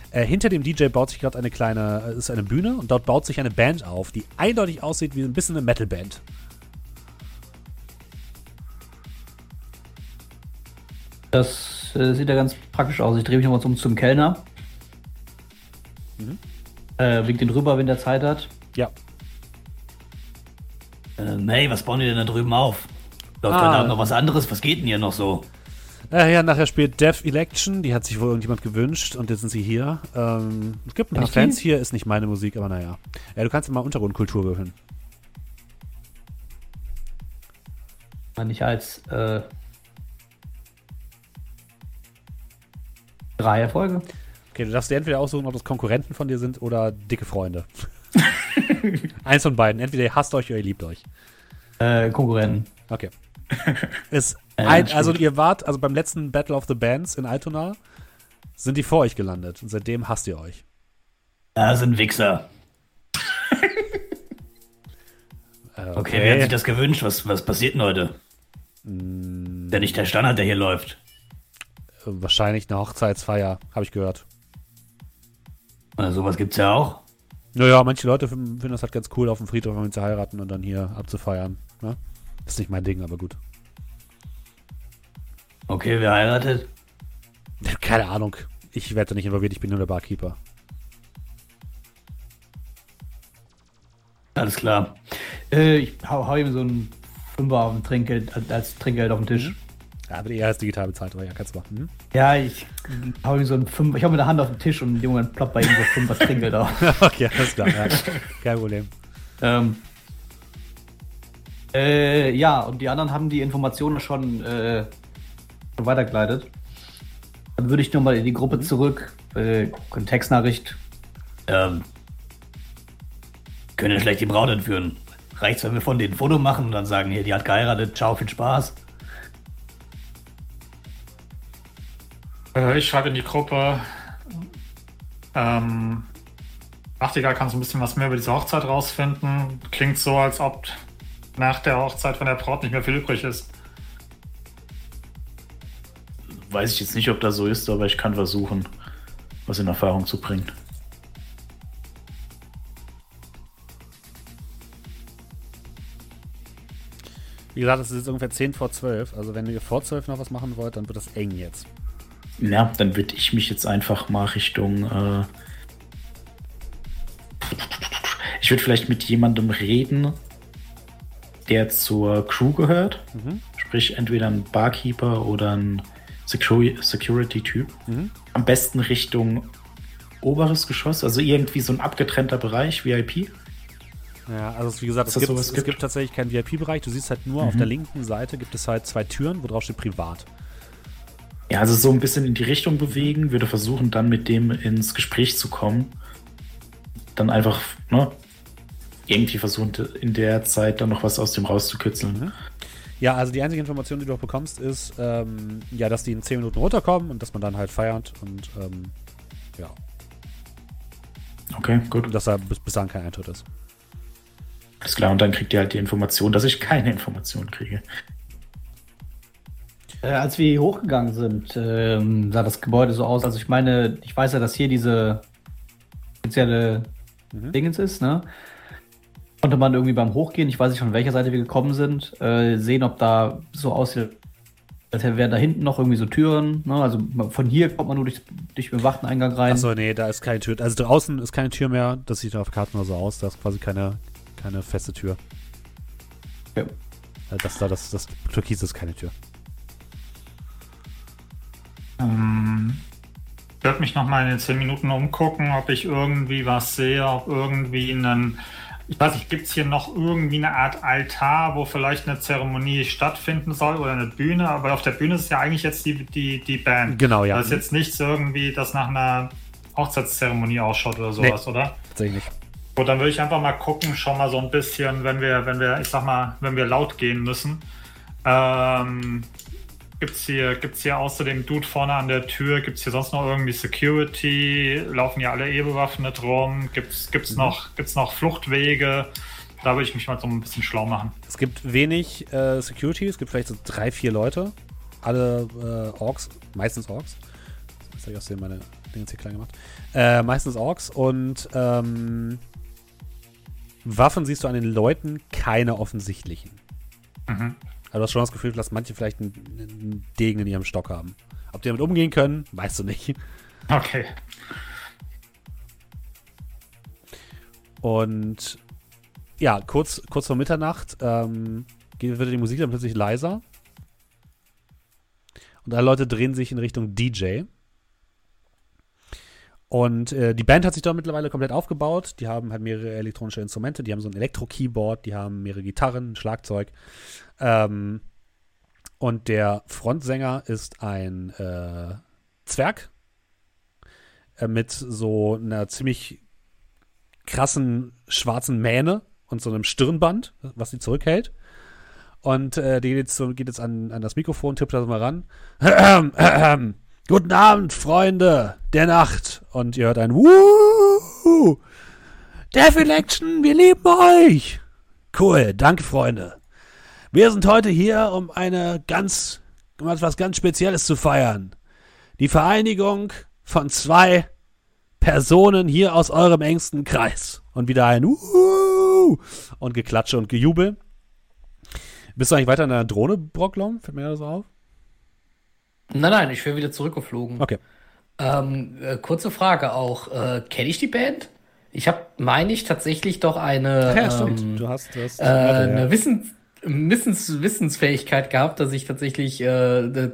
A: Äh, hinter dem DJ baut sich gerade eine kleine, äh, ist eine Bühne und dort baut sich eine Band auf, die eindeutig aussieht wie ein bisschen eine Metalband.
B: Das äh, sieht ja ganz praktisch aus. Ich drehe mich nochmal um zum Kellner.
A: Mhm.
B: Äh, wink den rüber, wenn der Zeit hat.
A: Ja.
F: Ähm, hey, was bauen die denn da drüben auf? Läuft
A: Ah.
F: Abend noch was anderes? Was geht denn hier noch so?
A: Äh, ja, nachher spielt Dev Election, die hat sich wohl irgendjemand gewünscht und jetzt sind sie hier. Ähm, es gibt ein paar
B: Echt die?
A: Fans hier, ist nicht meine Musik, aber naja. Ja, du kannst mal Untergrundkultur würfeln.
B: Nicht als äh, drei Erfolge.
A: Okay, du darfst dir entweder aussuchen, ob das Konkurrenten von dir sind oder dicke Freunde. (laughs) Eins von beiden. Entweder ihr hasst euch oder ihr liebt euch.
B: Äh, Konkurrenten.
A: Okay. (laughs) Ist ein,
B: ist
A: also ihr wart, also beim letzten Battle of the Bands in Altona sind die vor euch gelandet und seitdem hasst ihr euch.
F: Da sind Wichser.
A: Äh,
F: Okay, wer hat sich das gewünscht? Was, was passiert denn heute?
A: Mm,
F: Der nicht der Standard, der hier läuft.
A: Wahrscheinlich eine Hochzeitsfeier, habe ich gehört.
F: Oder sowas gibt's ja auch.
A: Naja, manche Leute finden das halt ganz cool, auf dem Friedhof irgendwie zu heiraten und dann hier abzufeiern. Ne? Ist nicht mein Ding, aber gut.
F: Okay, wer heiratet? (laughs)
A: Keine Ahnung. Ich werde da nicht involviert, ich bin nur der Barkeeper.
F: Alles klar.
B: Äh, ich hau, hau ihm so ein Fünfer auf dem Trinkgeld, als- als Trinkgeld auf den Tisch.
A: Ja, wird eher als digital bezahlt, aber ja, kannst du machen. Hm?
B: Ja, ich hau ihm so ein Fünfer, ich hau mit der Hand auf den Tisch und in dem Moment ploppt bei ihm so Fünfer Trinkgeld auf. (laughs)
A: okay, alles klar. Ja. Kein Problem.
B: Ähm, äh, ja, und die anderen haben die Informationen schon, äh, schon weitergeleitet. Dann würde ich nochmal in die Gruppe zurück, äh, Textnachricht.
F: Ähm, können schlecht die Braut entführen. Reicht's, wenn wir von denen ein Foto machen und dann sagen, hier, die hat geheiratet, ciao, viel Spaß.
C: Ich schreibe in die Gruppe. Ähm, Nachtigall kannst du ein bisschen was mehr über diese Hochzeit rausfinden. Klingt so, als ob nach der Hochzeit von der Braut nicht mehr viel übrig ist.
E: Weiß ich jetzt nicht, ob das so ist, aber ich kann versuchen, was in Erfahrung zu bringen.
A: Wie gesagt, es ist jetzt ungefähr 10 vor 12. Also wenn ihr vor 12 noch was machen wollt, dann wird das eng jetzt.
E: Ja, dann würde ich mich jetzt einfach mal Richtung. Äh, ich würde vielleicht mit jemandem reden, der zur Crew gehört.
A: Mhm.
E: Sprich, entweder ein Barkeeper oder ein Security- Security-Typ.
A: Mhm.
E: Am besten Richtung oberes Geschoss, also irgendwie so ein abgetrennter Bereich, VIP.
A: Ja, also wie gesagt, es gibt, es
E: gibt?
A: tatsächlich keinen VIP-Bereich. Du siehst halt nur auf der linken Seite gibt es halt zwei Türen, wo drauf steht privat.
E: Ja, also so ein bisschen in die Richtung bewegen, würde versuchen, dann mit dem ins Gespräch zu kommen. Dann einfach, ne, irgendwie versuchen, in der Zeit dann noch was aus dem rauszukitzeln.
A: Ja, also die einzige Information, die du auch bekommst, ist, ähm, ja, dass die in 10 Minuten runterkommen und dass man dann halt feiert und ähm, ja,
E: Okay, gut.
A: und dass da bis, bis dahin kein Eintritt ist.
E: Alles klar, und dann kriegt ihr halt die Information, dass ich keine Information kriege.
B: Äh, als wir hier hochgegangen sind, ähm, sah das Gebäude so aus. Also ich meine, ich weiß ja, dass hier diese spezielle
A: Mhm.
B: Dingens ist, ne? Konnte man irgendwie beim Hochgehen, ich weiß nicht von welcher Seite wir gekommen sind, äh, sehen, ob da so aussieht, als wären da hinten noch irgendwie so Türen. Ne? Also von hier kommt man nur durch, durch den bewachten Eingang rein.
A: Achso, nee, da ist keine Tür. Also draußen ist keine Tür mehr. Das sieht auf der Karte nur so aus. Da ist quasi keine, keine feste Tür.
B: Ja.
A: Äh, Das da, das, das Türkis ist keine Tür.
C: Ähm, ich werde mich noch mal in den 10 Minuten umgucken, ob ich irgendwie was sehe, ob irgendwie einen. Ich weiß nicht, gibt es hier noch irgendwie eine Art Altar, wo vielleicht eine Zeremonie stattfinden soll oder eine Bühne? Aber auf der Bühne ist ja eigentlich jetzt die, die, die Band.
A: Genau, ja.
C: Da ist jetzt nichts irgendwie, das nach einer Hochzeitszeremonie ausschaut oder sowas, oder?
A: Tatsächlich.
C: Gut, dann würde ich einfach mal gucken, schon mal so ein bisschen, wenn wir, wenn wir, ich sag mal, wenn wir laut gehen müssen. Ähm, gibt's hier, gibt's hier außer dem Dude vorne an der Tür, gibt's hier sonst noch irgendwie Security? Laufen ja alle eh bewaffnet rum? Gibt's, gibt's noch, gibt's noch Fluchtwege? Da würde ich mich mal so ein bisschen schlau machen.
A: Es gibt wenig äh, Security. Es gibt vielleicht so drei, vier Leute. Alle äh, Orks. Meistens Orks. Das habe ich aus dem meine Dinge hier klein gemacht. Äh, meistens Orks. Und ähm, Waffen siehst du an den Leuten keine offensichtlichen.
C: Mhm.
A: Also du hast schon das Gefühl, dass manche vielleicht einen, einen Degen in ihrem Stock haben. Ob die damit umgehen können, weißt du nicht.
C: Okay.
A: Und ja, kurz, kurz vor Mitternacht ähm, geht, wird die Musik dann plötzlich leiser. Und alle Leute drehen sich in Richtung DJ. Und äh, die Band hat sich da mittlerweile komplett aufgebaut. Die haben halt mehrere elektronische Instrumente. Die haben so ein Elektro-Keyboard, die haben mehrere Gitarren, Schlagzeug. Ähm, und der Frontsänger ist ein äh, Zwerg äh, mit so einer ziemlich krassen schwarzen Mähne und so einem Stirnband, was sie zurückhält. Und äh, die geht jetzt, geht jetzt an, an das Mikrofon, tippt das mal ran. (clears throat) Guten Abend, Freunde der Nacht. Und ihr hört ein Wuhu! Death Election, wir lieben euch! Cool, danke, Freunde. Wir sind heute hier, um eine ganz, um etwas ganz Spezielles zu feiern. Die Vereinigung von zwei Personen hier aus eurem engsten Kreis. Und wieder ein Uhu und Geklatsche und Gejubel. Bist du eigentlich weiter in der Drohne, Brocklom? Fällt mir das so auf?
D: Nein, nein, ich wäre wieder zurückgeflogen.
A: Okay.
D: Ähm, äh, kurze Frage auch. Äh, Kenne ich die Band? Ich habe, meine ich, tatsächlich doch eine,
A: Ja, stimmt.
D: ähm,
A: Du hast, du hast
D: äh, eine Wissens, Wissens, Wissensfähigkeit gehabt, dass ich tatsächlich äh,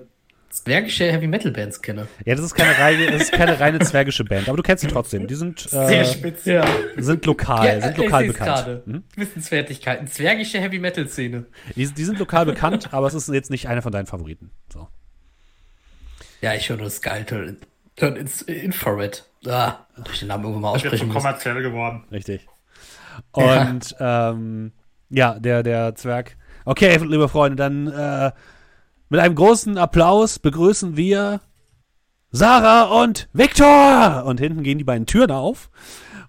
D: zwergische Heavy Metal Bands kenne.
A: ja, das ist keine reine, das ist keine reine zwergische Band, aber du kennst sie trotzdem. Die sind,
D: Sehr
A: äh,
D: speziell.
A: sind lokal, sind
D: ich
A: lokal bekannt.
D: gerade.
A: Mhm.
D: Wissensfertigkeiten. Zwergische Heavy Metal Szene.
A: Die, die sind lokal bekannt, aber es ist jetzt nicht einer von deinen Favoriten. So.
D: Ja, ich höre nur Skull Turn, Turn ins Infrared. Ah, durch den Namen irgendwann mal aussprechen muss.
C: kommerziell geworden.
A: Richtig. Und ja, ähm, ja der, der Zwerg. Okay, liebe Freunde, dann äh, mit einem großen Applaus begrüßen wir Sarah und Viktor. Und hinten gehen die beiden Türen auf.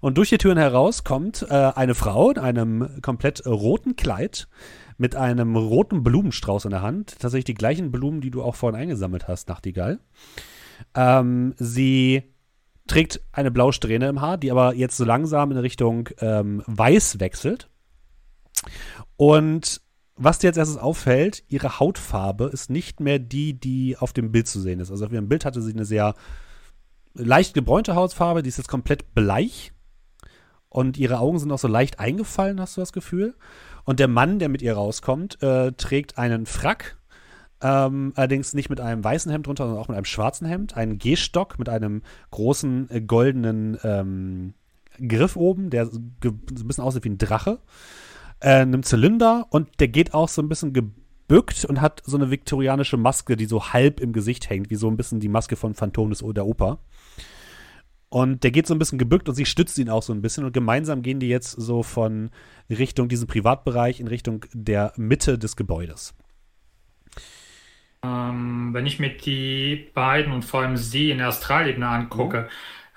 A: Und durch die Türen heraus kommt äh, eine Frau in einem komplett roten Kleid mit einem roten Blumenstrauß in der Hand. Tatsächlich die gleichen Blumen, die du auch vorhin eingesammelt hast, Nachtigall. Ähm, sie trägt eine blaue Strähne im Haar, die aber jetzt so langsam in Richtung ähm, Weiß wechselt. Und was dir jetzt erstes auffällt, ihre Hautfarbe ist nicht mehr die, die auf dem Bild zu sehen ist. Also auf ihrem Bild hatte sie eine sehr leicht gebräunte Hautfarbe, die ist jetzt komplett bleich. Und ihre Augen sind auch so leicht eingefallen, hast du das Gefühl. Und der Mann, der mit ihr rauskommt, äh, trägt einen Frack. Ähm, allerdings nicht mit einem weißen Hemd drunter, sondern auch mit einem schwarzen Hemd. Einen Gehstock mit einem großen äh, goldenen ähm, Griff oben, der so ein bisschen aussieht wie ein Drache. Äh, einem Zylinder und der geht auch so ein bisschen gebückt und hat so eine viktorianische Maske, die so halb im Gesicht hängt, wie so ein bisschen die Maske von Phantom des, der Oper. Und der geht so ein bisschen gebückt und sie stützt ihn auch so ein bisschen. Und gemeinsam gehen die jetzt so von Richtung diesen Privatbereich in Richtung der Mitte des Gebäudes.
C: Ähm, wenn ich mir die beiden und vor allem sie in der Astralebene angucke,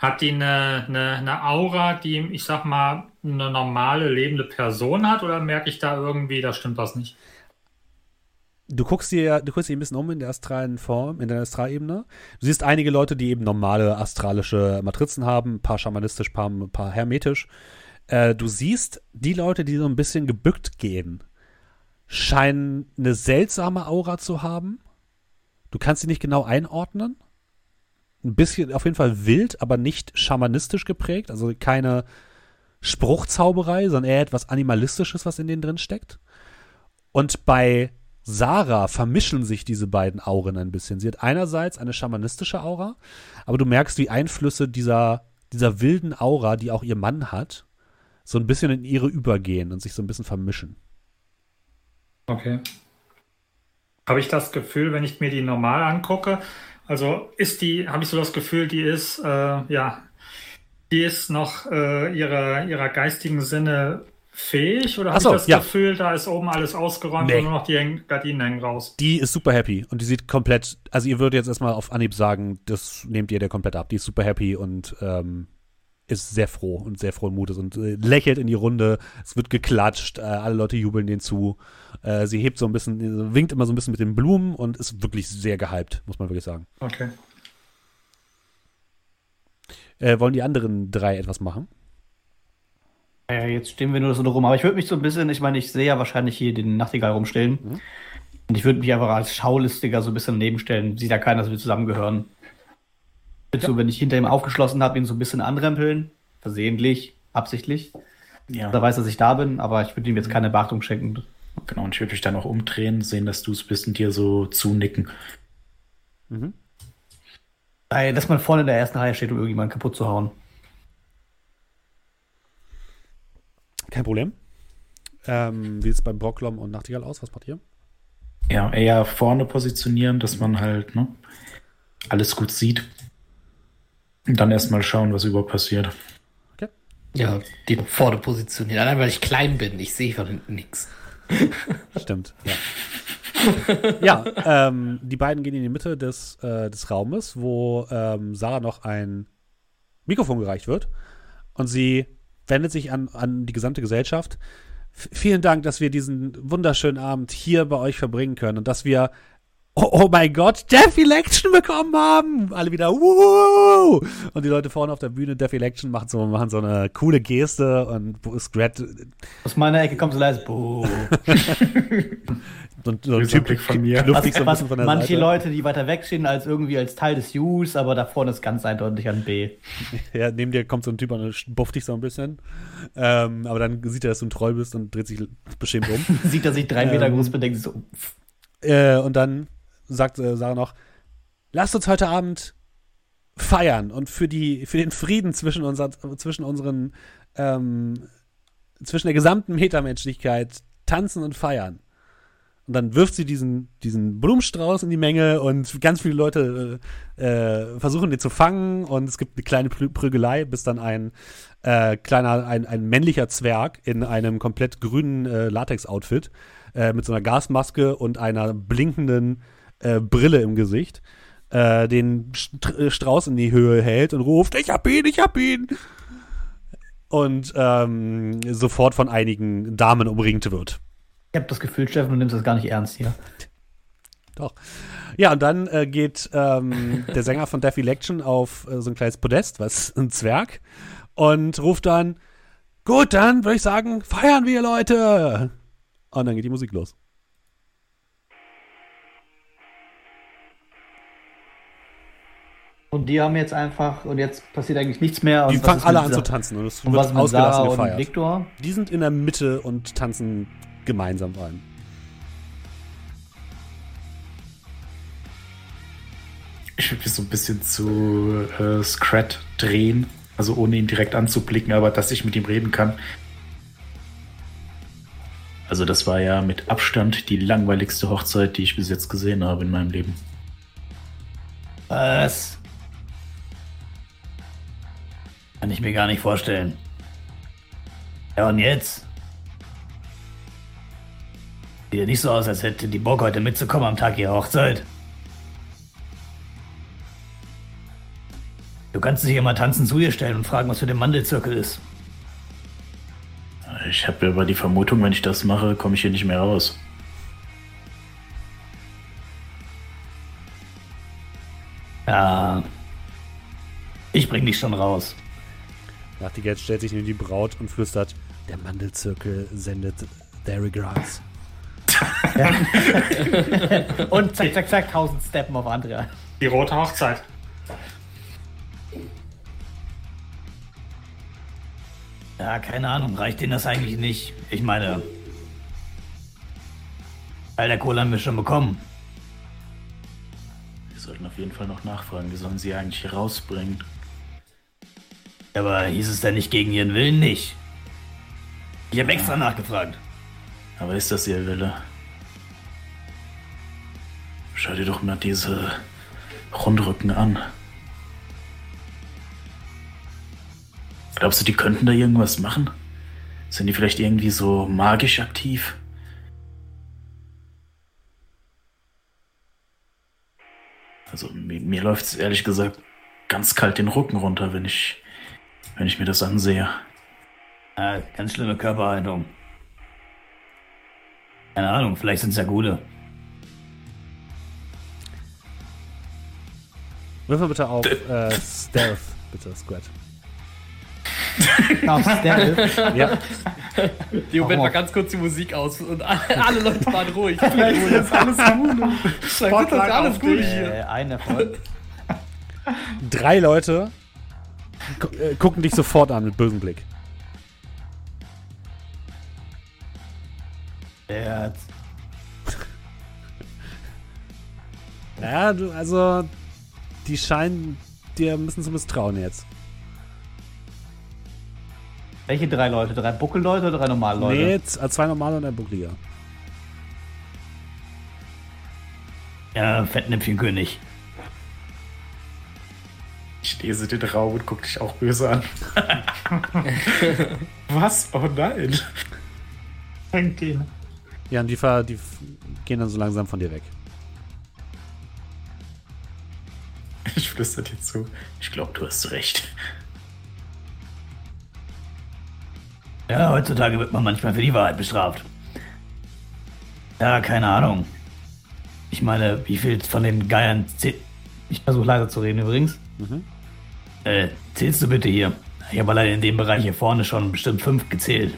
C: hat die eine, eine, eine Aura, die, ich sag mal, eine normale lebende Person hat oder merke ich da irgendwie, da stimmt was nicht?
A: Du guckst dir, du guckst dir ein bisschen um in der astralen Form, in der Astralebene. Du siehst einige Leute, die eben normale astralische Matrizen haben, ein paar schamanistisch, ein paar, ein paar hermetisch. Äh, du siehst die Leute, die so ein bisschen gebückt gehen, scheinen eine seltsame Aura zu haben. Du kannst sie nicht genau einordnen. Ein bisschen, auf jeden Fall wild, aber nicht schamanistisch geprägt. Also keine Spruchzauberei, sondern eher etwas Animalistisches, was in denen drin steckt. Und bei Sarah vermischen sich diese beiden Auren ein bisschen. Sie hat einerseits eine schamanistische Aura, aber du merkst die Einflüsse dieser, dieser wilden Aura, die auch ihr Mann hat, so ein bisschen in ihre übergehen und sich so ein bisschen vermischen.
C: Okay. Habe ich das Gefühl, wenn ich mir die normal angucke, also ist die, habe ich so das Gefühl, die ist, äh, ja, die ist noch äh, ihrer, ihrer geistigen Sinne fähig oder habe
A: so,
C: ich das
A: ja.
C: Gefühl, da ist oben alles ausgeräumt
A: Nee.
C: und nur noch die Gardinen hängen raus?
A: Die ist super happy und die sieht komplett, also ihr würdet jetzt erstmal auf Anhieb sagen, das nehmt ihr der komplett ab. Die ist super happy und ähm, ist sehr froh und sehr frohen Mutes und äh, lächelt in die Runde. Es wird geklatscht, äh, alle Leute jubeln denen zu. Äh, sie hebt so ein bisschen, äh, winkt immer so ein bisschen mit den Blumen und ist wirklich sehr gehypt, muss man wirklich sagen.
C: Okay.
A: Äh, wollen die anderen drei etwas machen?
B: Jetzt stehen wir nur so rum. Aber ich würde mich so ein bisschen, ich meine, ich sehe ja wahrscheinlich hier den Nachtigall rumstellen.
A: Mhm.
B: Und ich würde mich einfach als Schaulistiger so ein bisschen daneben stellen. Sieht ja keiner, dass wir zusammengehören. Du, wenn ich hinter ihm aufgeschlossen habe, ihn so ein bisschen anrempeln? Versehentlich, absichtlich.
E: Ja,
B: Da weiß, dass ich da bin, aber ich würde ihm jetzt keine Beachtung schenken.
E: genau. Und ich würde mich dann auch umdrehen, sehen, dass du es bist und dir so zunicken.
A: Mhm.
B: Ey, dass man vorne in der ersten Reihe steht, um irgendjemanden kaputt zu hauen.
A: Kein Problem. Ähm, wie sieht es beim Brocklom und Nachtigall aus? Was macht ihr?
E: Ja, eher vorne positionieren, dass man halt ne, alles gut sieht. Und dann erstmal schauen, was überhaupt passiert.
D: Ja, die vorne positionieren. Allein weil ich klein bin. Ich sehe von hinten nichts.
A: Stimmt, ja. ja, ähm, die beiden gehen in die Mitte des, äh, des Raumes, wo ähm, Sarah noch ein Mikrofon gereicht wird. Und sie wendet sich an, an die gesamte Gesellschaft. F vielen Dank, dass wir diesen wunderschönen Abend hier bei euch verbringen können und dass wir, oh, oh mein Gott, Death Election bekommen haben. Alle wieder, wuhu! Und die Leute vorne auf der Bühne, Death Election, machen so, machen so eine coole Geste und Scrat,
B: Aus meiner Ecke kommt so leise. Buh. (laughs)
A: so, ein- so ein Typ
E: von mir.
A: luftig so ein
B: Was,
A: bisschen von der
B: manche
A: Seite.
B: Leute, die weiter weg stehen, als irgendwie als Teil des Us, aber da vorne ist ganz eindeutig ein B. (laughs)
A: Ja, neben dir kommt so ein Typ und bufft dich so ein bisschen. Ähm, aber dann sieht er, dass du ein Troll bist und dreht sich beschämt um. (laughs)
B: Sieht, dass ich drei Meter
A: Ähm.
B: groß bin, denkt sich so, pff,
A: äh, und dann sagt äh, Sarah noch, lasst uns heute Abend feiern und für, die, für den Frieden zwischen, unser, zwischen unseren, ähm, zwischen der gesamten Metamenschlichkeit tanzen und feiern. Und dann wirft sie diesen, diesen Blumenstrauß in die Menge und ganz viele Leute äh, äh, versuchen den zu fangen und es gibt eine kleine Prü Prügelei, bis dann ein äh, kleiner, ein, ein männlicher Zwerg in einem komplett grünen äh, Latex-Outfit äh, mit so einer Gasmaske und einer blinkenden äh, Brille im Gesicht äh, den St äh, Strauß in die Höhe hält und ruft, ich hab ihn, ich hab ihn. Und ähm, sofort von einigen Damen umringt wird.
B: ich habe das Gefühl, Steffen, du nimmst das gar nicht ernst hier. (laughs)
A: Doch. Ja, und dann äh, geht ähm, der Sänger von Death Election auf äh, so ein kleines Podest, was (laughs) ein Zwerg, und ruft dann, gut, dann würde ich sagen, feiern wir, Leute. Und dann geht die Musik los.
H: Und die haben jetzt einfach, und jetzt passiert eigentlich nichts mehr. Und
A: Die
H: was
A: fangen alle an zu tanzen und es
H: Und
A: wird ausgelassen
H: Sarah und
A: gefeiert.
H: Victor?
A: Die sind in der Mitte und tanzen gemeinsam rein.
E: Ich würde mich so ein bisschen zu äh, Scrat drehen, also ohne ihn direkt anzublicken, aber dass ich mit ihm reden kann. Also das war ja mit Abstand die langweiligste Hochzeit, die ich bis jetzt gesehen habe in meinem Leben.
B: Was? Kann ich mir gar nicht vorstellen. Ja, und jetzt? Sieht ja nicht so aus, als hätte die Bock heute mitzukommen am Tag ihrer Hochzeit. Du kannst dich immer tanzen zu ihr stellen und fragen, was für den Mandelzirkel ist.
E: Ich habe aber die Vermutung, wenn ich das mache, komme ich hier nicht mehr raus.
B: Ja. Ich bring dich schon raus.
A: Nachtigall stellt sich neben die Braut und flüstert: Der Mandelzirkel sendet their regards. (laughs)
H: Und zack, zack, zack, tausend Steppen auf Andrea.
C: Die rote Hochzeit.
B: Ja, keine Ahnung, reicht denen das eigentlich nicht? Ich meine, all der Kohle haben wir schon bekommen.
E: Wir sollten auf jeden Fall noch nachfragen, wie sollen sie eigentlich rausbringen?
B: Aber hieß es denn nicht gegen ihren Willen nicht? Ich habe extra nachgefragt.
E: Aber ist das ihr Wille? Schau dir doch mal diese Rundrücken an. Glaubst du, die könnten da irgendwas machen? Sind die vielleicht irgendwie so magisch aktiv? Also mir, mir läuft es ehrlich gesagt ganz kalt den Rücken runter, wenn ich, wenn ich mir das ansehe.
B: Ja, ganz schlimme Körperhaltung. Keine Ahnung, vielleicht sind es ja gute.
A: Wirf mal bitte auf äh, Stealth, bitte, Squad.
H: Auf Stealth.
A: Ja,
D: Die Moment mal ganz kurz die Musik aus und (laughs) alle, Leute waren ruhig. (laughs)
I: Vielleicht ist alles gut.
D: Vielleicht das alles gut hier.
H: äh, ein Erfolg.
A: drei Leute äh, gucken dich sofort an mit bösem Blick.
H: Hat (laughs)
A: Ja, du, also, die scheinen dir ein bisschen zu misstrauen jetzt.
H: Welche drei Leute? Drei Buckelleute oder drei normale Leute?
A: Nee, äh, zwei normale und ein Buckliger.
B: Ja, Fettnäpfchenkönig.
E: Ich lese den Raum und guck dich auch böse an. (laughs) Was? Oh nein.
C: Hängt ihn.
A: Ja, und die, ver die gehen dann so langsam von dir weg.
E: Ich flüster dir zu. Ich glaube, du hast recht.
B: Ja, heutzutage wird man manchmal für die Wahrheit bestraft. Ja, keine Ahnung. Ich meine, wie viel von den Geiern zäh-
H: Ich versuche leiser zu reden übrigens.
B: Äh, zählst du bitte hier? Ich habe allein in dem Bereich hier vorne schon bestimmt fünf gezählt.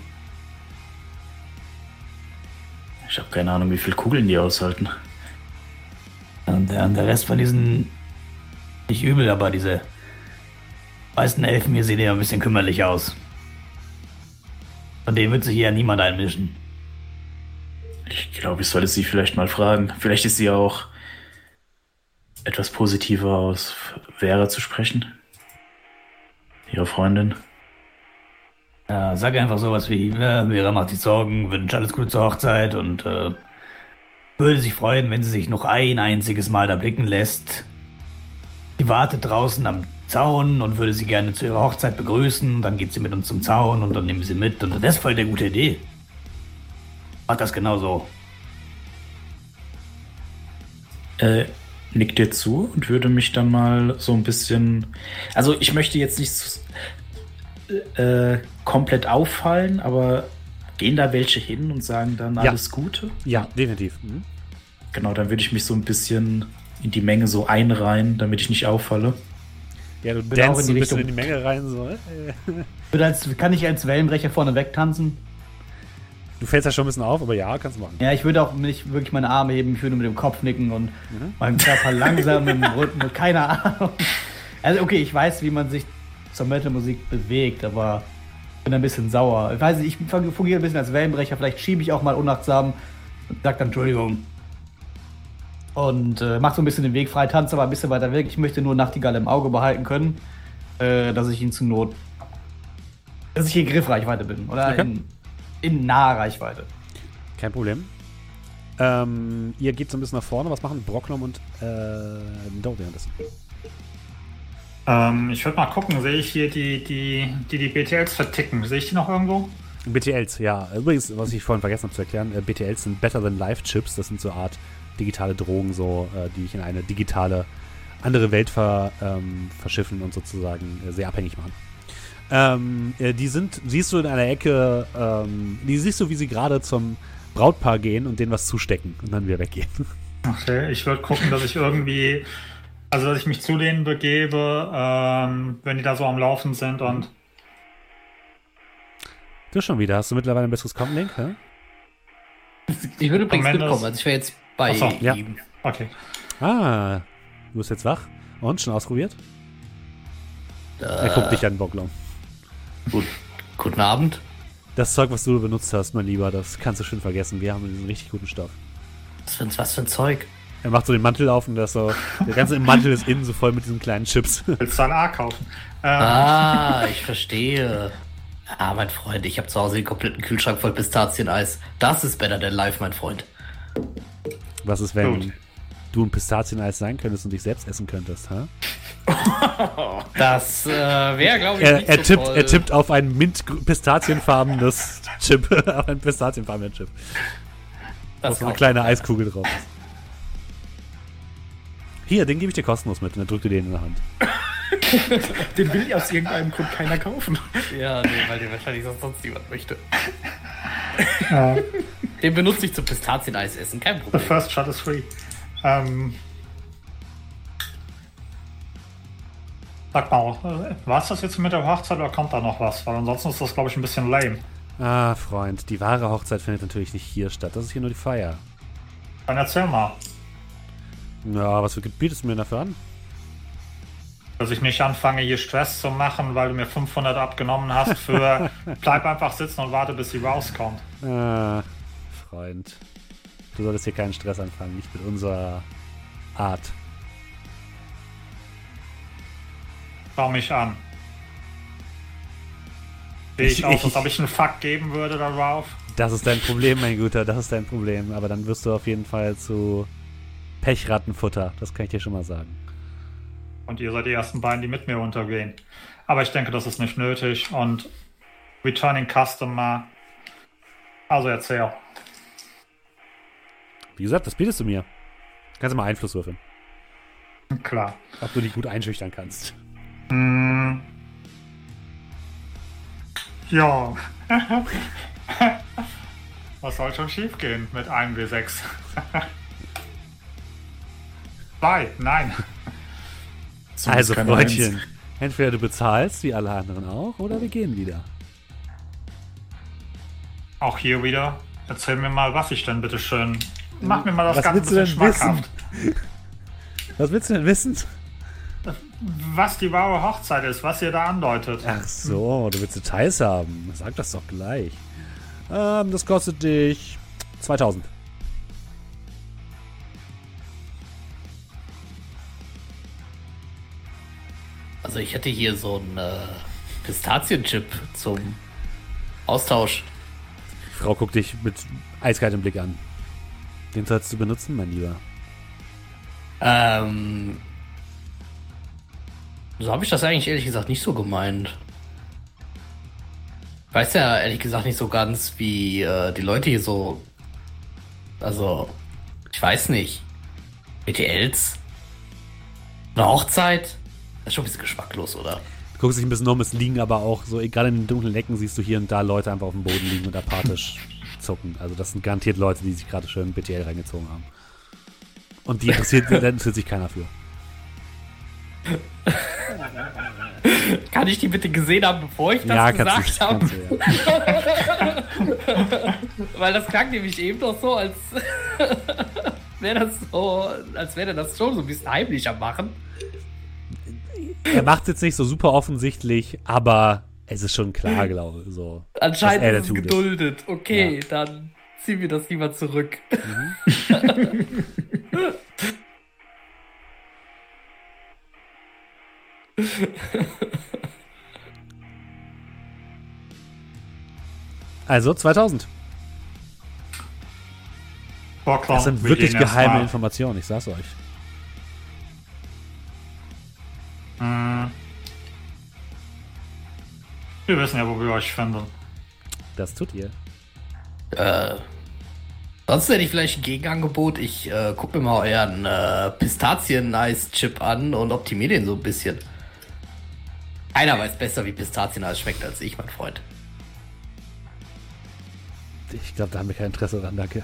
E: Ich habe keine Ahnung, wie viel Kugeln die aushalten.
B: Und der, und der Rest von diesen. Nicht übel, aber diese meisten Elfen hier sehen ja ein bisschen kümmerlich aus. Von denen wird sich hier ja niemand einmischen.
E: Ich glaube, ich sollte sie vielleicht mal fragen. Vielleicht ist sie auch etwas positiver aus Vera zu sprechen. Ihre Freundin.
B: Ja, sag einfach sowas wie, ja, Vera macht sich Sorgen, wünscht alles Gute zur Hochzeit und äh, würde sich freuen, wenn sie sich noch ein einziges Mal da blicken lässt. Sie wartet draußen am Zaun und würde sie gerne zu ihrer Hochzeit begrüßen. Dann geht sie mit uns zum Zaun und dann nehmen wir sie mit. Und das ist voll der gute Idee. Macht das genauso.
E: Äh, nickt dir zu und würde mich dann mal so ein bisschen. Also, ich möchte jetzt nicht äh, komplett auffallen, aber gehen da welche hin und sagen dann
A: Ja.
E: alles Gute?
A: Ja, definitiv. Mhm.
E: Genau, dann würde ich mich so ein bisschen in die Menge so einreihen, damit ich nicht auffalle.
A: Ja, du
H: Bin auch in
A: ein
H: die
A: bisschen in
H: Richtung.
A: die Menge rein. So. (laughs)
H: als, kann ich als Wellenbrecher vorne wegtanzen?
A: Du fällst ja schon ein bisschen auf, aber ja, kannst du machen.
H: Ja, ich würde auch nicht wirklich meine Arme heben, ich würde mit dem Kopf nicken und meinen Körper (laughs) langsam im Rhythmus, keine Ahnung.
B: Also okay, ich weiß, wie man sich zur Metal-Musik bewegt, aber ich bin ein bisschen sauer. Ich weiß nicht, ich fungiere ein bisschen als Wellenbrecher. Vielleicht schiebe ich auch mal unachtsam und sag dann Entschuldigung. Und äh, mach so ein bisschen den Weg frei, tanze aber ein bisschen weiter weg. Ich möchte nur Nachtigall im Auge behalten können, äh, dass ich ihn zur Not, dass ich in Griffreichweite bin oder
A: Okay.
B: in, in naher Reichweite.
A: Kein Problem. Ähm, ihr geht so ein bisschen nach vorne. Was machen Brocknom und äh, Dorian das?
C: Ähm, ich würde mal gucken, sehe ich hier die, die, die, die BTLs verticken. Sehe ich die noch irgendwo?
A: BTLs, ja. Übrigens, was ich vorhin vergessen habe zu erklären, äh, BTLs sind Better Than Life Chips. Das sind so eine Art digitale Drogen, so, äh, die ich in eine digitale andere Welt ver, ähm, verschiffen und sozusagen äh, sehr abhängig machen. Ähm, äh, die sind, siehst du in einer Ecke, ähm, die siehst du, wie sie gerade zum Brautpaar gehen und denen was zustecken und dann wieder weggehen. (laughs)
C: Okay, ich würde gucken, dass ich irgendwie, also dass ich mich zu denen begebe, ähm, wenn die da so am Laufen sind und
A: Du schon wieder. Hast du mittlerweile ein besseres Comlink? Hä?
D: Ich würde übrigens mitkommen, also ich wäre jetzt bei
C: so,
A: ja.
D: ihm.
C: okay.
A: Ah, du bist jetzt wach. Und schon ausprobiert? Er
D: Äh,
A: guckt dich an, Bocklom.
D: Gut, guten Abend.
A: Das Zeug, was du benutzt hast, mein Lieber, das kannst du schön vergessen. Wir haben diesen richtig guten Stoff.
D: Was für, ein- was für ein Zeug?
A: Er macht so den Mantel auf und das so. Der ganze Mantel ist innen so voll mit diesen kleinen Chips.
C: Willst du ein A kaufen? Ähm,
D: Ah, ich verstehe. Ah, mein Freund, ich habe zu Hause den kompletten Kühlschrank voll Pistazieneis. Das ist better than life, mein Freund.
A: Was ist, wenn
C: Gut.
A: Du ein Pistazieneis sein könntest und dich selbst essen könntest, ha? (laughs)
D: Das äh, wäre, glaube ich,
A: Er,
D: nicht
A: er,
D: so
A: tippt,
D: toll.
A: er tippt auf ein mint-pistazienfarbenes (laughs) Chip. auf ein pistazienfarbenes Chip.
D: Das
A: so eine kleine
D: keiner.
A: Eiskugel drauf ist. Hier, den gebe ich dir kostenlos mit und dann drückt du den in der Hand. (laughs)
G: Den will aus irgendeinem Grund keiner kaufen.
D: Ja, nee, weil den wahrscheinlich sonst niemand möchte.
C: äh,
D: Den benutze ich zum Pistazieneis essen, kein
C: the
D: Problem.
C: first shot is free. Ähm, sag mal, äh, war's das jetzt mit der Hochzeit oder kommt da noch was? Weil ansonsten ist das, glaube ich, ein bisschen lame.
A: Ah, Freund, die wahre Hochzeit findet natürlich nicht hier statt. Das ist hier nur die Feier.
C: Dann erzähl mal,
A: Ja, was bietest du mir dafür an?
C: dass ich nicht anfange, hier Stress zu machen, weil du mir 500 abgenommen hast für (laughs) bleib einfach sitzen und warte, bis sie rauskommt.
A: Ah, Freund. Du solltest hier keinen Stress anfangen, nicht mit unserer Art.
C: Schau mich an. Sehe ich
A: Ich-
C: aus, als ob ich einen Fuck geben würde darauf?
A: Das ist dein Problem, mein Guter, das ist dein Problem. Aber dann wirst du auf jeden Fall zu Pechrattenfutter. Das kann ich dir schon mal sagen.
C: Und ihr seid die ersten beiden, die mit mir untergehen. Aber ich denke, das ist nicht nötig. Und Returning Customer. Also erzähl.
A: Wie gesagt, das bietest du mir. Kannst du mal Einfluss würfeln,
C: Klar.
A: ob du die gut einschüchtern kannst.
C: Hm. Ja. (laughs) Was soll schon schief gehen mit einem W6? (laughs) Zwei, nein. (laughs)
A: Also, Freundchen, entweder du bezahlst, wie alle anderen auch, oder wir gehen wieder.
C: Auch hier wieder. Erzähl mir mal, was ich denn bitte schön. Mach mir mal das
A: Was
C: Ganze
A: willst du
C: ein bisschen
A: denn wissen?
C: schmackhaft.
A: Was willst du denn wissen?
C: Was die wahre Hochzeit ist, was ihr da andeutet.
A: Ach so, du willst Details haben. Sag das doch gleich. Ähm, das kostet dich 2000.
D: Also ich hätte hier so einen äh, Pistazienchip zum Austausch.
A: Die Frau guckt dich mit eiskaltem Blick an. Den sollst du benutzen, mein Lieber.
D: Ähm, so habe ich das eigentlich ehrlich gesagt nicht so gemeint. Ich weiß ja ehrlich gesagt nicht so ganz, wie äh, die Leute hier so. Also, ich weiß nicht. BTLs? Eine Hochzeit? Das ist schon ein bisschen geschmacklos, oder?
A: Du guckst dich ein bisschen um, es liegen aber auch so, gerade in den dunklen Ecken siehst du hier und da Leute einfach auf dem Boden liegen und apathisch (laughs) zucken. Also das sind garantiert Leute, die sich gerade schön BTL reingezogen haben. Und die interessiert, interessiert sich keiner für.
D: Kann ich die bitte gesehen haben, bevor ich das
A: ja,
D: gesagt habe?
A: ja. (laughs)
D: Weil das klang nämlich eben doch so, als (laughs) wäre das so, als wäre das schon so ein bisschen heimlich am machen.
A: er macht es jetzt nicht so super offensichtlich, aber es ist schon klar, glaube ich. So,
D: Anscheinend
A: er
D: ist es geduldet. Okay, dann ziehen wir das lieber zurück. (laughs)
A: Also 2000.
C: Vorklang,
A: Das sind
C: wir
A: wirklich geheime Informationen, ich sag's euch.
C: Hm. Wir wissen ja, wo wir euch finden.
A: Das tut ihr.
D: Äh, sonst hätte ich vielleicht ein Gegenangebot. Ich äh, gucke mir mal euren äh, Pistazien-Eis-Chip an und optimiere den so ein bisschen. Keiner weiß besser, wie Pistazien-Eis schmeckt als ich, mein Freund.
A: Ich glaube, da haben wir kein Interesse dran, danke.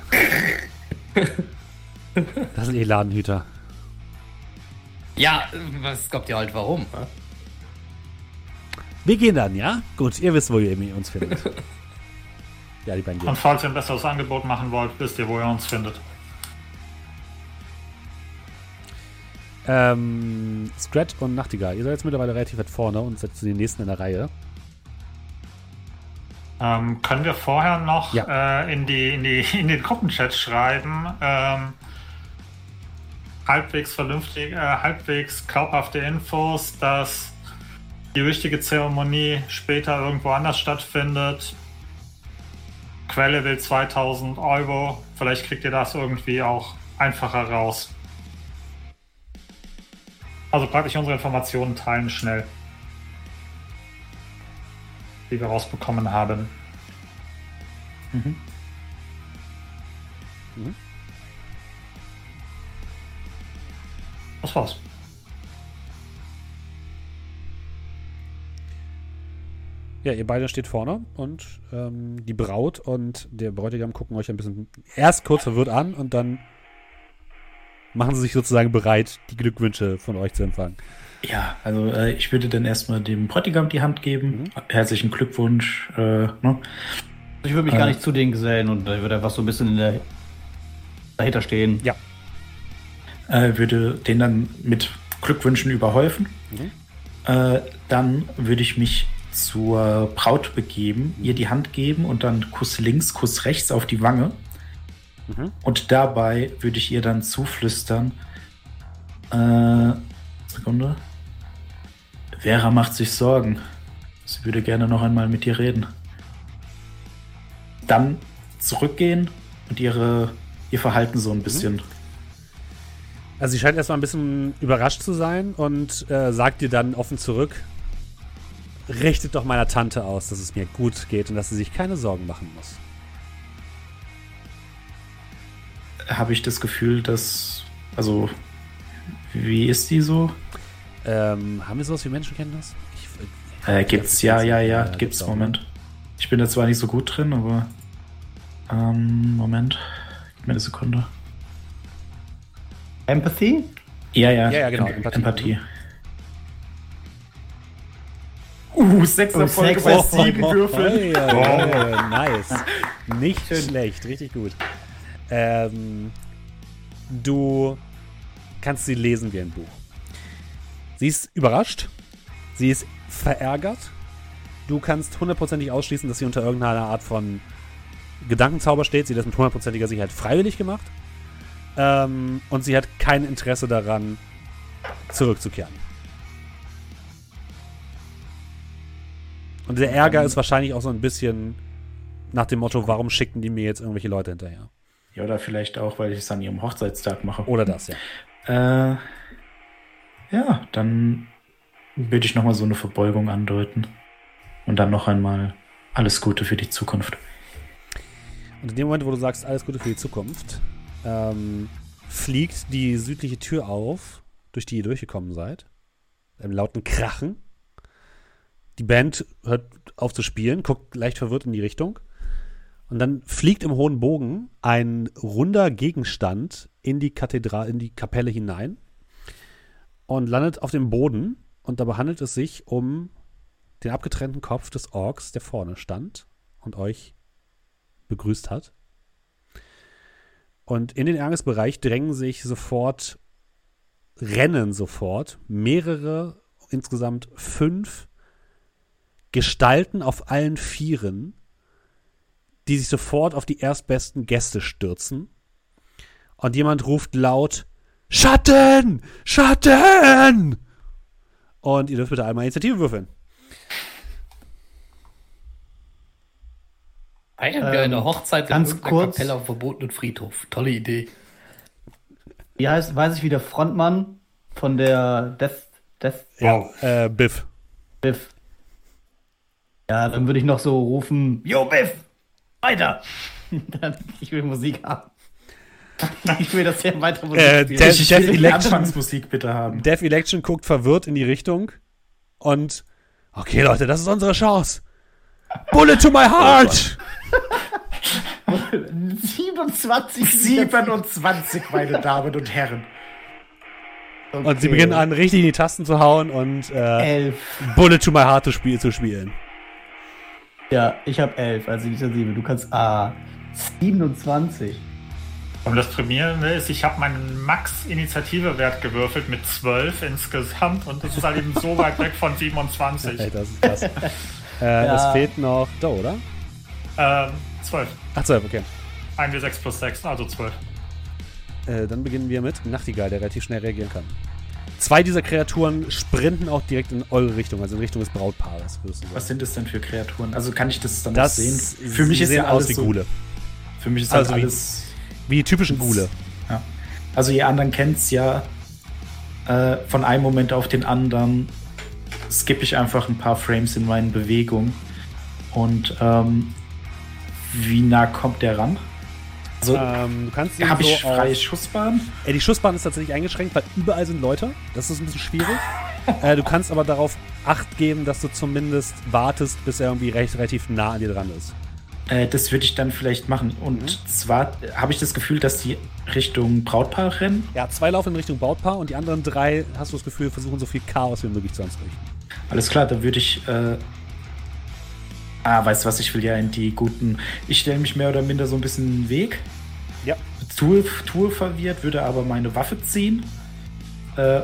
A: (laughs) Das sind eh Ladenhüter.
D: Ja, was kommt ihr halt warum? ne?
A: Wir gehen dann, ja? Gut, ihr wisst, wo ihr uns findet. (laughs) Ja, die beiden gehen.
C: Und falls ihr ein besseres Angebot machen wollt, wisst ihr, wo ihr uns findet.
A: Ähm, Scrat und Nachtigall, ihr seid jetzt mittlerweile relativ weit vorne und seid zu den nächsten in der Reihe.
C: Ähm, können wir vorher noch
A: Ja.
C: äh, in, die, in, die, (laughs) in den Gruppenchat schreiben, ähm, halbwegs vernünftig, äh, halbwegs glaubhafte Infos, dass die richtige Zeremonie später irgendwo anders stattfindet. Quelle will 2000 Euro. Vielleicht kriegt ihr das irgendwie auch einfacher raus. Also praktisch unsere Informationen teilen schnell. Die wir rausbekommen haben. Das war's.
A: Ja, ihr beide steht vorne und ähm, die Braut und der Bräutigam gucken euch ein bisschen erst kurz verwirrt an und dann machen sie sich sozusagen bereit, die Glückwünsche von euch zu empfangen.
E: Ja, also äh, ich würde dann erstmal dem Bräutigam die Hand geben.
A: Mhm.
E: Herzlichen Glückwunsch. Äh, ne?
B: Ich würde mich gar
E: Äh.
B: nicht zu denen gesellen und ich würde einfach so ein bisschen in der, dahinter stehen.
A: Ja.
E: äh, würde den dann mit Glückwünschen überhäufen.
A: Mhm.
E: Äh, dann würde ich mich zur Braut begeben, ihr die Hand geben und dann Kuss links, Kuss rechts auf die Wange.
A: Mhm.
E: Und dabei würde ich ihr dann zuflüstern. Äh, Sekunde. Vera macht sich Sorgen. Sie würde gerne noch einmal mit dir reden. Dann zurückgehen und ihre, ihr Verhalten so ein bisschen
A: Also sie scheint erstmal ein bisschen überrascht zu sein und äh, sagt dir dann offen zurück, richtet doch meiner Tante aus, dass es mir gut geht und dass sie sich keine Sorgen machen muss.
E: habe ich das Gefühl, dass. Also, wie ist die so?
A: Ähm, haben wir sowas wie Menschenkenntnis? Ich,
E: Äh, gibt's, ja, ja, ja,
A: gibt's
E: gibt's? Moment. Ich bin da zwar nicht so gut drin, aber. Ähm, Moment. Gib mir eine Sekunde.
B: Empathy?
E: Ja, ja,
A: Ja, ja, genau,
E: Empathie.
A: Empathie.
E: Uh, sechster
B: Oh,
E: Folge bei sieben Würfeln.
A: Oh, ja, nice. Nicht schlecht, richtig gut. Ähm, du kannst sie lesen wie ein Buch. Sie ist überrascht. Sie ist verärgert. Du kannst hundertprozentig ausschließen, dass sie unter irgendeiner Art von Gedankenzauber steht. Sie hat das mit hundertprozentiger Sicherheit freiwillig gemacht. Ähm, und sie hat kein Interesse daran, zurückzukehren. Und der Ärger ist wahrscheinlich auch so ein bisschen nach dem Motto, warum schicken die mir jetzt irgendwelche Leute hinterher?
E: Ja, oder vielleicht auch, weil ich es an ihrem Hochzeitstag mache.
A: Oder das, ja.
E: Äh, ja, dann würde ich nochmal so eine Verbeugung andeuten. Und dann noch einmal alles Gute für die Zukunft.
A: Und in dem Moment, wo du sagst, alles Gute für die Zukunft, ähm, fliegt die südliche Tür auf, durch die ihr durchgekommen seid. Im lauten Krachen. Die Band hört auf zu spielen, guckt leicht verwirrt in die Richtung. Und dann fliegt im hohen Bogen ein runder Gegenstand in die Kathedrale, in die Kapelle hinein und landet auf dem Boden. Und dabei handelt es sich um den abgetrennten Kopf des Orks, der vorne stand und euch begrüßt hat. Und in den Ärgesbereich drängen sich sofort, rennen sofort mehrere insgesamt fünf Gestalten auf allen Vieren, die sich sofort auf die erstbesten Gäste stürzen. Und jemand ruft laut: Schatten! Schatten! Und ihr dürft bitte einmal Initiative würfeln.
D: Feiern wir eine
B: Ähm,
D: Hochzeit
B: ganz
D: irgendeiner
B: kurz.
D: Kapelle auf verbotenen Friedhof. Tolle Idee.
B: Wie heißt, weiß ich, wie der Frontmann von der Death, Death
A: Ja, äh, Biff.
B: Biff. Ja, dann würde ich noch so rufen, Yo, Biff, weiter. (laughs) Dann, ich will Musik haben. (laughs) Ich will, dass er weiter Musik
A: Äh,
B: spielt.
A: der-
E: Ich will die
A: Election-
E: Anfangsmusik bitte haben.
A: Death Election guckt verwirrt in die Richtung und okay, Leute, das ist unsere Chance. Bullet to my heart! (laughs)
B: 27.
E: 27, meine Damen und Herren.
A: Und sie beginnen an, richtig in die Tasten zu hauen und äh,
B: Elf.
A: Bullet to my heart zu, spiel zu spielen.
B: Ja, ich habe elf als Initiative. Du kannst A. 27.
C: Und das Prämierende ist, ich habe meinen Max-Initiative-Wert gewürfelt mit 12 insgesamt und das ist halt eben so weit weg von 27.
A: Ey, das ist krass. (laughs) äh, Es fehlt noch Do, oder?
C: Ähm, 12.
A: Ach, 12, okay.
C: 1 w 6 plus 6, also 12.
A: Äh, dann beginnen wir mit Nachtigall, der relativ schnell reagieren kann. Zwei dieser Kreaturen sprinten auch direkt in eure Richtung, also in Richtung des Brautpaares.
E: Was sind das denn für Kreaturen? Also kann ich das dann
A: das
E: sehen? Für mich ist ja alles
A: aus wie
E: so,
A: Gule.
E: Für mich ist
A: Also
E: halt
A: wie-
E: alles.
A: Wie die typischen Gule.
E: Ja. Also ihr anderen kennt's ja. Äh, von einem Moment auf den anderen skippe ich einfach ein paar Frames in meinen Bewegungen. Und ähm, wie nah kommt der ran? Also
A: Ähm, du kannst
E: habe ich
A: so auf-
E: freie Schussbahn?
A: Äh, die Schussbahn ist tatsächlich eingeschränkt, weil überall sind Leute. Das ist ein bisschen schwierig. (laughs) äh, du kannst aber darauf Acht geben, dass du zumindest wartest, bis er irgendwie recht, relativ nah an dir dran ist.
E: Äh, das würde ich dann vielleicht machen. Und
A: Mhm.
E: zwar äh, habe ich das Gefühl, dass die Richtung Brautpaar rennen.
A: Ja, zwei laufen in Richtung Brautpaar und die anderen drei, hast du das Gefühl, versuchen so viel Chaos wie möglich zu anzurichten.
E: Alles klar, dann würde ich. Ah, weißt du was, ich will ja in die guten. Ich stelle mich mehr oder minder so ein bisschen in den Weg.
A: Ja.
E: Tue, tue verwirrt, würde aber meine Waffe ziehen. Äh,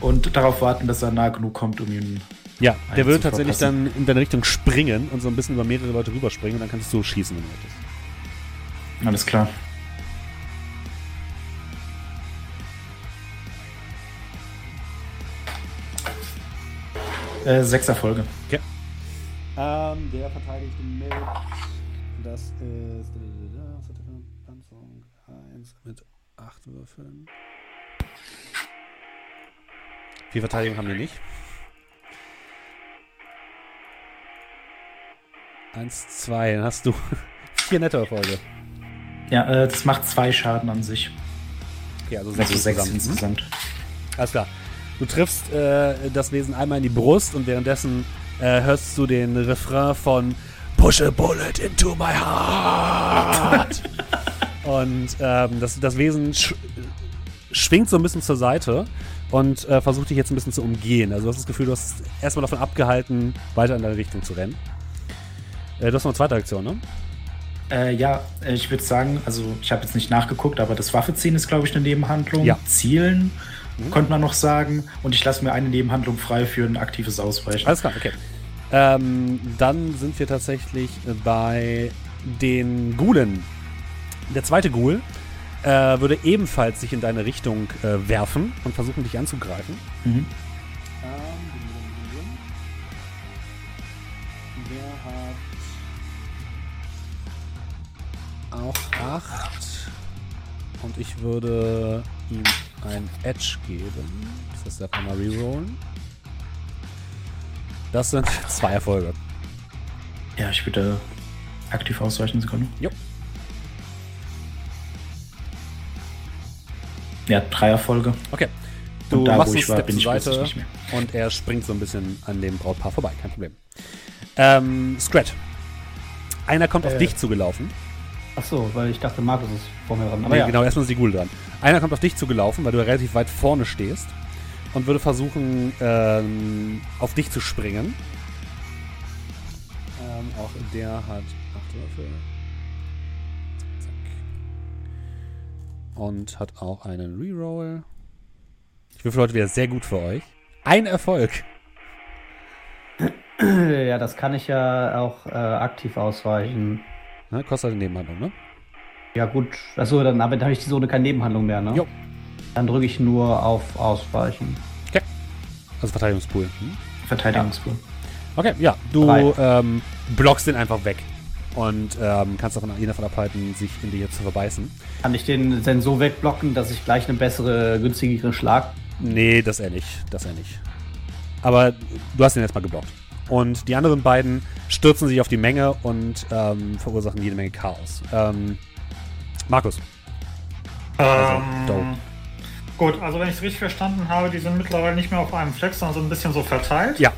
E: und darauf warten, dass er nah genug kommt, um ihn.
A: Ja, der würde tatsächlich
E: verpassen.
A: dann in deine Richtung springen und so ein bisschen über mehrere Leute rüberspringen und dann kannst du so schießen, wenn du möchtest.
E: Alles klar. Äh, sechs Erfolge.
A: Ähm, der verteidigt mit. Das ist. Panzerung 1 mit 8 Würfeln. Viel Verteidigung haben wir nicht. Eins, zwei, dann hast du (laughs) vier nette Erfolge.
E: Ja, äh, das macht zwei Schaden an sich.
A: Okay, also sechs
E: Also sechs
A: insgesamt. Mhm.
E: insgesamt.
A: Alles klar. Du triffst äh, das Wesen einmal in die Brust und währenddessen äh, hörst du den Refrain von Push a bullet into my heart. und ähm, das, das Wesen sch schwingt so ein bisschen zur Seite und äh, versucht dich jetzt ein bisschen zu umgehen. Also du hast das Gefühl, du hast erstmal davon abgehalten, weiter in deine Richtung zu rennen. Äh, du hast noch eine zweite Aktion, ne?
E: Äh, ja, äh, ich würde sagen, also ich habe jetzt nicht nachgeguckt, aber das Waffeziehen ist, glaube ich, eine Nebenhandlung.
A: Ja.
E: Zielen könnte man noch sagen. Und ich lasse mir eine Nebenhandlung frei für ein aktives Ausweichen.
A: Alles klar, okay. Ähm, dann sind wir tatsächlich bei den Gulen. Der zweite Ghoul äh, würde ebenfalls sich in deine Richtung äh, werfen und versuchen, dich anzugreifen.
E: Mhm.
A: Der hat auch 8. Und ich würde ihm ein Edge geben. Das heißt, er kann mal rerollen. Das sind zwei Erfolge.
E: Ja, ich würde aktiv ausweichen können.
A: Jo.
E: Ja, drei Erfolge.
A: Okay. Du
E: Und da,
A: machst
E: wo
A: einen
E: ich war,
A: Step
E: bin
A: zur Seite
E: nicht mehr.
A: und er springt so ein bisschen an dem Brautpaar vorbei. Kein Problem. Ähm, Scrat. Einer kommt auf
B: Äh.
A: dich zugelaufen.
B: Ach so, weil ich dachte, Markus ist vor mir dran. Aber
A: Nee,
B: ja,
A: Genau, erstmal ist die Ghoul dran. Einer kommt auf dich zugelaufen, weil du ja relativ weit vorne stehst und würde versuchen, ähm, auf dich zu springen. Ähm, auch der hat acht Würfel. Zack. Und hat auch einen Reroll. Ich würfel heute wieder sehr gut für euch. Ein Erfolg. (clears throat)
B: Ja, das kann ich ja auch äh, aktiv ausweichen.
A: Ne, kostet eine Nebenhandlung, ne?
B: Ja, gut. Achso, dann habe ich die Zone keine Nebenhandlung mehr, ne?
A: Jo.
B: Dann drücke ich nur auf Ausweichen.
A: Also Verteidigungspool. Hm?
E: Verteidigungspool.
A: Okay, ja, du ähm, blockst den einfach weg. Und ähm, kannst davon, ihn davon abhalten, sich in dir zu verbeißen.
B: Kann ich den denn so wegblocken, dass ich gleich eine bessere, günstigere Schlag.
A: Nee, das er nicht. Das er nicht. Aber du hast ihn jetzt mal geblockt. Und die anderen beiden stürzen sich auf die Menge und ähm, verursachen jede Menge Chaos. Ähm, Markus. Also, Doe.
C: Ähm, gut, also wenn ich es richtig verstanden habe, die sind mittlerweile nicht mehr auf einem Fleck, sondern so ein bisschen so verteilt.
A: Ja.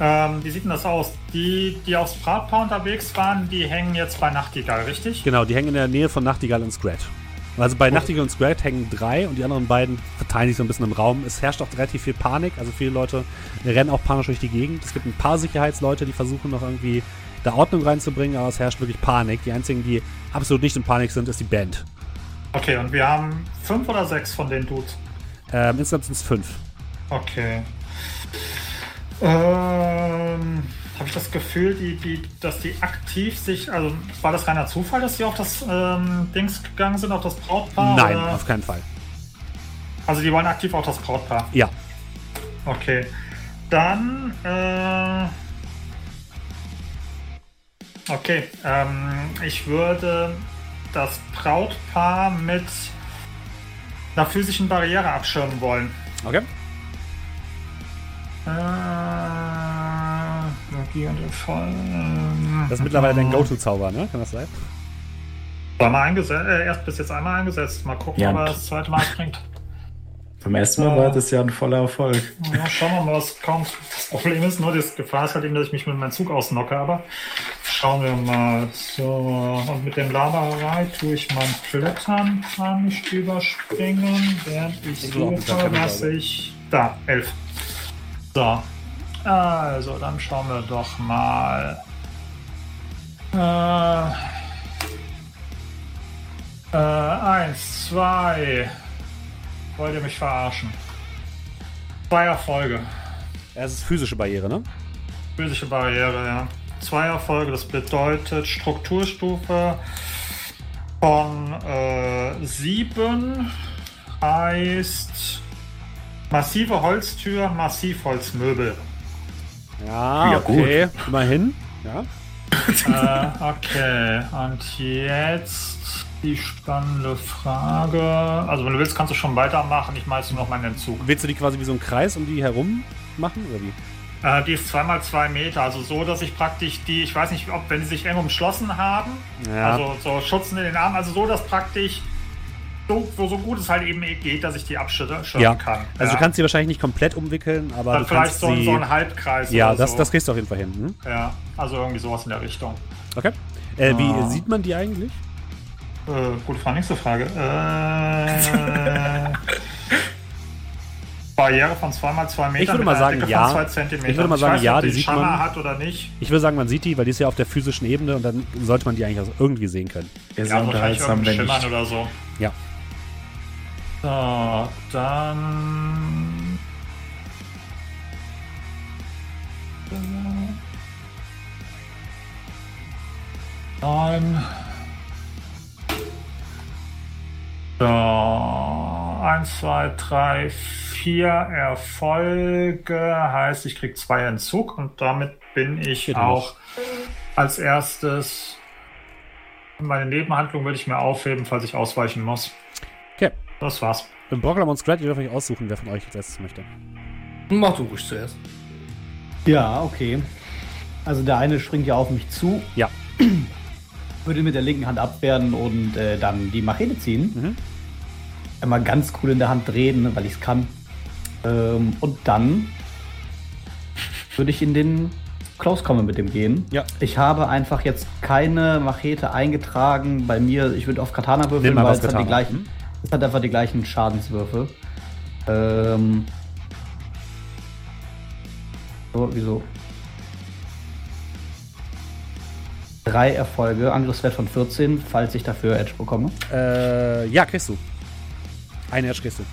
C: Ähm, wie sieht denn das aus? Die, die aufs Bratpaar unterwegs waren, die hängen jetzt bei Nachtigall, richtig?
A: Genau, die hängen in der Nähe von Nachtigall und Scrat. Also bei Nachtigall und Scrat hängen drei und die anderen beiden verteilen sich so ein bisschen im Raum. Es herrscht auch relativ viel Panik, also viele Leute rennen auch panisch durch die Gegend. Es gibt ein paar Sicherheitsleute, die versuchen noch irgendwie da Ordnung reinzubringen, aber es herrscht wirklich Panik. Die einzigen, die absolut nicht in Panik sind, ist die Band.
C: Okay, und wir haben fünf oder sechs von den Dudes.
A: Ähm, insgesamt sind es fünf.
C: Okay. Ähm, habe ich das Gefühl, die, die, dass die aktiv sich, also war das reiner Zufall, dass die auf das ähm, Dings gegangen sind, auf das Brautpaar?
A: Nein,
C: oder?
A: auf keinen Fall.
C: Also die wollen aktiv auf das Brautpaar.
A: Ja.
C: Okay. Dann, äh, okay, ähm, ich würde das Brautpaar mit einer physischen Barriere abschirmen wollen.
A: Okay.
C: Äh, Magie und Fall. ähm,
A: Das ist mittlerweile dein Go-To-Zauber, ne? Kann das sein?
C: War mal eingesetzt, äh, erst bis jetzt einmal eingesetzt. Mal gucken,
E: Ja,
C: ob er das zweite Mal bringt.
E: Beim ersten Mal war das ja ein voller Erfolg.
C: Ja, schauen wir mal, was kommt. Das Problem ist nur, die Gefahr ist halt eben, dass ich mich mit meinem Zug ausnocke, aber schauen wir mal. So, und mit dem Laberei tue ich mein Klettern an, nicht überspringen, während ich
A: Ich
C: suche, dass ich... Da, elf. So, also dann schauen wir doch mal. Äh, äh, eins, zwei. Wollt ihr mich verarschen? Zwei Erfolge.
A: Es ist physische Barriere, ne?
C: Physische Barriere, ja. Zwei Erfolge, das bedeutet Strukturstufe von äh, 7 heißt massive Holztür, Massivholzmöbel.
A: Ja,
E: Ja,
A: okay. Immerhin. Ja.
C: äh, okay, und jetzt die spannende Frage. Also, wenn du willst, kannst du schon weitermachen. Ich meiste noch meinen Entzug.
A: Willst du die quasi wie so einen Kreis um die herum machen? Oder wie?
C: Äh, die ist zweimal zwei Meter, also so, dass ich praktisch die, ich weiß nicht, ob wenn sie sich eng umschlossen haben,
A: Ja.
C: also so Schutzen in den Armen, also so, dass praktisch so, so, gut es halt eben geht, dass ich die abschirmen
A: ja.
C: kann.
A: Also
C: ja.
A: du kannst sie wahrscheinlich nicht komplett umwickeln, aber
C: Dann
A: du
C: vielleicht so, ein-
A: sie...
C: so ein Halbkreis
A: ja, das,
C: so.
A: das kriegst du auf jeden Fall hin. Hm?
C: Ja, also irgendwie sowas in der Richtung.
A: Okay. Äh, wie
C: Ah.
A: sieht man die eigentlich?
C: Äh, gute Frage, nächste Frage. Äh, (laughs) Barriere von 2 mal 2 Metern.
A: Ich würde mal sagen, ja.
C: Von 2 Zentimeter.
A: Ich würde mal sagen,
C: weiß nicht,
A: ja,
C: ob
A: die
C: die
A: sieht
C: Schammer
A: man.
C: hat oder nicht.
A: Ich würde sagen, man sieht die, weil die ist ja auf der physischen Ebene und dann sollte man die eigentlich auch irgendwie sehen können.
E: Sehr,
C: Ja,
E: unterhaltsam, wenn
C: Schimmern
E: ich.
C: oder so.
A: Ja.
C: So, dann. Neun. So, eins, zwei, drei, vier Erfolge heißt, ich krieg zwei Entzug und damit bin ich
A: Geht
C: auch als erstes. Meine Nebenhandlung würde ich mir aufheben, falls ich ausweichen muss.
A: Okay.
C: Das war's.
A: Im Brocklam und Scrat, ihr dürft euch aussuchen, wer von euch als erstes möchte.
D: Mach du ruhig zuerst.
B: Ja, okay. Also der eine springt ja auf mich zu.
A: Ja. (clears throat)
B: Würde mit der linken Hand abwehren und äh, dann die Machete ziehen.
A: Mhm.
B: Einmal ganz cool in der Hand drehen, ne, weil ich es kann. Ähm, und dann würde ich in den Close Combat mit dem gehen.
A: Ja.
B: Ich habe einfach jetzt keine Machete eingetragen bei mir. Ich würde auf Katana würfeln, weil es hat, die gleichen,
A: Mhm.
B: es hat einfach die gleichen Schadenswürfe. Ähm. So, wieso? Drei Erfolge, Angriffswert von 14, falls ich dafür Edge bekomme.
A: Äh, ja, kriegst du. Eine Edge kriegst du.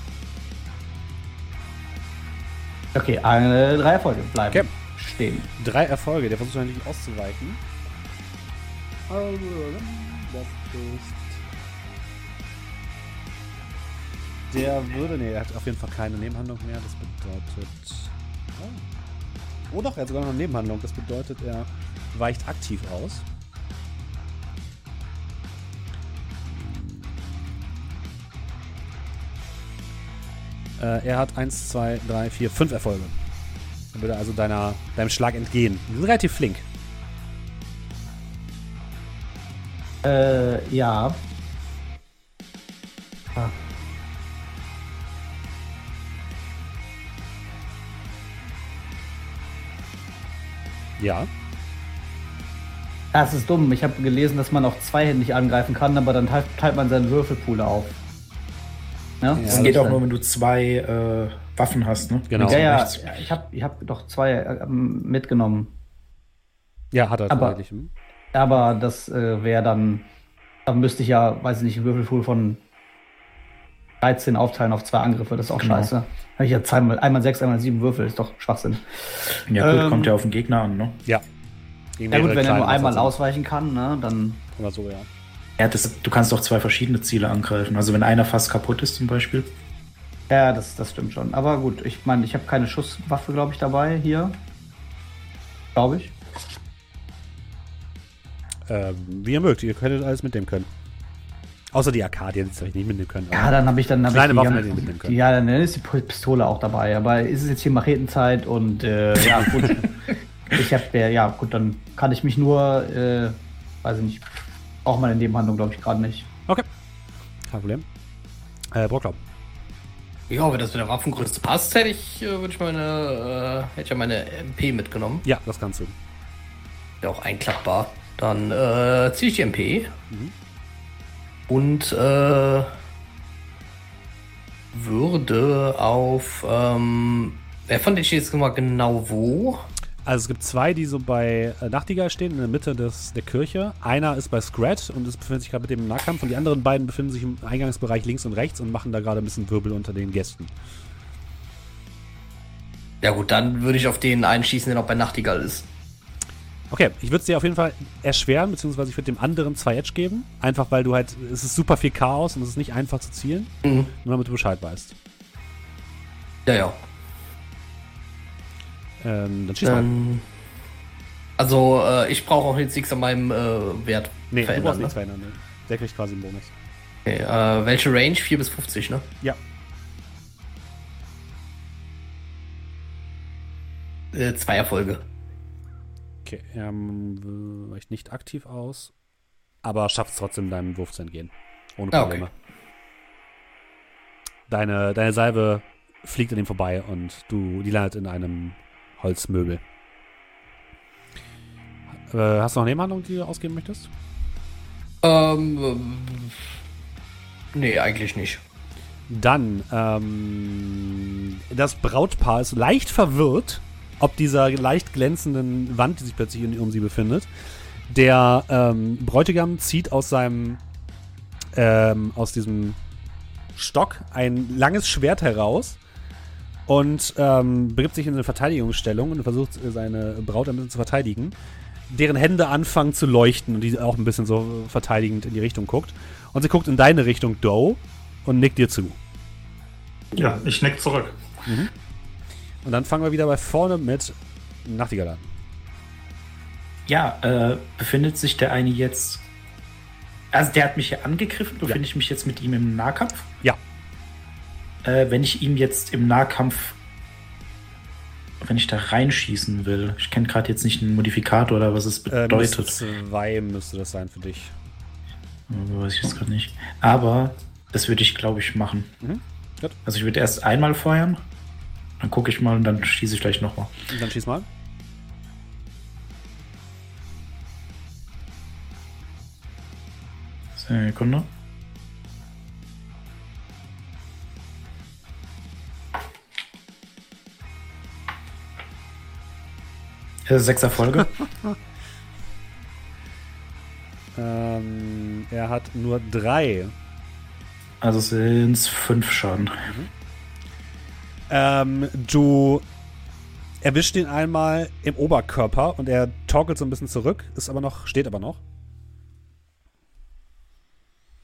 B: Okay, eine, drei Erfolge bleiben
A: Okay.
B: stehen.
A: Drei Erfolge, der versucht natürlich auszuweichen. Also, das ist. Der würde. Ne, er hat auf jeden Fall keine Nebenhandlung mehr. Das bedeutet. Oh, oh doch, er hat sogar noch eine Nebenhandlung. Das bedeutet, er weicht aktiv aus. Äh, er hat 1, 2, 3, 4, 5 Erfolge. Dann würde also deiner, deinem Schlag entgehen. Die sind relativ flink.
B: Äh, ja. Ah.
A: Ja.
B: Das ist dumm. Ich habe gelesen, dass man auch zweihändig angreifen kann, aber dann teilt, teilt man seinen Würfelpool auf. Ja,
A: Ja,
G: Das geht auch nur, wenn du zwei äh, Waffen hast, ne?
A: Genau.
B: Ja, ja, ich habe ich hab doch zwei äh, mitgenommen.
A: Ja, hat er
B: Aber-
A: tatsächlich. Hm.
B: Aber das äh, wäre dann. Da müsste ich ja, weiß ich nicht, einen Würfelpool von 13 aufteilen auf zwei Angriffe. Das ist auch
G: Genau.
B: scheiße. Habe ich ja zweimal, einmal sechs, einmal sieben Würfel. Ist doch Schwachsinn.
G: Ja, gut,
B: Ähm,
G: kommt ja auf den Gegner an, ne?
A: Ja.
B: Ja gut, wenn er nur einmal ausweichen kann, ne, dann.
A: Oder so, ja.
G: Ja, das, du kannst auch zwei verschiedene Ziele angreifen. Also wenn einer fast kaputt ist zum Beispiel.
B: Ja, das, das stimmt schon. Aber gut, ich meine, ich habe keine Schusswaffe, glaube ich, dabei hier. Glaube ich.
A: Ähm, wie ihr mögt, ihr könntet alles mitnehmen können. Außer die AK, die ihr vielleicht nicht mitnehmen können.
B: Ja, dann habe ich dann. Hab
A: Kleine
B: ich die
A: Waffen
B: ganze-
A: hätte ich mitnehmen können.
B: Ja, dann ist die Pistole auch dabei. Aber ist es jetzt hier Machetenzeit und äh, ja, gut. (laughs) ich habe ja, ja, gut, dann kann ich mich nur, äh, weiß ich nicht, auch meine Nebenhandlung, glaube ich, gerade nicht.
A: Okay. Kein Problem. Äh, Brocklau.
D: Ja, wenn das mit der Waffengröße passt, hätte ich, äh, würde ich meine, äh, hätte ich ja meine MP mitgenommen.
A: Ja, das kannst du.
D: Ja, auch einklappbar. Dann äh, ziehe ich die MP.
A: Mhm.
D: Und äh, würde auf, ähm, wer fand ich jetzt mal genau wo?
A: Also es gibt zwei, die so bei äh, Nachtigall stehen, in der Mitte des, der Kirche. Einer ist bei Scrat und es befindet sich gerade mit dem Nahkampf. Und die anderen beiden befinden sich im Eingangsbereich links und rechts und machen da gerade ein bisschen Wirbel unter den Gästen.
D: Ja gut, dann würde ich auf den einschießen, der noch bei Nachtigall ist.
A: Okay, ich würde es dir auf jeden Fall erschweren, beziehungsweise ich würde dem anderen zwei Edge geben. Einfach weil du halt, es ist super viel Chaos und es ist nicht einfach zu zielen.
D: Mhm.
A: Nur damit du Bescheid weißt.
D: Ja, ja.
A: Ähm, dann schieß mal.
D: Ähm, also, äh, ich brauche auch jetzt nichts an meinem äh, Wert
A: Nee, du
D: verändern.
A: brauchst
D: ne?
A: nichts verändern. Ne? Der kriegt quasi einen Bonus.
D: Okay, äh, welche Range? 4 bis 50, ne?
A: Ja.
D: Äh, zwei Erfolge.
A: Okay, ähm, weicht nicht aktiv aus, aber schafft es trotzdem, deinem Wurf zu entgehen. Ohne
D: Ah,
A: Probleme. Deine, deine Salbe fliegt an ihm vorbei und du, die landet in einem Holzmöbel. Äh, hast du noch eine Nebenhandlung, die du ausgeben möchtest?
D: Ähm, ähm, nee, eigentlich nicht.
A: Dann, ähm, das Brautpaar ist leicht verwirrt, ob dieser leicht glänzenden Wand, die sich plötzlich um sie befindet. Der ähm, Bräutigam zieht aus seinem, ähm, aus diesem Stock ein langes Schwert heraus und ähm, begibt sich in eine Verteidigungsstellung und versucht, seine Braut ein bisschen zu verteidigen. Deren Hände anfangen zu leuchten und die auch ein bisschen so verteidigend in die Richtung guckt. Und sie guckt in deine Richtung, Doe, und nickt dir zu.
C: Ja, ich nick zurück.
A: Und dann fangen wir wieder bei vorne mit Nachtigall an.
G: Ja, äh, befindet sich der eine jetzt. Also der hat mich hier angegriffen, befinde ich mich jetzt mit ihm im Nahkampf?
A: Ja.
G: Äh, wenn ich ihm jetzt im Nahkampf, wenn ich da reinschießen will, ich kenne gerade jetzt nicht einen Modifikator oder was es
A: Äh,
G: bedeutet.
A: minus zwei müsste das sein für dich.
G: Äh, Weiß ich jetzt gerade nicht. Aber das würde ich, glaube ich, machen.
A: Mhm.
G: Also ich würde erst einmal feuern, dann gucke ich mal und dann schieße ich gleich nochmal.
A: Dann schieß mal.
G: Sekunde. Äh, Sechs Erfolge. (laughs)
A: Ähm, er hat nur drei.
G: Also sind es fünf Schaden.
A: Ähm, du erwischt ihn einmal im Oberkörper und er torkelt so ein bisschen zurück, ist aber noch, steht aber noch.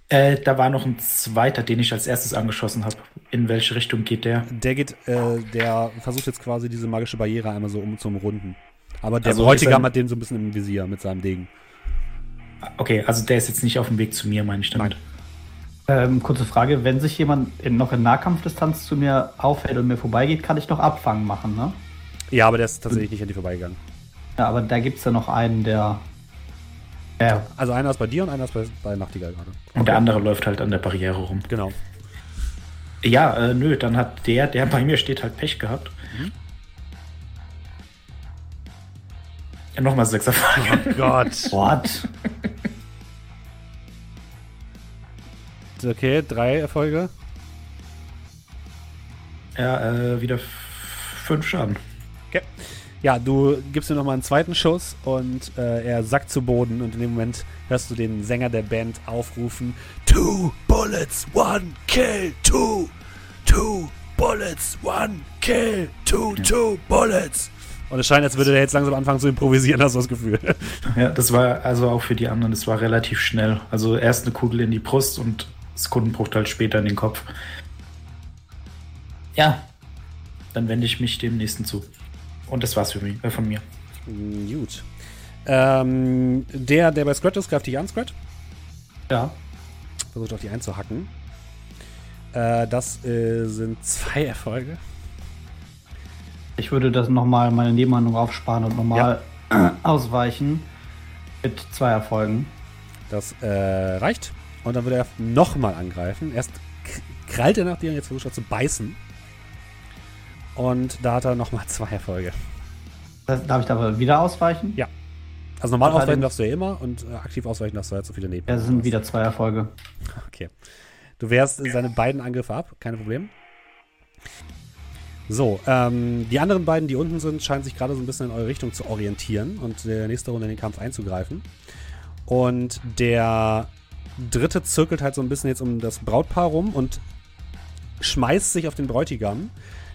G: Äh, da war noch ein zweiter, den ich als erstes angeschossen habe. In welche Richtung geht der?
A: Der geht, äh, der versucht jetzt quasi diese magische Barriere einmal so um zu umrunden. Aber der
G: Also
A: Bräutigam hat den so ein bisschen im Visier mit seinem Degen.
G: Okay, also der ist jetzt nicht auf dem Weg zu mir, meine ich damit.
B: Ähm, kurze Frage, wenn sich jemand in, noch in Nahkampfdistanz zu mir aufhält und mir vorbeigeht, kann ich noch Abfangen machen, ne?
A: Ja, aber der ist tatsächlich nicht an dir vorbeigegangen.
B: Ja, aber da gibt es ja noch einen, der. Ja,
A: Also einer ist bei dir und einer ist bei, bei Nachtigall gerade.
G: Und der andere läuft halt an der Barriere rum.
A: Genau.
G: Ja, äh, nö, dann hat der, der bei mir steht, halt Pech gehabt. Ja, nochmal sechs Erfahrungen.
A: Gott. (laughs)
B: what?
A: Okay, drei Erfolge.
G: Ja, äh, wieder fünf Schaden.
A: Okay. Ja, du gibst ihm nochmal einen zweiten Schuss und äh, er sackt zu Boden und in dem Moment hörst du den Sänger der Band aufrufen: Two bullets, one kill, two, two bullets, one kill, two, two bullets. Und es scheint, als würde der jetzt langsam anfangen zu improvisieren, hast du das Gefühl.
G: Ja, das war also auch für die anderen, das war relativ schnell. Also erst eine Kugel in die Brust und Sekundenbruchteil später in den Kopf. Ja, dann wende ich mich dem nächsten zu. Und das war's für mich, äh, von mir.
A: Gut. Ähm, der, der bei Scratch ist, greift dich an, Scratch.
B: Ja.
A: Versucht auf die einzuhacken. Äh, das äh, sind zwei Erfolge.
B: Ich würde das nochmal meine Nebenhandlung aufsparen und nochmal (clears throat) ausweichen. Mit zwei Erfolgen.
A: Das äh, reicht. Und dann würde er nochmal angreifen. Erst krallt er nach dir und jetzt versucht er zu beißen. Und da hat er nochmal (laughs) zwei Erfolge.
B: Das, darf ich da wieder ausweichen?
A: Ja. Also normal
B: Allerdings-
A: ausweichen darfst du ja immer und äh, aktiv ausweichen darfst du halt so viele Neben.
B: Ja, es sind wieder zwei Erfolge. (laughs)
A: Okay. Du wehrst seine beiden Angriffe ab, kein Problem. So, ähm, die anderen beiden, die unten sind, scheinen sich gerade so ein bisschen in eure Richtung zu orientieren und der nächste Runde in den Kampf einzugreifen. Und der dritte zirkelt halt so ein bisschen jetzt um das Brautpaar rum und schmeißt sich auf den Bräutigam,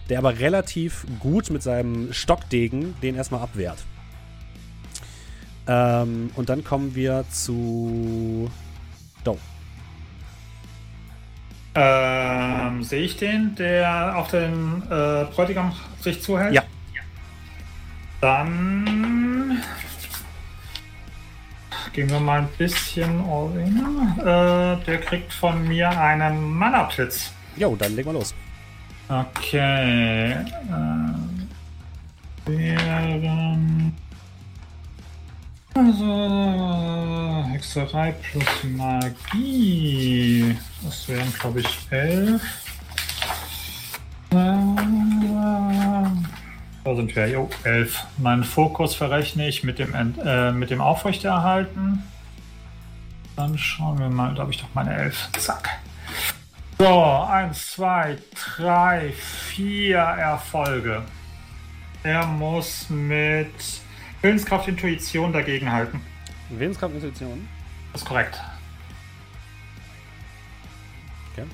A: der aber relativ gut mit seinem Stockdegen den erstmal abwehrt. Ähm, und dann kommen wir zu Doe.
C: Ähm, sehe ich den, der auf den äh, Bräutigam sich zuhält?
A: Ja.
C: Dann gehen wir mal ein bisschen Arena. Äh, der kriegt von mir einen Mana-Blitz.
A: Jo, dann legen wir los.
C: Okay. Äh, wären. Also, Hexerei plus Magie. Das wären, glaube ich, elf. Äh, Da sind wir, jo, elf. Meinen Fokus verrechne ich mit dem, Ent- äh, mit dem Aufrechterhalten. Dann schauen wir mal, da habe ich doch meine elf. Zack. So, eins, zwei, drei, vier Erfolge. Er muss mit Willenskraft, Intuition dagegenhalten.
A: Willenskampf, Intuition.
C: Das ist korrekt.
A: Okay.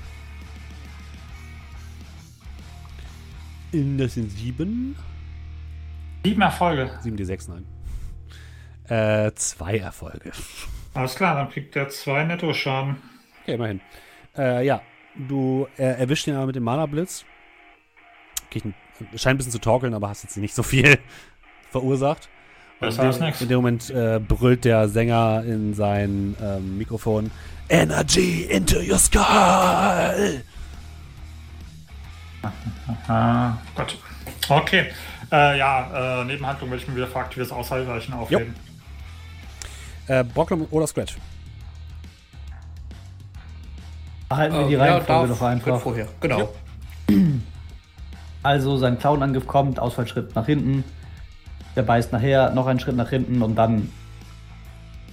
A: In das sind sieben.
C: Sieben Erfolge.
A: Sieben die sechs, nein. Äh, zwei Erfolge.
C: Alles klar, dann kriegt er zwei Nettoschaden.
A: Okay, immerhin. Äh, ja, du äh, erwischst ihn aber mit dem Mana-Blitz. Scheint ein bisschen zu torkeln, aber hast jetzt nicht so viel (laughs) verursacht.
C: Als
A: dem,
C: nix.
A: in dem Moment äh, brüllt der Sänger in sein ähm, Mikrofon: Energy into your skull!
C: Ah, Gott. Okay. Äh, ja, äh, Nebenhandlung will ich mir wieder für aktives Ausweichen aufheben.
A: Äh, Bocklum oder Scratch?
B: Halten wir die
D: Äh, ja,
B: Reihenfolge doch einfach.
D: vorher. Genau.
B: Also sein Clown-Angriff kommt, Ausfallschritt nach hinten. Der beißt nachher, noch einen Schritt nach hinten und dann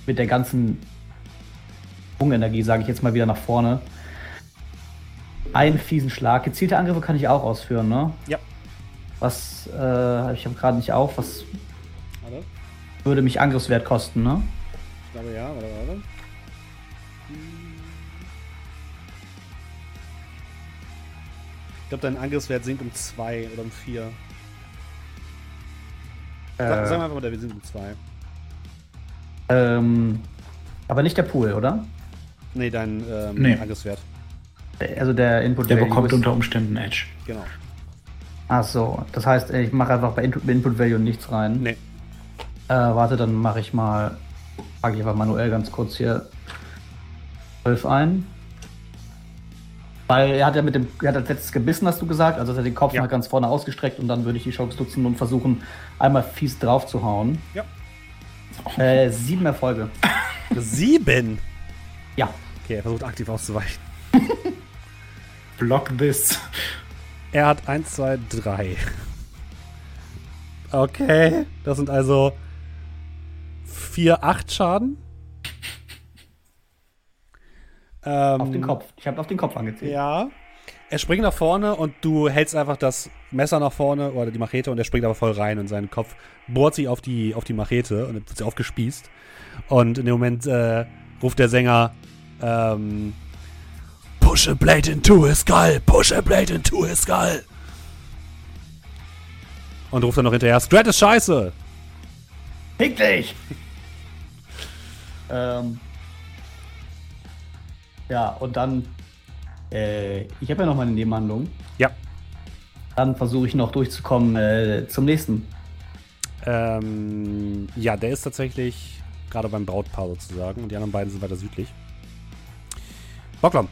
B: mit der ganzen Schwungenergie, sage ich jetzt mal, wieder nach vorne. Einen fiesen Schlag. Gezielte Angriffe kann ich auch ausführen, ne?
A: Ja.
B: Was, äh, ich habe gerade nicht auf, was
A: Warte.
B: würde mich Angriffswert kosten, ne?
A: Ich glaube ja, warte, warte. Ich glaube, dein Angriffswert sinkt um 2 oder um 4. Sag,
B: Äh,
A: sag mal einfach mal der Visiten 2.
B: ähm, aber nicht der Pool, oder?
A: Nee, dein ähm,
G: Nee.
A: Angriffswert.
B: Also der Input
G: Der
B: Value
G: bekommt unter Umständen Edge.
A: Genau.
B: Ach so, das heißt, ich mache einfach bei Input, Input Value nichts rein.
A: Nee.
B: Äh, warte, dann mache ich mal, trage ich einfach manuell ganz kurz hier 12 ein. Weil er hat ja mit dem, er hat als letztes gebissen, hast du gesagt, also hat er den Kopf
A: Ja.
B: mal ganz vorne ausgestreckt und dann würde ich die Chance nutzen und versuchen, einmal fies drauf zu hauen.
A: Ja.
B: Äh, sieben Erfolge.
A: Sieben!
B: Ja.
A: Okay, er versucht aktiv auszuweichen. (laughs)
G: Block this.
A: Er hat 1, 2, 3. Okay, das sind also 4, 8 Schaden. Ähm,
B: Auf den Kopf. Ich habe auf den Kopf angezählt.
A: Ja. Er springt nach vorne und du hältst einfach das Messer nach vorne oder die Machete und er springt aber voll rein und sein Kopf bohrt sich auf die, auf die Machete und dann wird sie aufgespießt. Und in dem Moment äh, ruft der Sänger ähm, Push a blade into his skull, push a blade into his skull. Und ruft dann noch hinterher, Strat ist scheiße.
B: Fick dich! (laughs) ähm, ja, und dann, äh, ich habe ja noch mal eine Nebenhandlung.
A: Ja.
B: Dann versuche ich noch durchzukommen äh, zum nächsten.
A: Ähm, ja, der ist tatsächlich gerade beim Brautpaar sozusagen und die anderen beiden sind weiter südlich. Bocklom.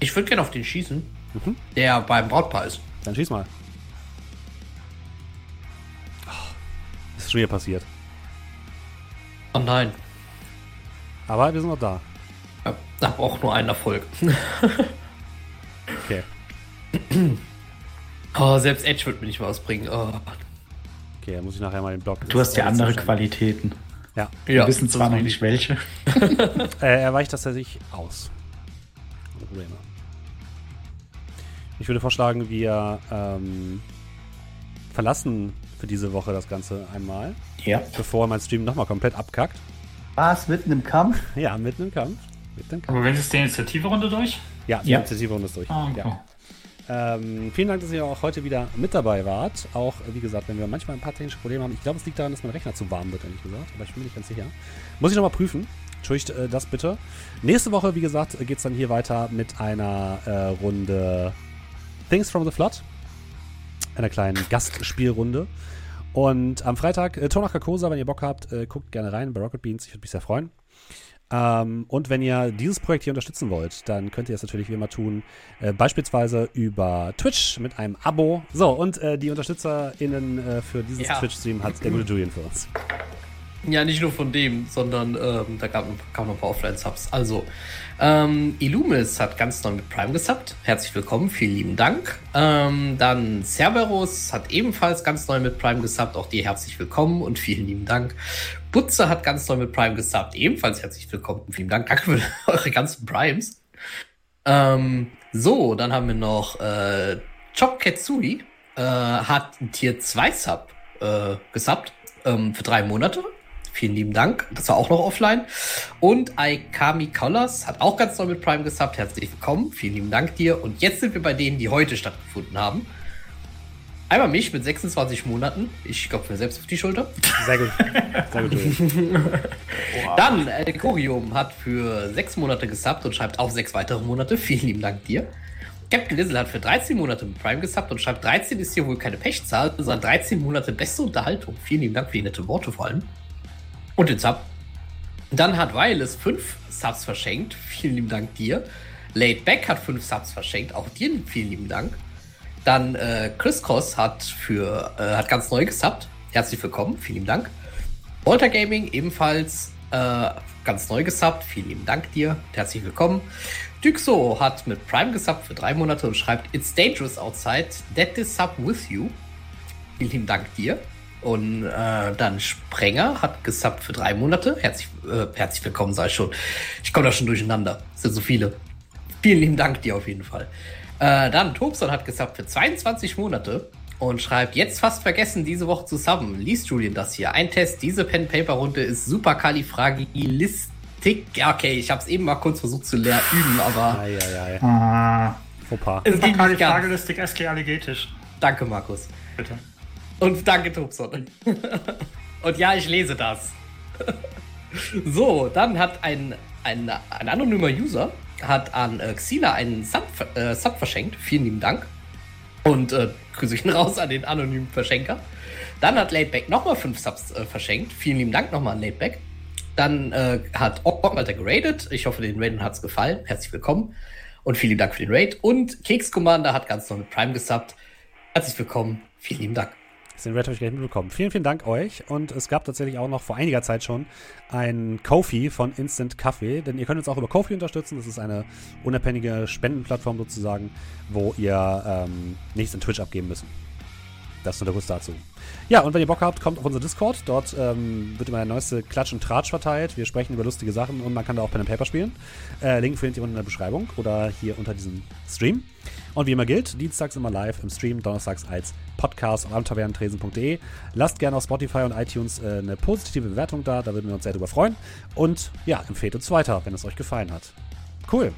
D: Ich würde gerne auf den schießen,
A: Mhm.
D: der beim Brautpaar ist.
A: Dann schieß mal. Ach, ist schon wieder passiert.
D: Oh nein.
A: Aber wir sind noch da.
D: Ich habe auch nur einen Erfolg. (laughs)
A: Okay. (clears throat)
D: Oh, selbst Edge wird mir nicht was bringen. Oh.
A: Okay, dann muss ich nachher mal den Block.
G: Du hast ja andere
A: Qualität.
G: Qualitäten.
A: Ja.
G: Wir wissen zwar noch nicht welche. (laughs) (laughs)
A: Äh, er weicht tatsächlich aus. Probleme. Ich würde vorschlagen, wir ähm, verlassen für diese Woche das Ganze einmal,
G: Ja.
A: bevor mein Stream nochmal komplett abkackt.
B: Was, mitten im Kampf?
A: Ja, mitten im Kampf. Mitten im Kampf.
C: Aber wenn ist die Initiative-Runde durch?
A: Ja, die
G: Ja.
A: Initiative-Runde ist durch.
C: Ah, okay.
A: ja. Ähm, vielen Dank, dass ihr auch heute wieder mit dabei wart. Auch, wie gesagt, wenn wir manchmal ein paar technische Probleme haben. Ich glaube, es liegt daran, dass mein Rechner zu warm wird, ehrlich gesagt. Aber ich bin mir nicht ganz sicher. Muss ich nochmal prüfen. Entschuldigt äh, das bitte. Nächste Woche, wie gesagt, geht es dann hier weiter mit einer äh, Runde Things from the Flood. Einer kleinen Gastspielrunde. Und am Freitag, äh, Ton nach Carcosa, wenn ihr Bock habt, äh, guckt gerne rein bei Rocket Beans. Ich würde mich sehr freuen. Ähm, und wenn ihr dieses Projekt hier unterstützen wollt, dann könnt ihr es natürlich wie immer tun. Äh, beispielsweise über Twitch mit einem Abo. So, und äh, die UnterstützerInnen äh, für dieses
D: Ja.
A: Twitch-Stream hat der gute Julian für uns.
D: Ja, nicht nur von dem, sondern ähm, da gab, kamen noch ein paar Offline-Subs. Also, ähm, Illumis hat ganz neu mit Prime gesubbt. Herzlich willkommen, vielen lieben Dank. Ähm, dann Cerberus hat ebenfalls ganz neu mit Prime gesubbt. Auch dir herzlich willkommen und vielen lieben Dank. Butze hat ganz neu mit Prime gesubbt. Ebenfalls herzlich willkommen und vielen Dank. Danke für (laughs) eure ganzen Primes. Ähm, so, dann haben wir noch äh, Chop Ketsui. Äh, hat Tier 2 Sub äh, gesubbt ähm, für drei Monate. Vielen lieben Dank. Das war auch noch offline. Und Aikami Colors hat auch ganz neu mit Prime gesubbt. Herzlich willkommen. Vielen lieben Dank dir. Und jetzt sind wir bei denen, die heute stattgefunden haben. Einmal mich mit 26 Monaten. Ich klopfe mir selbst auf die Schulter.
A: Sehr gut. Sehr gut. (laughs)
D: Dann El Corium hat für sechs Monate gesubbt und schreibt auch sechs weitere Monate. Vielen lieben Dank dir. Captain Lizzle hat für 13 Monate mit Prime gesubbt und schreibt, 13 ist hier wohl keine Pechzahl, sondern 13 Monate beste Unterhaltung. Vielen lieben Dank für die nette Worte vor allem. Und den Sub. Dann hat Wireless 5 Subs verschenkt. Vielen lieben Dank dir. Laid Back hat 5 Subs verschenkt. Auch dir vielen lieben Dank. Dann äh, Chris Cross hat für äh, hat ganz neu gesubbt. Herzlich willkommen. Vielen lieben Dank. Walter Gaming ebenfalls äh, ganz neu gesubbt. Vielen lieben Dank dir. Herzlich willkommen. Dyxo hat mit Prime gesubbt für drei Monate und schreibt It's dangerous outside. That this sub with you. Vielen lieben Dank dir. Und äh, dann Sprenger hat gesubbt für drei Monate. Herzlich, äh, herzlich willkommen, sei schon. Ich komme da schon durcheinander. Es sind so viele. Vielen lieben Dank dir auf jeden Fall. Äh, dann Tobson hat gesubbt für 22 Monate und schreibt, jetzt fast vergessen, diese Woche zu subben. Liest Julian das hier? Ein Test, diese Pen-Paper-Runde ist super Kalifragilistik. Ja, okay, ich habe es eben mal kurz versucht zu leer üben, aber
A: Ei, ei, ei.
G: Ah,
A: Fauxpas.
D: Es ging
C: Kali
D: nicht ganz.
C: Fragelistik SG Alligetisch.
D: Danke, Markus.
C: Bitte.
D: Und danke, Tobson. Und ja, ich lese das. so, dann hat ein, ein, ein anonymer User hat an äh, Xila einen Sub, äh, Sub verschenkt. Vielen lieben Dank. Und äh, grüße ich ihn raus an den anonymen Verschenker. Dann hat Laidback nochmal fünf Subs äh, verschenkt. Vielen lieben Dank nochmal an Laidback. Dann äh, hat Ockmalter geradet. Ich hoffe, den Raiden hat es gefallen. Herzlich willkommen. Und vielen Dank für den Raid. Und Keks Commander hat ganz neu mit Prime gesubbt. Herzlich willkommen. Vielen lieben Dank.
A: Den Red habe ich gleich mitbekommen. Vielen, vielen Dank euch. Und es gab tatsächlich auch noch vor einiger Zeit schon ein Kofi von Instant Coffee. Denn ihr könnt uns auch über Kofi unterstützen. Das ist eine unabhängige Spendenplattform sozusagen, wo ihr ähm, nichts in Twitch abgeben müssen. Das ist nur der Guss dazu. Ja, und wenn ihr Bock habt, kommt auf unser Discord. Dort ähm, wird immer der neueste Klatsch und Tratsch verteilt. Wir sprechen über lustige Sachen und man kann da auch Pen and Paper spielen. Äh, Link findet ihr unten in der Beschreibung oder hier unter diesem Stream. Und wie immer gilt, dienstags immer live im Stream, donnerstags als Podcast auf abenteuertresen.de. Lasst gerne auf Spotify und iTunes äh, eine positive Bewertung da, da würden wir uns sehr drüber freuen. Und ja, empfehlt uns weiter, wenn es euch gefallen hat. Cool.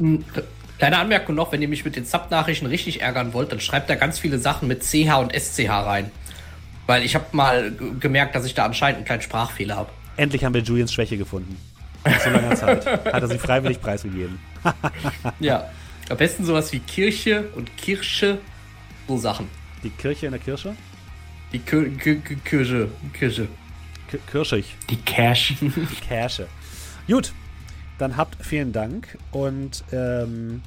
D: Kleine Anmerkung noch, wenn ihr mich mit den Sub-Nachrichten richtig ärgern wollt, dann schreibt da ganz viele Sachen mit CH und SCH rein. Weil ich habe mal gemerkt, dass ich da anscheinend einen kleinen Sprachfehler habe.
A: Endlich haben wir Julians Schwäche gefunden. Nach so langer Zeit. Hat er sie freiwillig preisgegeben. (laughs)
D: Ja. Am besten sowas wie Kirche und Kirsche. So Sachen.
A: Die Kirche in der Kirche?
D: Die Kir Kir Kir Kirche. Kirche.
A: Kirschig.
E: Die Cash.
A: Die Kirsche. Gut, dann habt vielen Dank und ähm,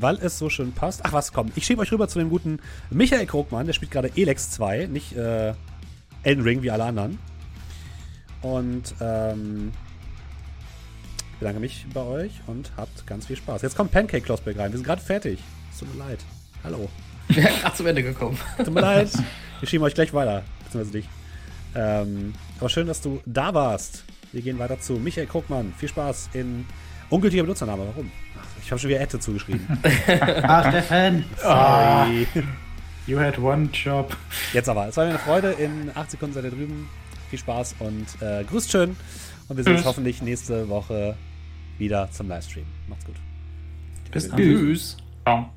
A: weil es so schön passt. Ach was, komm, ich schiebe euch rüber zu dem guten Michael Krogmann, der spielt gerade Elex 2, nicht äh, Elden Ring wie alle anderen. Und ähm, ich bedanke mich bei euch und habt ganz viel Spaß. Jetzt kommt Pancake Klossberg rein. Wir sind gerade fertig. Es tut mir leid. Hallo. (laughs)
D: Gerade zum Ende gekommen.
A: Tut mir leid. (laughs) Wir schieben euch gleich weiter. Beziehungsweise dich. Ähm, aber schön, dass du da warst. Wir gehen weiter zu Michael Krugmann. Viel Spaß in ungültiger Benutzername. Warum? Ach, ich habe schon wieder Ette zugeschrieben. (laughs)
B: Ah, Steffen.
A: Sorry.
E: You had one job.
A: Jetzt aber. Es war mir eine Freude. In 8 Sekunden seid ihr drüben. Viel Spaß und äh, grüßt schön. Und wir sehen uns hoffentlich nächste Woche wieder zum Livestream. Macht's gut.
E: Bis dann.
D: Tschüss.
C: Ciao.